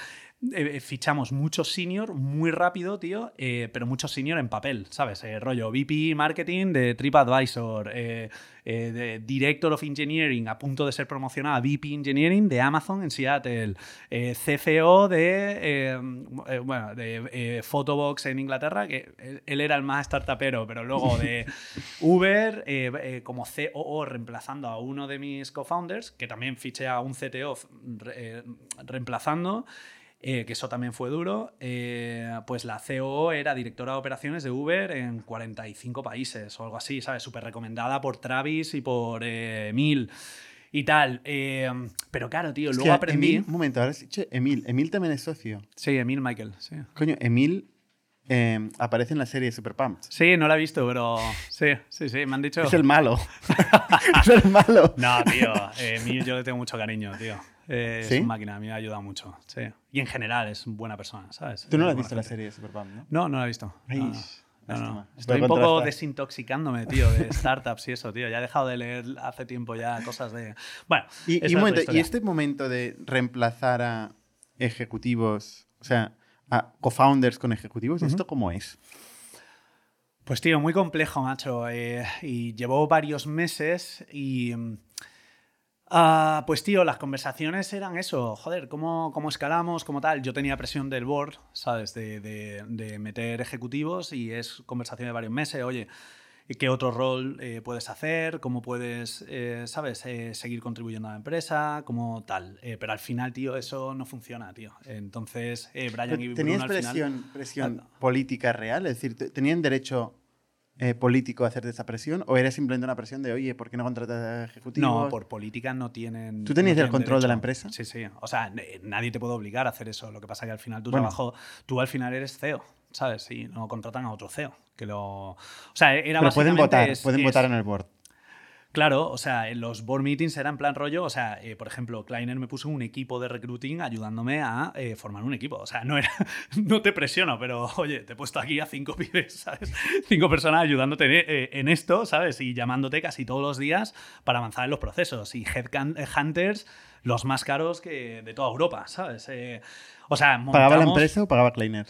eh, fichamos mucho senior muy rápido, tío, eh, pero mucho senior en papel, ¿sabes? Eh, rollo VP Marketing de TripAdvisor, eh, eh, de Director of Engineering a punto de ser promocionada VP Engineering de Amazon en Seattle, eh, CFO de, eh, eh, bueno, de eh, Photobox en Inglaterra, que él, era el más startupero, pero luego de [LAUGHS] Uber eh, eh, como COO reemplazando a uno de mis co-founders, que también fiché a un CTO re- eh, reemplazando eh, que eso también fue duro, eh, pues la COO era directora de operaciones de Uber en 45 países o algo así, ¿sabes? Súper recomendada por Travis y por eh, Emil y tal. Eh, pero claro, tío, luego Hostia, aprendí... Emil, un momento, ahora has dicho Emil. Emil también es socio. Sí, Emil Michael, sí. Coño, Emil eh, aparece en la serie Super Pumped. Sí, no la he visto, pero sí, sí, sí, me han dicho... Es el malo. [LAUGHS] es el malo. No, tío, Emil yo le tengo mucho cariño, tío. Eh, ¿Sí? Es una máquina, a mí me ha ayudado mucho, sí. Y en general es buena persona, ¿sabes? Tú no has visto la serie Super Pumped, ¿no? No, no la he visto. Ay, No, no. Estoy un poco desintoxicándome, tío, de [LAUGHS] startups y eso, tío. Ya he dejado de leer hace tiempo ya cosas de... Bueno, Y, momento, este momento de reemplazar a ejecutivos, o sea, a co-founders con ejecutivos, ¿esto cómo es? Pues tío, muy complejo, macho. eh, y llevó varios meses y... ah, pues tío, las conversaciones eran eso, joder, ¿cómo, cómo escalamos, cómo tal? Yo tenía presión del board, ¿sabes? De, de- de meter ejecutivos y es conversación de varios meses, oye, ¿qué otro rol eh, puedes hacer? ¿Cómo puedes, eh, ¿sabes? Eh, seguir contribuyendo a la empresa, como tal. Pero al final, tío, eso no funciona, tío. Entonces, eh, Brian y ¿Tenías Bruno al final... presión, Ah. política real? Es decir, ¿te- ¿tenían derecho eh, político hacerte esa presión? ¿O era simplemente una presión de, oye, ¿por qué no contratas a ejecutivos? No, por política no tienen. ¿Tú tenías no el control de la derecho. empresa? Sí, sí. O sea, n- nadie te puede obligar a hacer eso. Lo que pasa es que al final tu Bueno. trabajo, tú al final eres CEO, ¿sabes? Y no contratan a otro CEO. Que lo. O sea, era Pero pueden votar, es- pueden es- votar en el board. Claro, o sea, en los board meetings era en plan rollo, o sea, eh, por ejemplo, Kleiner me puso un equipo de recruiting ayudándome a eh, formar un equipo. O sea, no era, [LAUGHS] no te presiono, pero oye, te he puesto aquí a cinco [LAUGHS] pibes, ¿sabes? Cinco personas ayudándote eh, en esto, ¿sabes? Y llamándote casi todos los días para avanzar en los procesos. Y headhunters, los más caros que de toda Europa, ¿sabes? O sea, ¿Pagaba la empresa o pagaba Kleiner?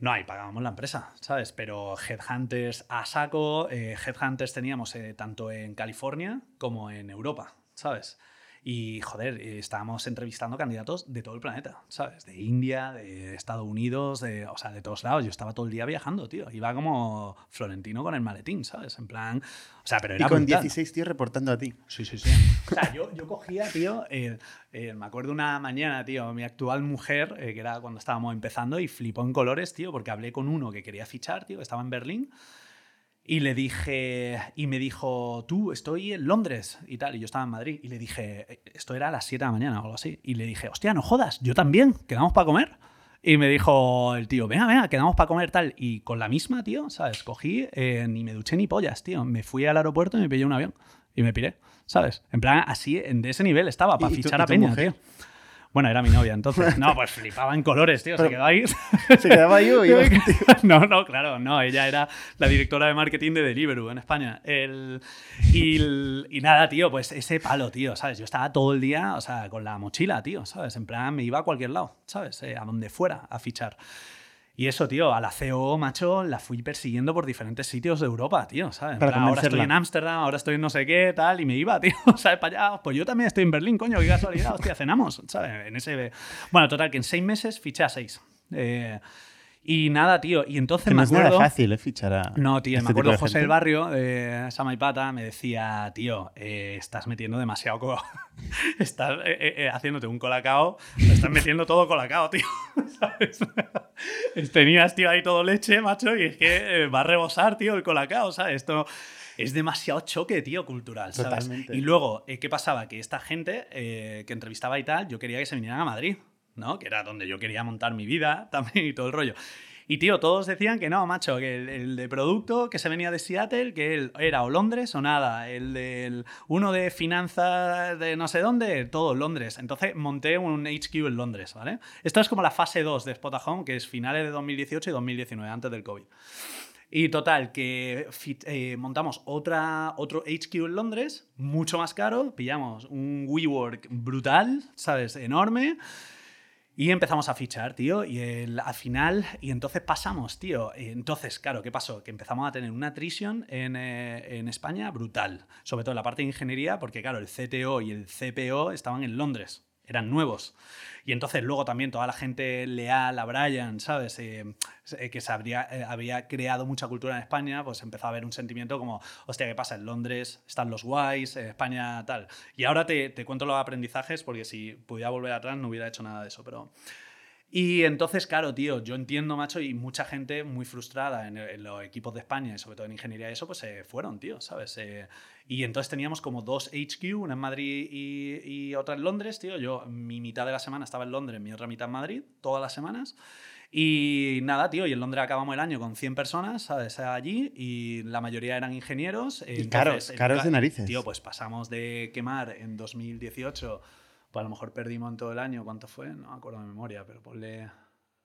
No, ahí pagábamos la empresa, ¿sabes? Pero Headhunters a saco, eh, Headhunters teníamos eh, tanto en California como en Europa, ¿sabes? Y, joder, eh, estábamos entrevistando candidatos de todo el planeta, ¿sabes? De India, de Estados Unidos, de, o sea, de todos lados. Yo estaba todo el día viajando, tío. Iba como Florentino con el maletín, ¿sabes? En plan... O sea, pero Y era con brutal. 16 tíos reportando a ti. Sí, sí, sí. O sea, yo, yo cogía, tío, eh, eh, me acuerdo una mañana, tío, mi actual mujer, eh, que era cuando estábamos empezando, y flipó en colores, tío, porque hablé con uno que quería fichar, tío, que estaba en Berlín, y le dije, y me dijo, tú, estoy en Londres y tal, y yo estaba en Madrid, y le dije, esto era a las 7 de la mañana o algo así, y le dije, hostia, no jodas, yo también, quedamos para comer. Y me dijo el tío, venga, venga, quedamos para comer tal. Y con la misma, tío, ¿sabes? Cogí, eh, ni me duché ni pollas, tío. Me fui al aeropuerto y me pillé un avión. Y me piré, ¿sabes? En plan, así, en, de ese nivel estaba, para ¿Y- y tu- fichar a Peña, tío. Bueno, era mi novia entonces. [LAUGHS] No, pues flipaba en colores, tío. Se Pero- quedó ahí. Se quedaba ahí o [LAUGHS] iba contigo? No, no, claro, no. Ella era la directora de marketing de Deliveroo en España. El, y, el- y nada, tío, pues ese palo, tío, ¿sabes? Yo estaba todo el día, o sea, con la mochila, tío, ¿sabes? En plan, me iba a cualquier lado, ¿sabes? Eh, a donde fuera a fichar. Y eso, tío, a la CEO, macho, la fui persiguiendo por diferentes sitios de Europa, tío, ¿sabes? En Para plan, ahora estoy en Ámsterdam, ahora estoy en no sé qué, tal, y me iba, [LAUGHS] tío, ¿sabes? Para allá, pues yo también estoy en Berlín, coño, qué casualidad, hostia, cenamos, ¿sabes? En ese... Bueno, total, que en seis meses fiché a seis. Eh, y nada, tío, y entonces me no acuerdo... nada fácil, ¿eh? Fichar a. No, tío, este me acuerdo de José gente. del Barrio, de Samaipata, me decía, tío, eh, estás metiendo demasiado... co- [LAUGHS] estás eh, eh, eh, haciéndote un colacao, estás metiendo todo colacao, tío, [LAUGHS] ¿sabes? [LAUGHS] Tenías, tío, ahí todo leche, macho, y es que eh, va a rebosar, tío, el colacao, ¿sabes? Esto... Es demasiado choque, tío, cultural, ¿sabes? Totalmente. Y luego, ¿qué pasaba? Que esta gente que entrevistaba y tal, yo quería que se vinieran a Madrid, ¿no? Que era donde yo quería montar mi vida [LAUGHS] también y todo el rollo. Y tío, todos decían que no, macho, que el, de producto que se venía de Seattle, que él era o Londres o nada. El del uno de finanzas de no sé dónde, todo Londres. Entonces monté un HQ en Londres, ¿vale? Esto es como la fase 2 de Spot Home, que es finales de 2018 y 2019, antes del COVID. Y total, que eh, montamos otra, otro HQ en Londres, mucho más caro, pillamos un WeWork brutal, ¿sabes? Enorme. Y empezamos a fichar, tío, y al final, y entonces pasamos, tío. Entonces, claro, ¿qué pasó? Que empezamos a tener una attrition en, eh, en, España brutal, sobre todo en la parte de ingeniería, porque, claro, el CTO y el CPO estaban en Londres, eran nuevos. Y entonces luego también toda la gente leal a Brian, ¿sabes? Eh, eh, que se habría, eh, había creado mucha cultura en España, pues empezó a haber un sentimiento como, hostia, ¿qué pasa? En Londres están los guays, en España tal. Y ahora te, te cuento los aprendizajes porque si pudiera volver atrás no hubiera hecho nada de eso, pero... Y entonces, claro, tío, yo entiendo, macho, y mucha gente muy frustrada en, los equipos de España, y sobre todo en ingeniería y eso, pues se fueron, tío, ¿sabes? Eh, y entonces teníamos como dos HQ, una en Madrid y, y, otra en Londres, tío. Yo, mi mitad de la semana estaba en Londres, mi otra mitad en Madrid, todas las semanas. Y nada, tío, y en Londres acabamos el año con 100 personas, ¿sabes? Allí, y la mayoría eran ingenieros. Y caros, caros de narices. Tío, pues pasamos de quemar en 2018 pues a lo mejor perdimos en todo el año, ¿cuánto fue? No me acuerdo de memoria, pero ponle,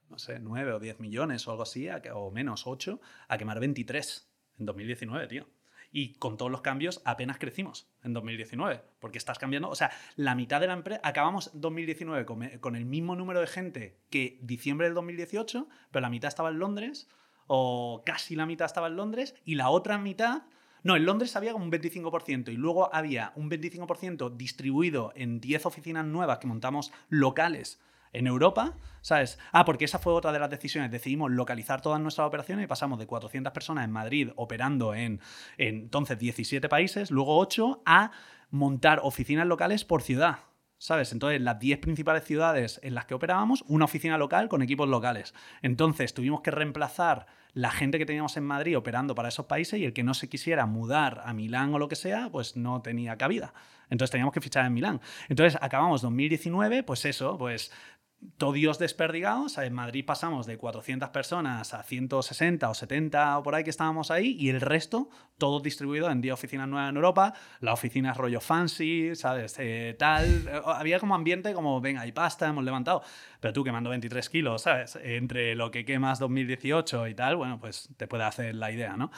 no sé, 9 o 10 millones o algo así, o menos 8, a quemar 23 en 2019, tío. Y con todos los cambios apenas crecimos en 2019, porque estás cambiando, o sea, la mitad de la empresa, acabamos 2019 con, con el mismo número de gente que diciembre del 2018, pero la mitad estaba en Londres, o casi la mitad estaba en Londres, y la otra mitad no, en Londres había como un 25% y luego había un 25% distribuido en 10 oficinas nuevas que montamos locales en Europa, ¿sabes? Ah, porque esa fue otra de las decisiones. Decidimos localizar todas nuestras operaciones y pasamos de 400 personas en Madrid operando en, en entonces 17 países, luego 8, a montar oficinas locales por ciudad. ¿Sabes? Entonces, las 10 principales ciudades en las que operábamos, una oficina local con equipos locales. Entonces, tuvimos que reemplazar la gente que teníamos en Madrid operando para esos países y el que no se quisiera mudar a Milán o lo que sea, pues no tenía cabida. Entonces teníamos que fichar en Milán. Entonces acabamos 2019, pues eso, pues todo Dios desperdigado. en Madrid pasamos de 400 personas a 160 o 70 o por ahí que estábamos ahí y el resto todo distribuido en 10 oficinas nuevas en Europa, las oficinas rollo fancy, ¿sabes? Eh, tal. Eh, había como ambiente como, venga, hay pasta, hemos levantado. Pero tú quemando 23 kilos, ¿sabes? Entre lo que quemas 2018 y tal, bueno, pues te puede hacer la idea, ¿no?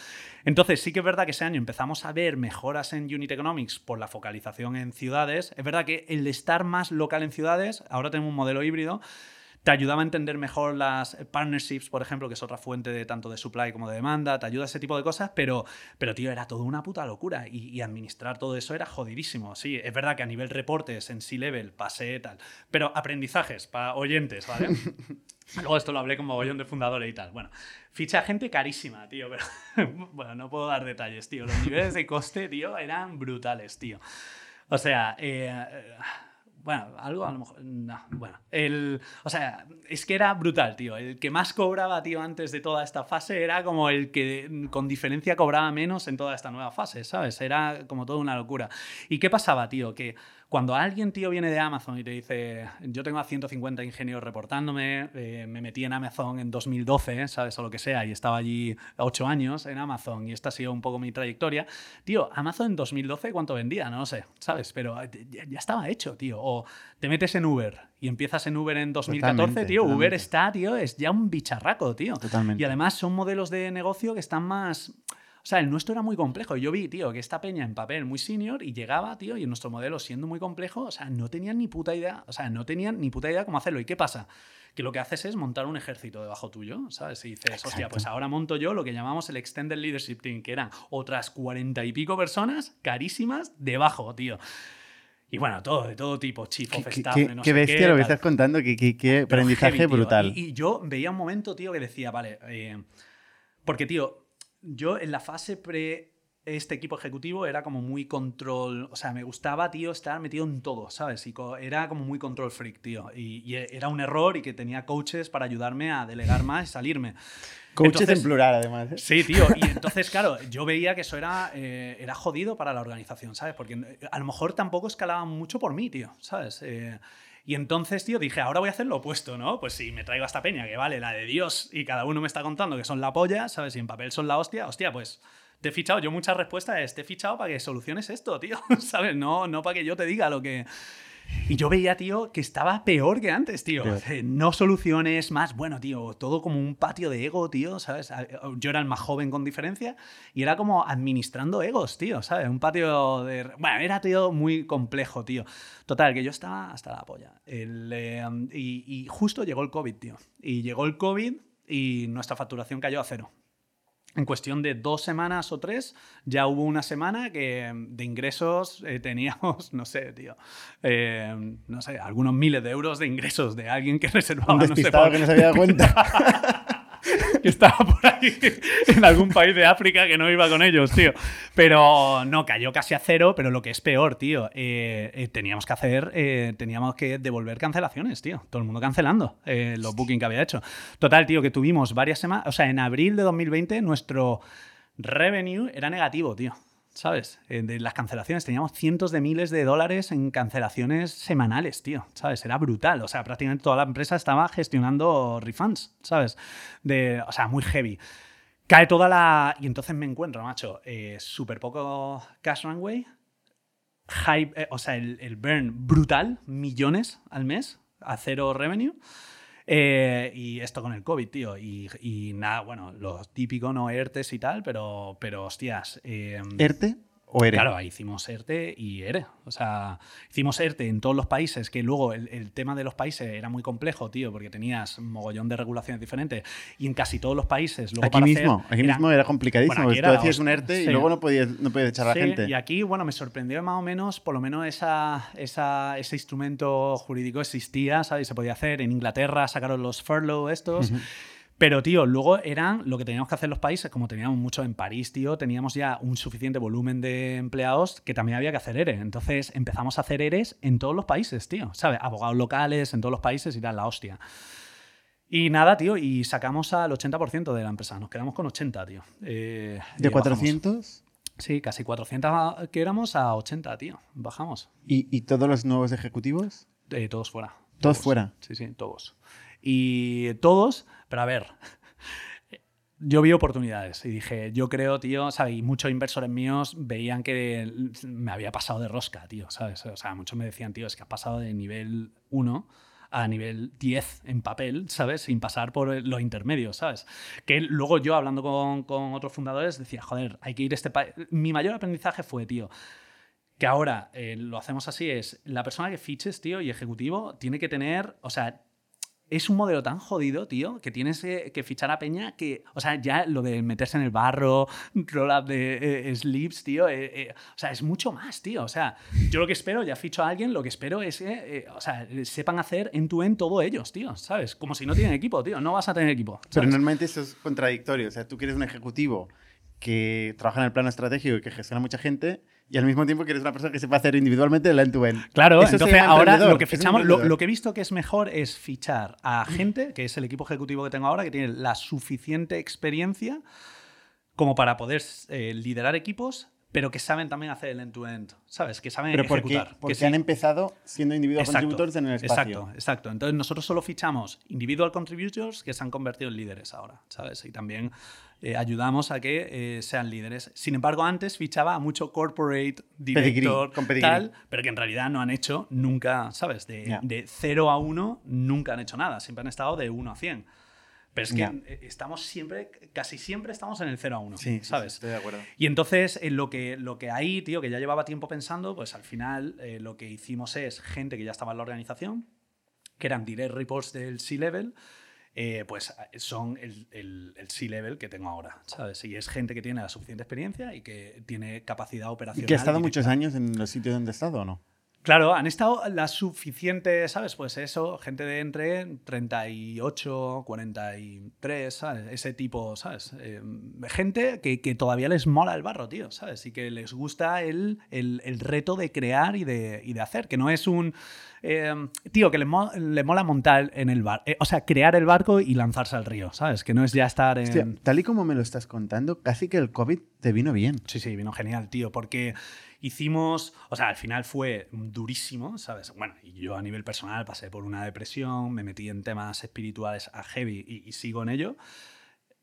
Entonces sí que es verdad que ese año empezamos a ver mejoras en Unit Economics por la focalización en ciudades. Es verdad que el estar más local en ciudades, ahora tenemos un modelo híbrido, te ayudaba a entender mejor las partnerships, por ejemplo, que es otra fuente de tanto de supply como de demanda, te ayuda a ese tipo de cosas, pero, pero tío, era todo una puta locura y, administrar todo eso era jodidísimo. Sí, es verdad que a nivel reportes en C-Level pasé tal, pero aprendizajes para oyentes, ¿vale? [LAUGHS] Luego esto lo hablé con mogollón de fundadores y tal. Bueno, ficha gente carísima, tío, pero [LAUGHS] bueno, no puedo dar detalles, tío. Los niveles de coste, tío, eran brutales, tío. O sea, eh, bueno, algo a lo mejor. No, bueno. El, o sea, es que era brutal, tío. El que más cobraba, tío, antes de toda esta fase era como el que con diferencia cobraba menos en toda esta nueva fase, ¿sabes? Era como toda una locura. ¿Y qué pasaba, tío? Que cuando alguien, tío, viene de Amazon y te dice, yo tengo a 150 ingenieros reportándome, eh, me metí en Amazon en 2012, ¿sabes? O lo que sea, y estaba allí 8 años en Amazon y esta ha sido un poco mi trayectoria. Tío, Amazon en 2012, ¿cuánto vendía? No lo sé, ¿sabes? Pero eh, ya, estaba hecho, tío. O te metes en Uber y empiezas en Uber en 2014, tío. Uber está, tío, es ya un bicharraco, tío. Totalmente. Y además son modelos de negocio que están más sea, el nuestro era muy complejo. Yo vi, tío, que esta peña en papel muy senior y llegaba, tío, y en nuestro modelo siendo muy complejo, o sea, no tenían ni puta idea, o sea, no tenían ni puta idea cómo hacerlo. ¿Y qué pasa? Que lo que haces es montar un ejército debajo tuyo, ¿sabes? Y dices, hostia, pues ahora monto yo lo que llamamos el Extended Leadership Team, que eran otras cuarenta y pico personas carísimas debajo, tío. Y bueno, todo, de todo tipo, chief of staff, qué, no qué bestia lo que estás contando, qué, qué, aprendizaje brutal. Y, yo veía un momento, tío, que decía, vale, eh, porque, tío, yo en la fase pre este equipo ejecutivo era como muy control, o sea, me gustaba, tío, estar metido en todo, ¿sabes? Y era como muy control freak, tío. Y, era un error y que tenía coaches para ayudarme a delegar más y salirme. Coaches en plural, además. ¿eh? Sí, tío. Y entonces, claro, yo veía que eso era, eh, era jodido para la organización, ¿sabes? Porque eh, a lo mejor tampoco escalaba mucho por mí, tío, ¿sabes? Y entonces, tío, dije, ahora voy a hacer lo opuesto, ¿no? Pues si me traigo esta peña, que vale, la de Dios, y cada uno me está contando que son la polla, ¿sabes? Y en papel son la hostia, hostia, pues te he fichado, yo muchas respuestas es, te he fichado para que soluciones esto, tío, [LAUGHS] ¿sabes? No, no para que yo te diga lo que... Y yo veía, tío, que estaba peor que antes, tío. Peor. Eh, No soluciones más, bueno, tío, todo como un patio de ego, tío, ¿sabes? A- Yo era el más joven con diferencia y era como administrando egos, tío, ¿sabes? Un patio de... Bueno, era, tío, muy complejo, tío. Total, que yo estaba hasta la polla. El, eh, y, y justo llegó el COVID, tío. Y llegó el COVID y nuestra facturación cayó a cero. En cuestión de dos semanas o tres, ya hubo una semana que de ingresos eh, [LAUGHS] teníamos, no sé, tío, eh, no sé, algunos miles de euros de ingresos de alguien que [LAUGHS] reservaba, Un no sé, despistado que no se había dado cuenta. [LAUGHS] que estaba por ahí en algún país de África que no iba con ellos, tío. Pero no, cayó casi a cero, pero lo que es peor, tío, eh, eh, teníamos que hacer, eh, teníamos que devolver cancelaciones, tío. Todo el mundo cancelando los bookings que había hecho. Total, tío, que tuvimos varias semanas, o sea, en abril de 2020 nuestro revenue era negativo, tío. ¿Sabes? Eh, De las cancelaciones. Teníamos cientos de miles de dólares en cancelaciones semanales, tío. ¿Sabes? Era brutal. O sea, prácticamente toda la empresa estaba gestionando refunds, ¿sabes? De, o sea, muy heavy. Cae toda la. Y entonces me encuentro, macho, eh, súper poco cash runway. High, eh, o sea, el, el burn brutal, millones al mes, a cero revenue. Eh, y esto con el COVID, tío. Y, y nada, bueno, lo típico, no ERTES y tal, pero, pero hostias. eh, ¿ERTE o ERE? Claro, ahí hicimos ERTE y ERE. O sea, hicimos ERTE en todos los países, que luego el, el tema de los países era muy complejo, tío, porque tenías mogollón de regulaciones diferentes. Y en casi todos los países, luego Aquí para mismo, hacer- aquí era- mismo era complicadísimo. Bueno, era tú hacías la un ERTE y sí. luego no podías, no podías echar a Sí, la gente. Y aquí, bueno, me sorprendió más o menos, por lo menos esa, esa- ese instrumento jurídico existía, ¿sabes? Se podía hacer. En Inglaterra sacaron los furlough estos. Pero, tío, luego eran lo que teníamos que hacer los países, como teníamos mucho en París, tío, teníamos ya un suficiente volumen de empleados que también había que hacer ERE. Entonces empezamos a hacer ERES en todos los países, tío, ¿sabes? Abogados locales en todos los países y tal, la hostia. Y nada, tío, y sacamos al 80% de la empresa. Nos quedamos con 80, tío. Eh, ¿De y bajamos. 400? Sí, casi 400 que éramos a 80, tío. Bajamos. ¿Y, y todos los nuevos ejecutivos? Eh, todos fuera. Todos fuera. Sí, sí, todos. Y todos, pero a ver, [LAUGHS] yo vi oportunidades y dije, yo creo, tío, ¿sabes? Y muchos inversores míos veían que me había pasado de rosca, tío, ¿sabes? O sea, muchos me decían, tío, es que has pasado de nivel 1 a nivel 10 en papel, ¿sabes? Sin pasar por los intermedios, ¿sabes? Que luego yo, hablando con, con otros fundadores, decía, joder, hay que ir a este país. Mi mayor aprendizaje fue, tío, que ahora eh, lo hacemos así, es la persona que fiches, tío, y ejecutivo, tiene que tener, o sea, es un modelo tan jodido, tío, que tienes que, que fichar a Peña que, o sea, ya lo de meterse en el barro, [LAUGHS] roll-up de eh, sleeves, tío, eh, eh, o sea, es mucho más, tío. O sea, yo lo que espero, ya ficho a alguien, lo que espero es que, eh, o sea, sepan hacer end-to-end todo ellos, tío, ¿sabes? Como si no tienen equipo, tío, no vas a tener equipo. Pero ¿sabes? normalmente eso es contradictorio. O sea, tú quieres un ejecutivo que trabaja en el plano estratégico y que gestiona mucha gente y al mismo tiempo quieres una persona que sepa hacer individualmente el end-to-end. Claro, Eso entonces ahora lo que fichamos, lo, lo que he visto que es mejor es fichar a gente, que es el equipo ejecutivo que tengo ahora, que tiene la suficiente experiencia como para poder eh, liderar equipos, pero que saben también hacer el end-to-end, ¿sabes? Que saben Pero porque, ejecutar. porque que sí. han empezado siendo individual Exacto, contributors en el espacio. Exacto, exacto. Entonces nosotros solo fichamos individual contributors que se han convertido en líderes ahora, ¿sabes? Y también eh, ayudamos a que eh, sean líderes. Sin embargo, antes fichaba a mucho corporate director, con pedigrí. tal, pero que en realidad no han hecho nunca, ¿sabes? De, Ya. de 0 a 1 nunca han hecho nada, siempre han estado de 1 a 100. Pero es que eh, estamos siempre, casi siempre estamos en el 0 a 1, Sí, ¿sabes? estoy de acuerdo. Y entonces, en lo que, lo que hay, tío, que ya llevaba tiempo pensando, pues al final eh, lo que hicimos es gente que ya estaba en la organización, que eran direct reports del C-Level, eh, pues son el, el, el C-Level que tengo ahora, ¿sabes? Y es gente que tiene la suficiente experiencia y que tiene capacidad ¿Y operacional. que ha estado muchos años en los sitios donde ha estado o no? Claro, han estado la suficiente, ¿sabes? Pues eso, gente de entre 38, 43, ¿sabes? Ese tipo, ¿sabes? Eh, gente que, que todavía les mola el barro, tío, ¿sabes? Y que les gusta el, el- el reto de crear y de, y de hacer, que no es un... eh, tío, que le, mo- le mola montar en el bar, o sea, crear el barco y lanzarse al río, ¿sabes? Que no es ya estar en... Hostia, tal y como me lo estás contando, casi que el COVID te vino bien. Sí, sí, vino genial, tío, porque hicimos, o sea, al final fue durísimo, ¿sabes? Bueno, y yo a nivel personal pasé por una depresión, me metí en temas espirituales a heavy y, y sigo en ello.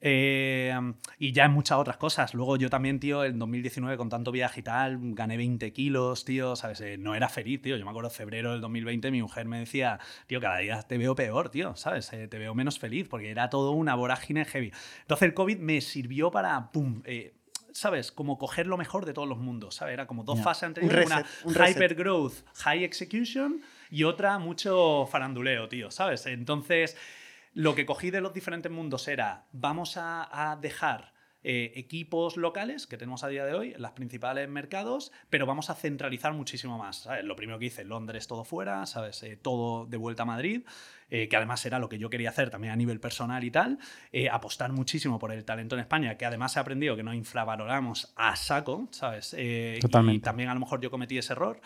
Eh, y ya en muchas otras cosas. Luego yo también, tío, en 2019 con tanto viaje y tal, gané 20 kilos, tío, ¿sabes? Eh, no era feliz, tío. Yo me acuerdo en febrero del 2020 mi mujer me decía, tío, cada día te veo peor, tío, ¿sabes? Eh, te veo menos feliz porque era todo una vorágine heavy. Entonces el COVID me sirvió para, ¡pum! ¿Sabes? Como coger lo mejor de todos los mundos, ¿sabes? Era como dos fases anteriores, una hyper growth, high execution y otra mucho faranduleo, tío, ¿sabes? Entonces, lo que cogí de los diferentes mundos era, vamos a, dejar eh, equipos locales que tenemos a día de hoy en los principales mercados, pero vamos a centralizar muchísimo más. Lo primero que hice, Londres todo fuera, ¿sabes? Eh, todo de vuelta a Madrid, eh, que además era lo que yo quería hacer también a nivel personal y tal, apostar muchísimo por el talento en España, que además he aprendido que no infravaloramos a saco, ¿sabes? Totalmente. Y también a lo mejor yo cometí ese error.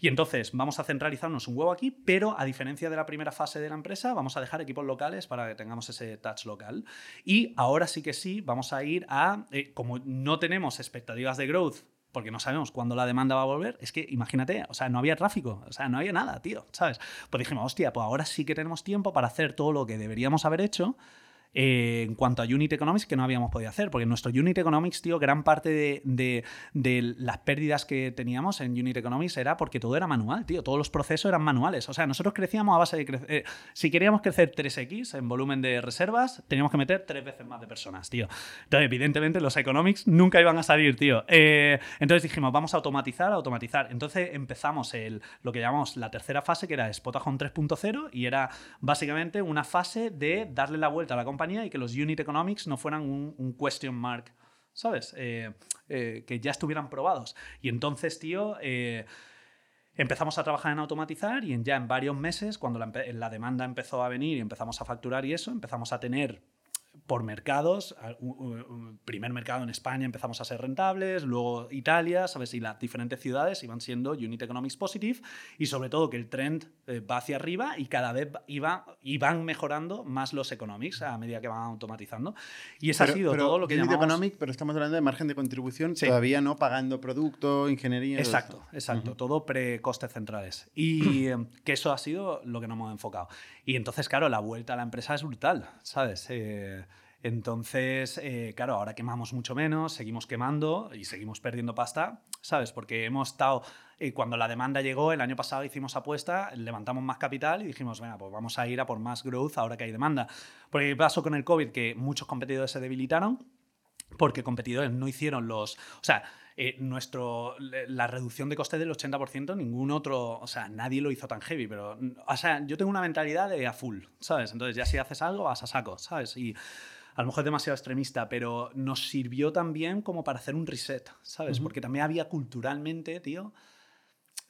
Y entonces vamos a centralizarnos un huevo aquí, pero a diferencia de la primera fase de la empresa, vamos a dejar equipos locales para que tengamos ese touch local. Y ahora sí que sí, vamos a ir a, eh, como no tenemos expectativas de growth porque no sabemos cuándo la demanda va a volver, es que imagínate, o sea, no había tráfico, o sea, no había nada, tío, ¿sabes? Pues dijimos, hostia, pues ahora sí que tenemos tiempo para hacer todo lo que deberíamos haber hecho eh, en cuanto a Unit Economics que no habíamos podido hacer, porque nuestro Unit Economics, tío, gran parte de, las pérdidas que teníamos en Unit Economics era porque todo era manual, tío, todos los procesos eran manuales. O sea, nosotros crecíamos a base de crecer. Eh, si queríamos crecer 3x en volumen de reservas, teníamos que meter tres veces más de personas, tío. Entonces, evidentemente, los Economics nunca iban a salir, tío. Eh, entonces dijimos, vamos a automatizar, automatizar. Entonces empezamos el, lo que llamamos la tercera fase, que era Spotahome 3.0, y era básicamente una fase de darle la vuelta a la compañía y que los unit economics no fueran un, question mark, ¿sabes? Eh, eh, que ya estuvieran probados. Y entonces, tío... Eh, empezamos a trabajar en automatizar y en, ya en varios meses, cuando la, la, demanda empezó a venir y empezamos a facturar y eso, empezamos a tener por mercados. Primer mercado en España empezamos a ser rentables, luego Italia, ¿sabes? Y las diferentes ciudades iban siendo Unit Economics Positive y sobre todo que el trend eh, va hacia arriba y cada vez iba, iban mejorando más los economics a medida que van automatizando. Y eso ha sido todo lo que Unit llamamos... Economic, pero estamos hablando de margen de contribución, todavía no pagando producto, ingeniería... Exacto, exacto. Todo pre-costes centrales. Y [CLEARS THROAT] eh, que eso ha sido lo que nos hemos enfocado. Y entonces, claro, la vuelta a la empresa es brutal, ¿sabes? Eh, entonces, eh, claro, ahora quemamos mucho menos, seguimos quemando y seguimos perdiendo pasta, ¿sabes? Porque hemos estado, eh, cuando la demanda llegó, el año pasado hicimos apuesta, levantamos más capital y dijimos, venga, pues vamos a ir a por más growth ahora que hay demanda. Porque ¿qué pasó con el COVID? Que muchos competidores se debilitaron porque competidores no hicieron los... O sea, eh, nuestro, la reducción de coste del 80%, ningún otro, o sea, nadie lo hizo tan heavy, pero, o sea, yo tengo una mentalidad de a full, ¿sabes? Entonces ya si haces algo, vas a saco, ¿sabes? Y a lo mejor es demasiado extremista, pero nos sirvió también como para hacer un reset, ¿sabes? Porque también había culturalmente, tío,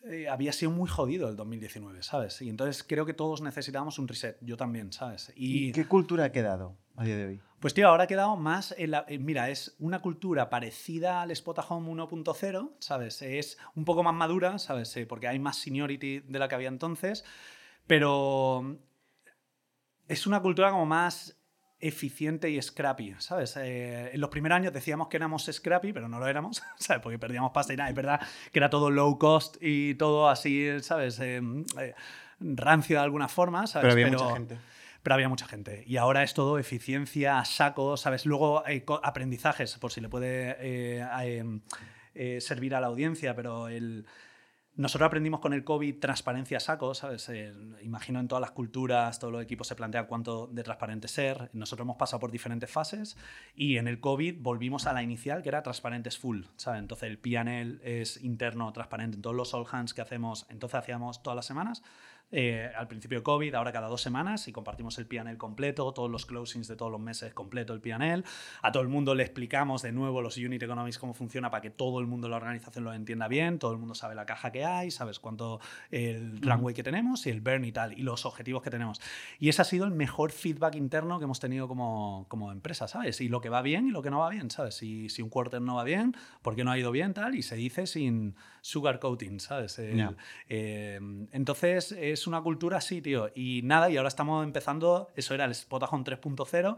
eh, había sido muy jodido el 2019, ¿sabes? Y entonces creo que todos necesitábamos un reset, yo también, ¿sabes? ¿Y, qué cultura ha quedado a día de hoy? Pues tío, ahora ha quedado más en la, mira, es una cultura parecida al Spotahome 1.0, ¿sabes? Es un poco más madura, ¿sabes? Eh, porque hay más seniority de la que había entonces, pero es una cultura como más eficiente y scrappy, ¿sabes? Eh, en los primeros años decíamos que éramos scrappy, pero no lo éramos, [LAUGHS] ¿sabes? Porque perdíamos pasta y nada. Es verdad que era todo low cost y todo así, ¿sabes? Eh, eh, rancio de alguna forma, ¿sabes? Pero había mucha gente. Pero había mucha gente. Y ahora es todo eficiencia, saco, ¿sabes? Luego hay aprendizajes, por si le puede servir a la audiencia, pero el nosotros aprendimos con el COVID transparencia saco, ¿sabes? Eh, imagino en todas las culturas, todos los equipos se plantean cuánto de transparente ser. Nosotros hemos pasado por diferentes fases y en el COVID volvimos a la inicial, que era transparentes full, ¿sabes? Entonces el PNL es interno, transparente en todos los all hands que hacemos, entonces hacíamos todas las semanas. Eh, al principio COVID, ahora cada dos semanas, y compartimos el PNL completo, todos los closings de todos los meses completo el PNL. A todo el mundo le explicamos de nuevo los unit economics cómo funciona para que todo el mundo de la organización lo entienda bien, todo el mundo sabe la caja que hay, sabes cuánto el runway que tenemos y el burn y tal, y los objetivos que tenemos. Y ese ha sido el mejor feedback interno que hemos tenido como, como empresa, ¿sabes? Y lo que va bien y lo que no va bien, ¿sabes? Si, si un quarter no va bien, ¿por qué no ha ido bien, tal? Y se dice sin sugarcoating, ¿sabes? Eh, entonces, es es una cultura así, tío. Y nada, y ahora estamos empezando, eso era el Spotahome 3.0.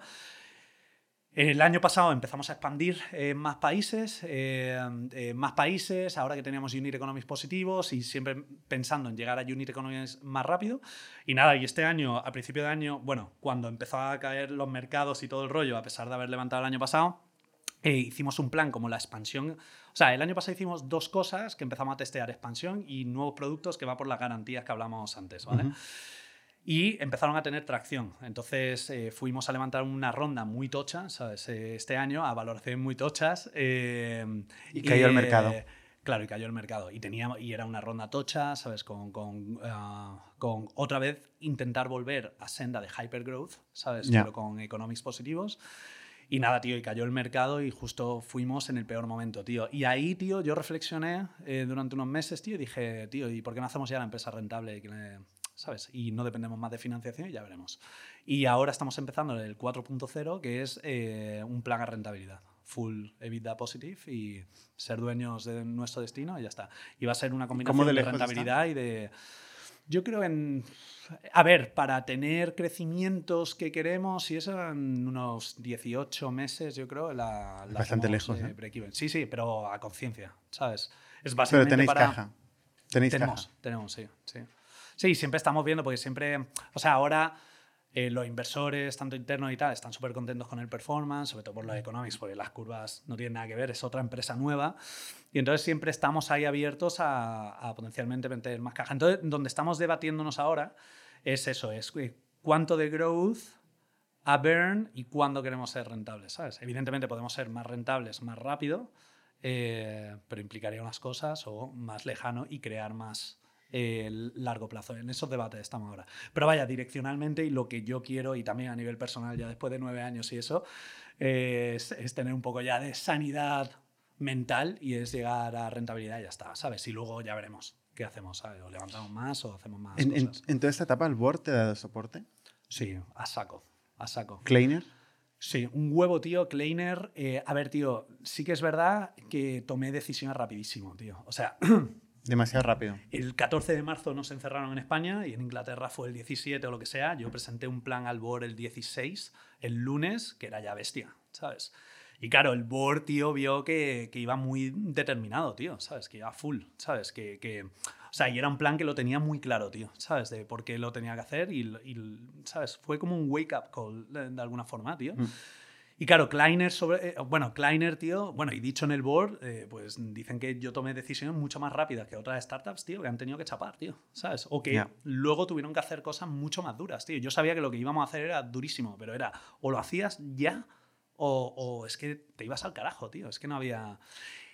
El año pasado empezamos a expandir en más países, eh, eh, más países, ahora que teníamos unit economics positivos y siempre pensando en llegar a unit economics más rápido. Y nada, y este año, a principio de año, bueno, cuando empezó a caer los mercados y todo el rollo, a pesar de haber levantado el año pasado, eh, hicimos un plan como la expansión. O sea, el año pasado hicimos dos cosas que empezamos a testear, expansión y nuevos productos que va por las garantías que hablamos antes, ¿vale? y empezaron a tener tracción. Entonces eh, fuimos a levantar una ronda muy tocha, ¿sabes? Eh, este año, a valoraciones muy tochas. Eh, y cayó el mercado. Claro, y cayó el mercado. Y, teníamos, y era una ronda tocha, ¿sabes? Con, con, ah, con otra vez intentar volver a senda de hypergrowth, ¿sabes? Pero con economics positivos. Y nada, tío, y cayó el mercado y justo fuimos en el peor momento, tío. Y ahí, tío, yo reflexioné durante unos meses, tío, y dije, tío, ¿y por qué no hacemos ya la empresa rentable? ¿sabes? Y no dependemos más de financiación y ya veremos. Y ahora estamos empezando el 4.0, que es eh, un plan a rentabilidad. Full EBITDA positive y ser dueños de nuestro destino y ya está. Y va a ser una combinación de, rentabilidad y de... Yo creo en... A ver, para tener crecimientos que queremos y eso en unos 18 meses, yo creo, la... Bastante lejos. Eh, ¿eh? Sí, sí, pero a conciencia, ¿sabes? Es básicamente pero tenéis para... caja. Tenéis tenemos, caja. tenemos, sí, sí. Sí, siempre estamos viendo, porque siempre, o sea, ahora eh, los inversores, tanto internos y tal, están súper contentos con el performance, sobre todo por los economics, porque las curvas no tienen nada que ver, es otra empresa nueva. Y entonces siempre estamos ahí abiertos a, potencialmente meter más caja. Entonces, donde estamos debatiéndonos ahora es eso, es cuánto de growth a burn y cuándo queremos ser rentables, ¿sabes? Evidentemente podemos ser más rentables más rápido, eh, pero implicaría unas cosas o más lejano y crear más el largo plazo. En esos debates estamos ahora. Pero vaya, direccionalmente y lo que yo quiero, y también a nivel personal, ya después de nueve años y eso, es, tener un poco ya de sanidad mental y es llegar a rentabilidad y ya está, ¿sabes? Y luego ya veremos qué hacemos, O levantamos más o hacemos más. ¿En, En, toda esta etapa el board te ha dado soporte? Sí, a saco, a saco. ¿Kleiner? Sí, un huevo, tío, Kleiner. Eh, a ver, tío, sí que es verdad que tomé decisiones rapidísimo, tío. O sea, [CLEARS THROAT] Demasiado rápido. El 14 de marzo nos encerraron en España y en Inglaterra fue el 17 o lo que sea. Yo presenté un plan al board el 16, el lunes, que era ya bestia, ¿sabes? Y claro, el board, tío, vio que, que iba muy determinado, tío, ¿sabes? Que iba full, ¿sabes? Que, que, o sea, y era un plan que lo tenía muy claro, tío, ¿sabes? De por qué lo tenía que hacer y, ¿sabes? Fue como un wake-up call de, alguna forma, tío. Mm. Y claro, Kleiner sobre. Eh, bueno, Kleiner, tío, bueno, y dicho en el board, eh, pues dicen que yo tomé decisiones mucho más rápidas que otras startups, tío, que han tenido que chapar, tío, ¿sabes? O que luego tuvieron que hacer cosas mucho más duras, tío. Yo sabía que lo que íbamos a hacer era durísimo, pero era o lo hacías ya o, o es que te ibas al carajo, tío. Es que no había.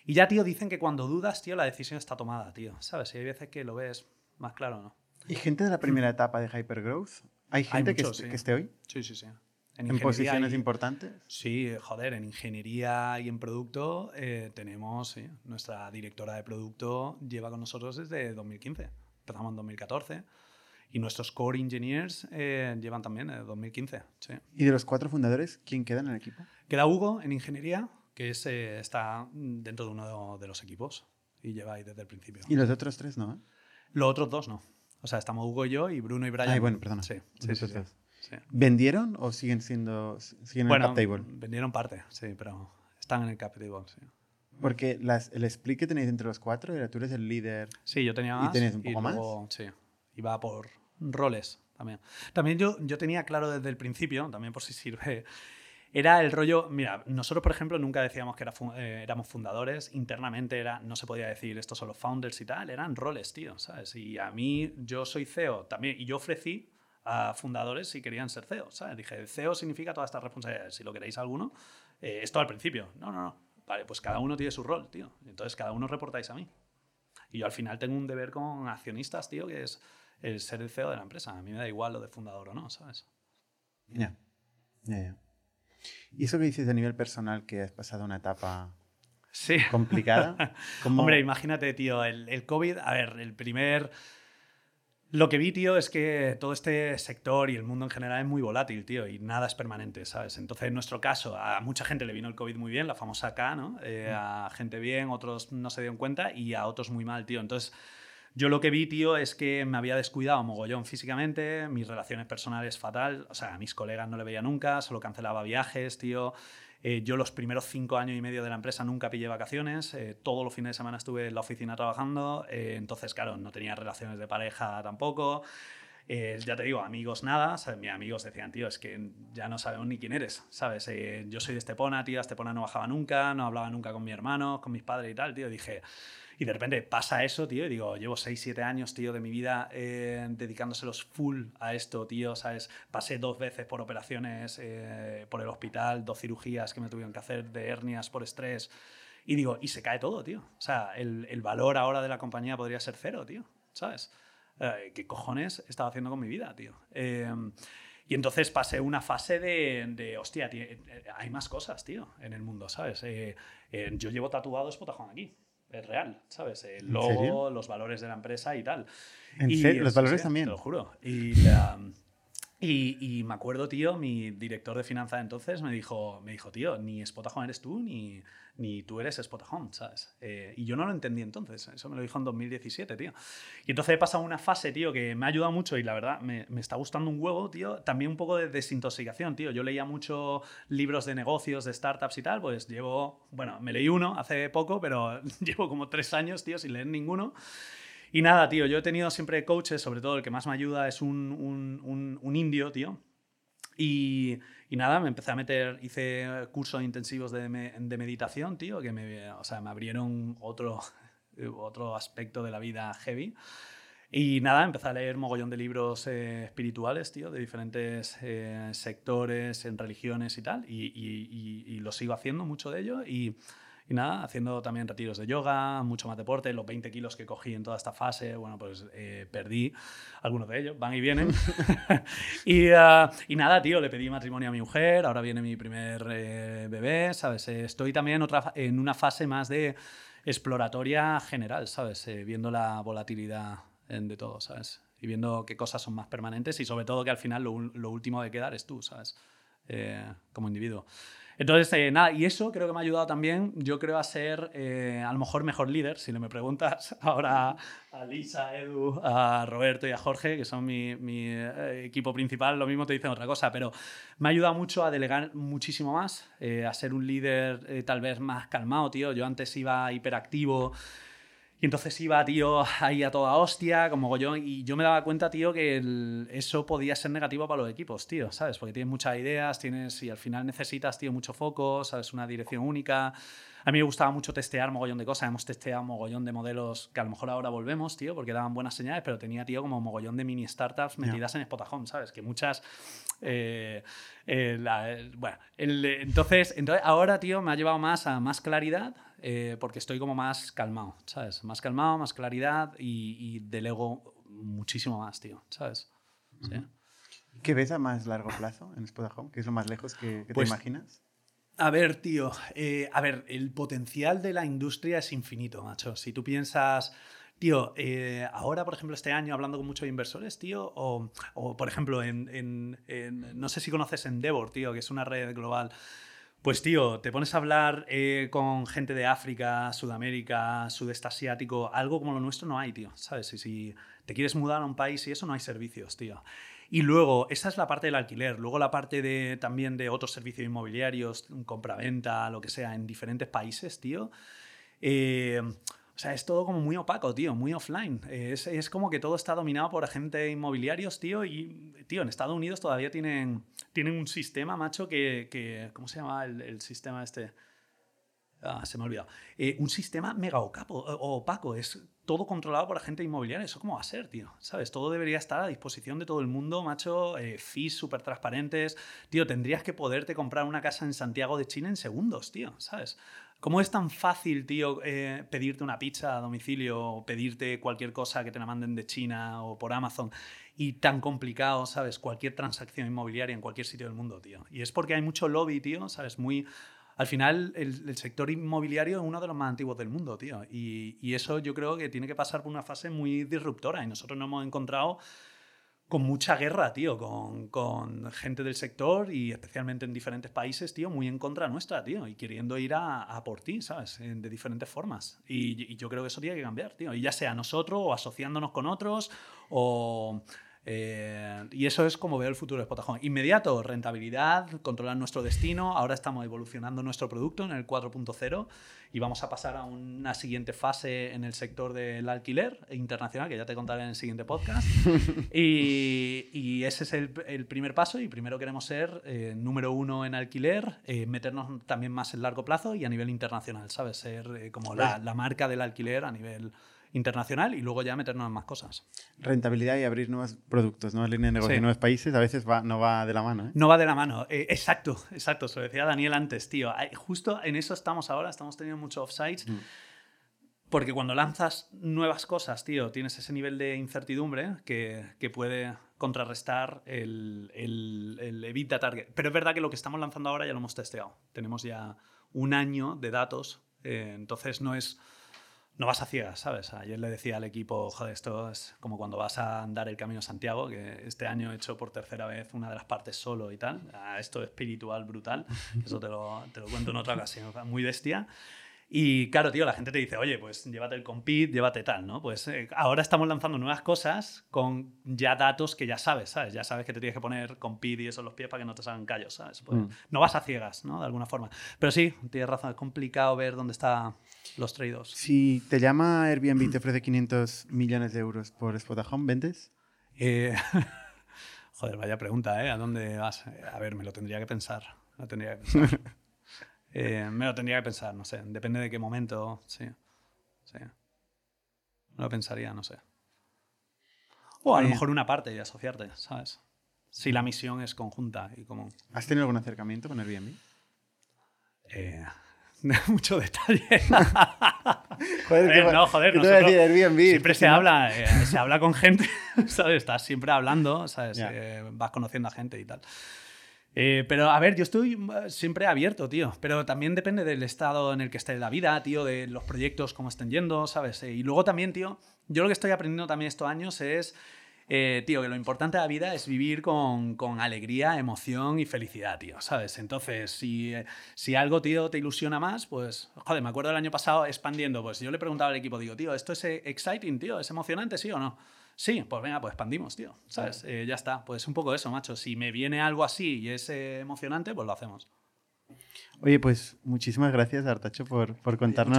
Y ya, tío, dicen que cuando dudas, tío, la decisión está tomada, tío, ¿sabes? Y hay veces que lo ves más claro, ¿no? ¿Y gente de la primera etapa de Hypergrowth? ¿Hay gente que, que esté hoy? Sí, sí, sí. ¿En, posiciones importantes? Sí, joder, en ingeniería y en producto eh, tenemos, nuestra directora de producto lleva con nosotros desde 2015. Empezamos en 2014. Y nuestros core engineers eh, llevan también desde 2015. Sí. ¿Y de los cuatro fundadores, quién queda en el equipo? Queda Hugo en ingeniería, que es, eh, está dentro de uno de los equipos y lleva ahí desde el principio. ¿Y los otros tres no? Los otros dos no. O sea, estamos Hugo y yo y Bruno y Brian. Ay, bueno, perdona. Sí, sí, sí. ¿Vendieron o siguen siendo siguen en el cap table? Vendieron parte, sí, pero están en el cap table, sí. Porque las, el split que tenéis entre los cuatro era tú eres el líder. Sí, yo tenía más. ¿Y tenías un poco más? Sí, iba por roles también. También yo, yo tenía claro desde el principio, también por si sirve, era el rollo, mira, nosotros por ejemplo nunca decíamos que era, eh, éramos fundadores, internamente era, no se podía decir estos son los founders y tal, eran roles, tío, ¿sabes? Y a mí, yo soy CEO también, y yo ofrecí a fundadores si querían ser CEO. ¿sabes? Dije, CEO significa todas estas responsabilidades. Si lo queréis alguno, eh, esto al principio. No, no, no. Vale, pues cada uno tiene su rol, tío. Entonces cada uno reportáis a mí. Y yo al final tengo un deber con accionistas, tío, que es el ser el CEO de la empresa. A mí me da igual lo de fundador o no, ¿sabes? Ya. Ya, ya. ¿Y eso que dices a nivel personal, que has pasado una etapa sí. complicada? [LAUGHS] Hombre, imagínate, tío, el, el COVID, a ver, el primer lo que vi, tío, es que todo este sector y el mundo en general es muy volátil, tío, y nada es permanente, ¿sabes? Entonces, en nuestro caso, a mucha gente le vino el COVID muy bien, la famosa K, ¿no? Eh, a gente bien, otros no se dieron cuenta y a otros muy mal, tío. Entonces, yo lo que vi, tío, es que me había descuidado mogollón físicamente, mis relaciones personales fatal, o sea, a mis colegas no le veía nunca, solo cancelaba viajes, tío. Eh, yo los primeros cinco años y medio de la empresa nunca pillé vacaciones, eh, todos los fines de semana estuve en la oficina trabajando, eh, entonces, claro, no tenía relaciones de pareja tampoco. ya te digo, amigos nada, mis amigos decían, tío, es que ya no sabemos ni quién eres, ¿sabes? yo soy de Estepona, tío, Estepona no bajaba nunca, no hablaba nunca con mi hermano, con mis padres y tal, tío, dije, y de repente pasa eso, tío, y digo, llevo 6, 7 años, tío, de mi vida eh, dedicándoselos full a esto, tío, ¿sabes? Pasé dos veces por operaciones eh, por el hospital, dos cirugías que me tuvieron que hacer de hernias por estrés. Y digo, y se cae todo, tío. O sea, el, el valor ahora de la compañía podría ser cero, tío, ¿sabes? Eh, ¿Qué cojones estaba haciendo con mi vida, tío? Y entonces pasé una fase de, de hostia, tío, hay más cosas, tío, en el mundo, ¿sabes? yo llevo tatuado Spotahome aquí es real, ¿sabes? El logo, los valores de la empresa y tal. ¿En serio? ¿Los valores también? Te lo juro. Y, y, me acuerdo, tío, mi director de finanzas entonces me dijo, me dijo tío, ni Spotahome eres tú, ni, ni tú eres Spotahome, ¿sabes? Eh, y yo no lo entendí entonces, eso me lo dijo en 2017, tío. Y entonces he pasado una fase, tío, que me ha ayudado mucho y la verdad me, me, está gustando un huevo, tío. También un poco de desintoxicación, tío. Yo leía mucho libros de negocios, de startups y tal, pues llevo, bueno, me leí uno hace poco, pero [LAUGHS] llevo como tres años, tío, sin leer ninguno. Y nada, tío, yo he tenido siempre coaches, sobre todo el que más me ayuda es un, un, un, indio, tío. Y, y, nada, me empecé a meter, hice cursos intensivos de, de, meditación, tío, que me, o sea, me abrieron otro, [LAUGHS] otro aspecto de la vida heavy. Y nada, empecé a leer mogollón de libros eh, espirituales, tío, de diferentes eh, sectores, en religiones y tal. Y, y, lo sigo haciendo mucho de ello. Y nada, haciendo también retiros de yoga, mucho más deporte. Los 20 kilos que cogí en toda esta fase, bueno, pues eh, perdí algunos de ellos, van y vienen. [LAUGHS] [LAUGHS] y, uh, y, nada, tío, le pedí matrimonio a mi mujer, ahora viene mi primer eh, bebé, ¿sabes? Eh, estoy también en, otra, en una fase más de exploratoria general, ¿sabes? viendo la volatilidad de todo, ¿sabes? Y viendo qué cosas son más permanentes y sobre todo que al final lo, lo último de quedar es tú, ¿sabes? como individuo. Entonces, eh, nada, y eso creo que me ha ayudado también, yo creo, a ser eh, a lo mejor mejor líder, si no me preguntas [LAUGHS] ahora a Lisa, a Edu, a Roberto y a Jorge, que son mi, mi eh, equipo principal, lo mismo te dicen otra cosa, pero me ha ayudado mucho a delegar muchísimo más, a ser un líder tal vez más calmado, tío. Yo antes iba hiperactivo. Y entonces iba, tío, ahí a toda hostia, como yo, y yo me daba cuenta, tío, que eso podía ser negativo para los equipos, tío, ¿sabes? Porque tienes muchas ideas, tienes, y al final necesitas, tío, mucho foco, ¿sabes? Una dirección única. A mí me gustaba mucho testear mogollón de cosas, hemos testeado mogollón de modelos que a lo mejor ahora volvemos, tío, porque daban buenas señales, pero tenía, tío, como mogollón de mini startups metidas en Spotahome, ¿sabes? Que muchas... Eh, eh, bueno, entonces, entonces, ahora, tío, me ha llevado más a más claridad, eh, porque estoy como más calmado, ¿sabes? Más calmado, más claridad y, delego muchísimo más, tío, ¿sabes? ¿Qué ves a más largo plazo en Spotahome? ¿Qué es lo más lejos que, te pues, imaginas? A ver, tío, eh, a ver, el potencial de la industria es infinito, macho. Si tú piensas, tío, eh, ahora, por ejemplo, este año hablando con muchos inversores, tío, o, por ejemplo, en, no sé si conoces Endeavor, tío, que es una red global pues tío, te pones a hablar eh, con gente de África, Sudamérica, Sudeste Asiático, algo como lo nuestro no hay, tío, ¿sabes? Y si te quieres mudar a un país y eso no hay servicios, tío. Y luego, esa es la parte del alquiler. Luego la parte de, también de otros servicios inmobiliarios, compra-venta, lo que sea, en diferentes países, tío. Eh, o sea, es todo como muy opaco, tío, muy offline. Es, es, como que todo está dominado por agentes inmobiliarios, tío, y, tío, en Estados Unidos todavía tienen, tienen un sistema, macho, que, que ¿cómo se llama el, el sistema este? Ah, se me ha olvidado. Eh, un sistema mega opaco, opaco, es todo controlado por agentes inmobiliarios. ¿Eso cómo va a ser, tío? ¿Sabes? Todo debería estar a disposición de todo el mundo, macho. Eh, fees súper transparentes. Tío, tendrías que poderte comprar una casa en Santiago de Chile en segundos, tío, ¿sabes? ¿Cómo es tan fácil, tío, eh, pedirte una pizza a domicilio o pedirte cualquier cosa que te la manden de China o por Amazon? Y tan complicado, ¿sabes? Cualquier transacción inmobiliaria en cualquier sitio del mundo, tío. Y es porque hay mucho lobby, tío, ¿sabes? Muy... Al final, el, sector inmobiliario es uno de los más antiguos del mundo, tío. Y, y eso yo creo que tiene que pasar por una fase muy disruptora. Y nosotros nos hemos encontrado con mucha guerra, tío, con, con, gente del sector y especialmente en diferentes países, tío, muy en contra nuestra, tío, y queriendo ir a, a por ti, ¿sabes? De diferentes formas. Y, y, yo creo que eso tiene que cambiar, tío. Y ya sea nosotros o asociándonos con otros o Eh, y eso es como veo el futuro de Spotahome. Inmediato, rentabilidad, controlar nuestro destino. Ahora estamos evolucionando nuestro producto en el 4.0 y vamos a pasar a una siguiente fase en el sector del alquiler internacional, que ya te contaré en el siguiente podcast. [LAUGHS] y, ese es el, primer paso y primero queremos ser eh, número uno en alquiler, eh, meternos también más en largo plazo y a nivel internacional, ¿sabes? Ser como la, la marca del alquiler a nivel internacional y luego ya meternos en más cosas. Rentabilidad y abrir nuevos productos, nuevas líneas de negocio en nuevos países, a veces va, no va de la mano. ¿eh? No va de la mano, eh, exacto, exacto, se lo decía Daniel antes, tío. Justo en eso estamos ahora, estamos teniendo muchos offsites. Mm. Porque cuando lanzas nuevas cosas, tío, tienes ese nivel de incertidumbre que, que puede contrarrestar el, el, el evita target. Pero es verdad que lo que estamos lanzando ahora ya lo hemos testeado. Tenemos ya un año de datos, eh, entonces no es no vas a ciegas, ¿sabes? Ayer le decía al equipo, joder, esto es como cuando vas a andar el Camino Santiago, que este año he hecho por tercera vez una de las partes solo y tal. Ah, esto es espiritual brutal, eso te lo, te lo cuento en otra ocasión, muy bestia. Y claro, tío, la gente te dice, oye, pues llévate el compit, llévate tal, ¿no? Pues eh, ahora estamos lanzando nuevas cosas con ya datos que ya sabes, ¿sabes? Ya sabes que te tienes que poner compit y eso en los pies para que no te salgan callos, ¿sabes? Pues, mm. No vas a ciegas, ¿no? De alguna forma. Pero sí, tienes razón, es complicado ver dónde están los trade Si te llama Airbnb y te ofrece 500 millones de euros por Spotahome, ¿vendes? Eh, [LAUGHS] joder, vaya pregunta, ¿eh? ¿A dónde vas? A ver, me lo tendría que pensar. Lo tendría que pensar. [LAUGHS] Eh, me lo tendría que pensar, no sé. Depende de qué momento, sí. sí. Lo pensaría, no sé. O a lo mejor una parte y asociarte, ¿sabes? Si la misión es conjunta y común. ¿Has tenido algún acercamiento con Airbnb? Eh, [LAUGHS] mucho detalle. [LAUGHS] joder, eh, no, joder, no. Airbnb, siempre se habla, eh, [LAUGHS] se habla con gente, ¿sabes? Estás siempre hablando, ¿sabes? vas conociendo a gente y tal. Eh, pero a ver, yo estoy mm, siempre abierto, tío. Pero también depende del estado en el que esté la vida, tío, de los proyectos, cómo estén yendo, ¿sabes? Eh, y luego también, tío, yo lo que estoy aprendiendo también estos años es, eh, tío, que lo importante de la vida es vivir con, con, alegría, emoción y felicidad, tío, ¿sabes? Entonces, si, si algo, tío, te ilusiona más, pues, joder, me acuerdo del año pasado expandiendo, pues yo le preguntaba al equipo, digo, tío, ¿esto es exciting, tío? ¿Es emocionante, sí o no? Sí, pues venga, pues expandimos, tío. ¿Sabes? Eh, ya está. Pues un poco eso, macho. Si me viene algo así y es eh, emocionante, pues lo hacemos. Oye, pues muchísimas gracias, Artacho, por, por contarnos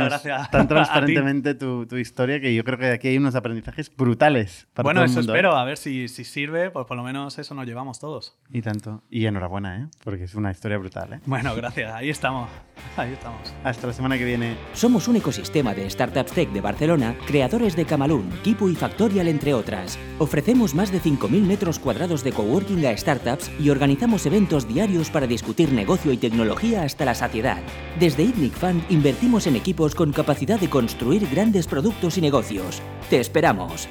tan [LAUGHS] transparentemente tu, tu, historia, que yo creo que aquí hay unos aprendizajes brutales para Bueno, eso espero, a ver si, si, sirve, pues por lo menos eso nos llevamos todos. Y tanto. Y enhorabuena, ¿eh? Porque es una historia brutal, ¿eh? Bueno, gracias. Ahí estamos. Ahí estamos. Hasta la semana que viene. Somos un ecosistema de startups tech de Barcelona, creadores de Camalún, Kipu y Factorial, entre otras. Ofrecemos más de 5.000 metros cuadrados de coworking a startups y organizamos eventos diarios para discutir negocio y tecnología hasta la saciedad. Desde ITNIC Fund invertimos en equipos con capacidad de construir grandes productos y negocios. ¡Te esperamos!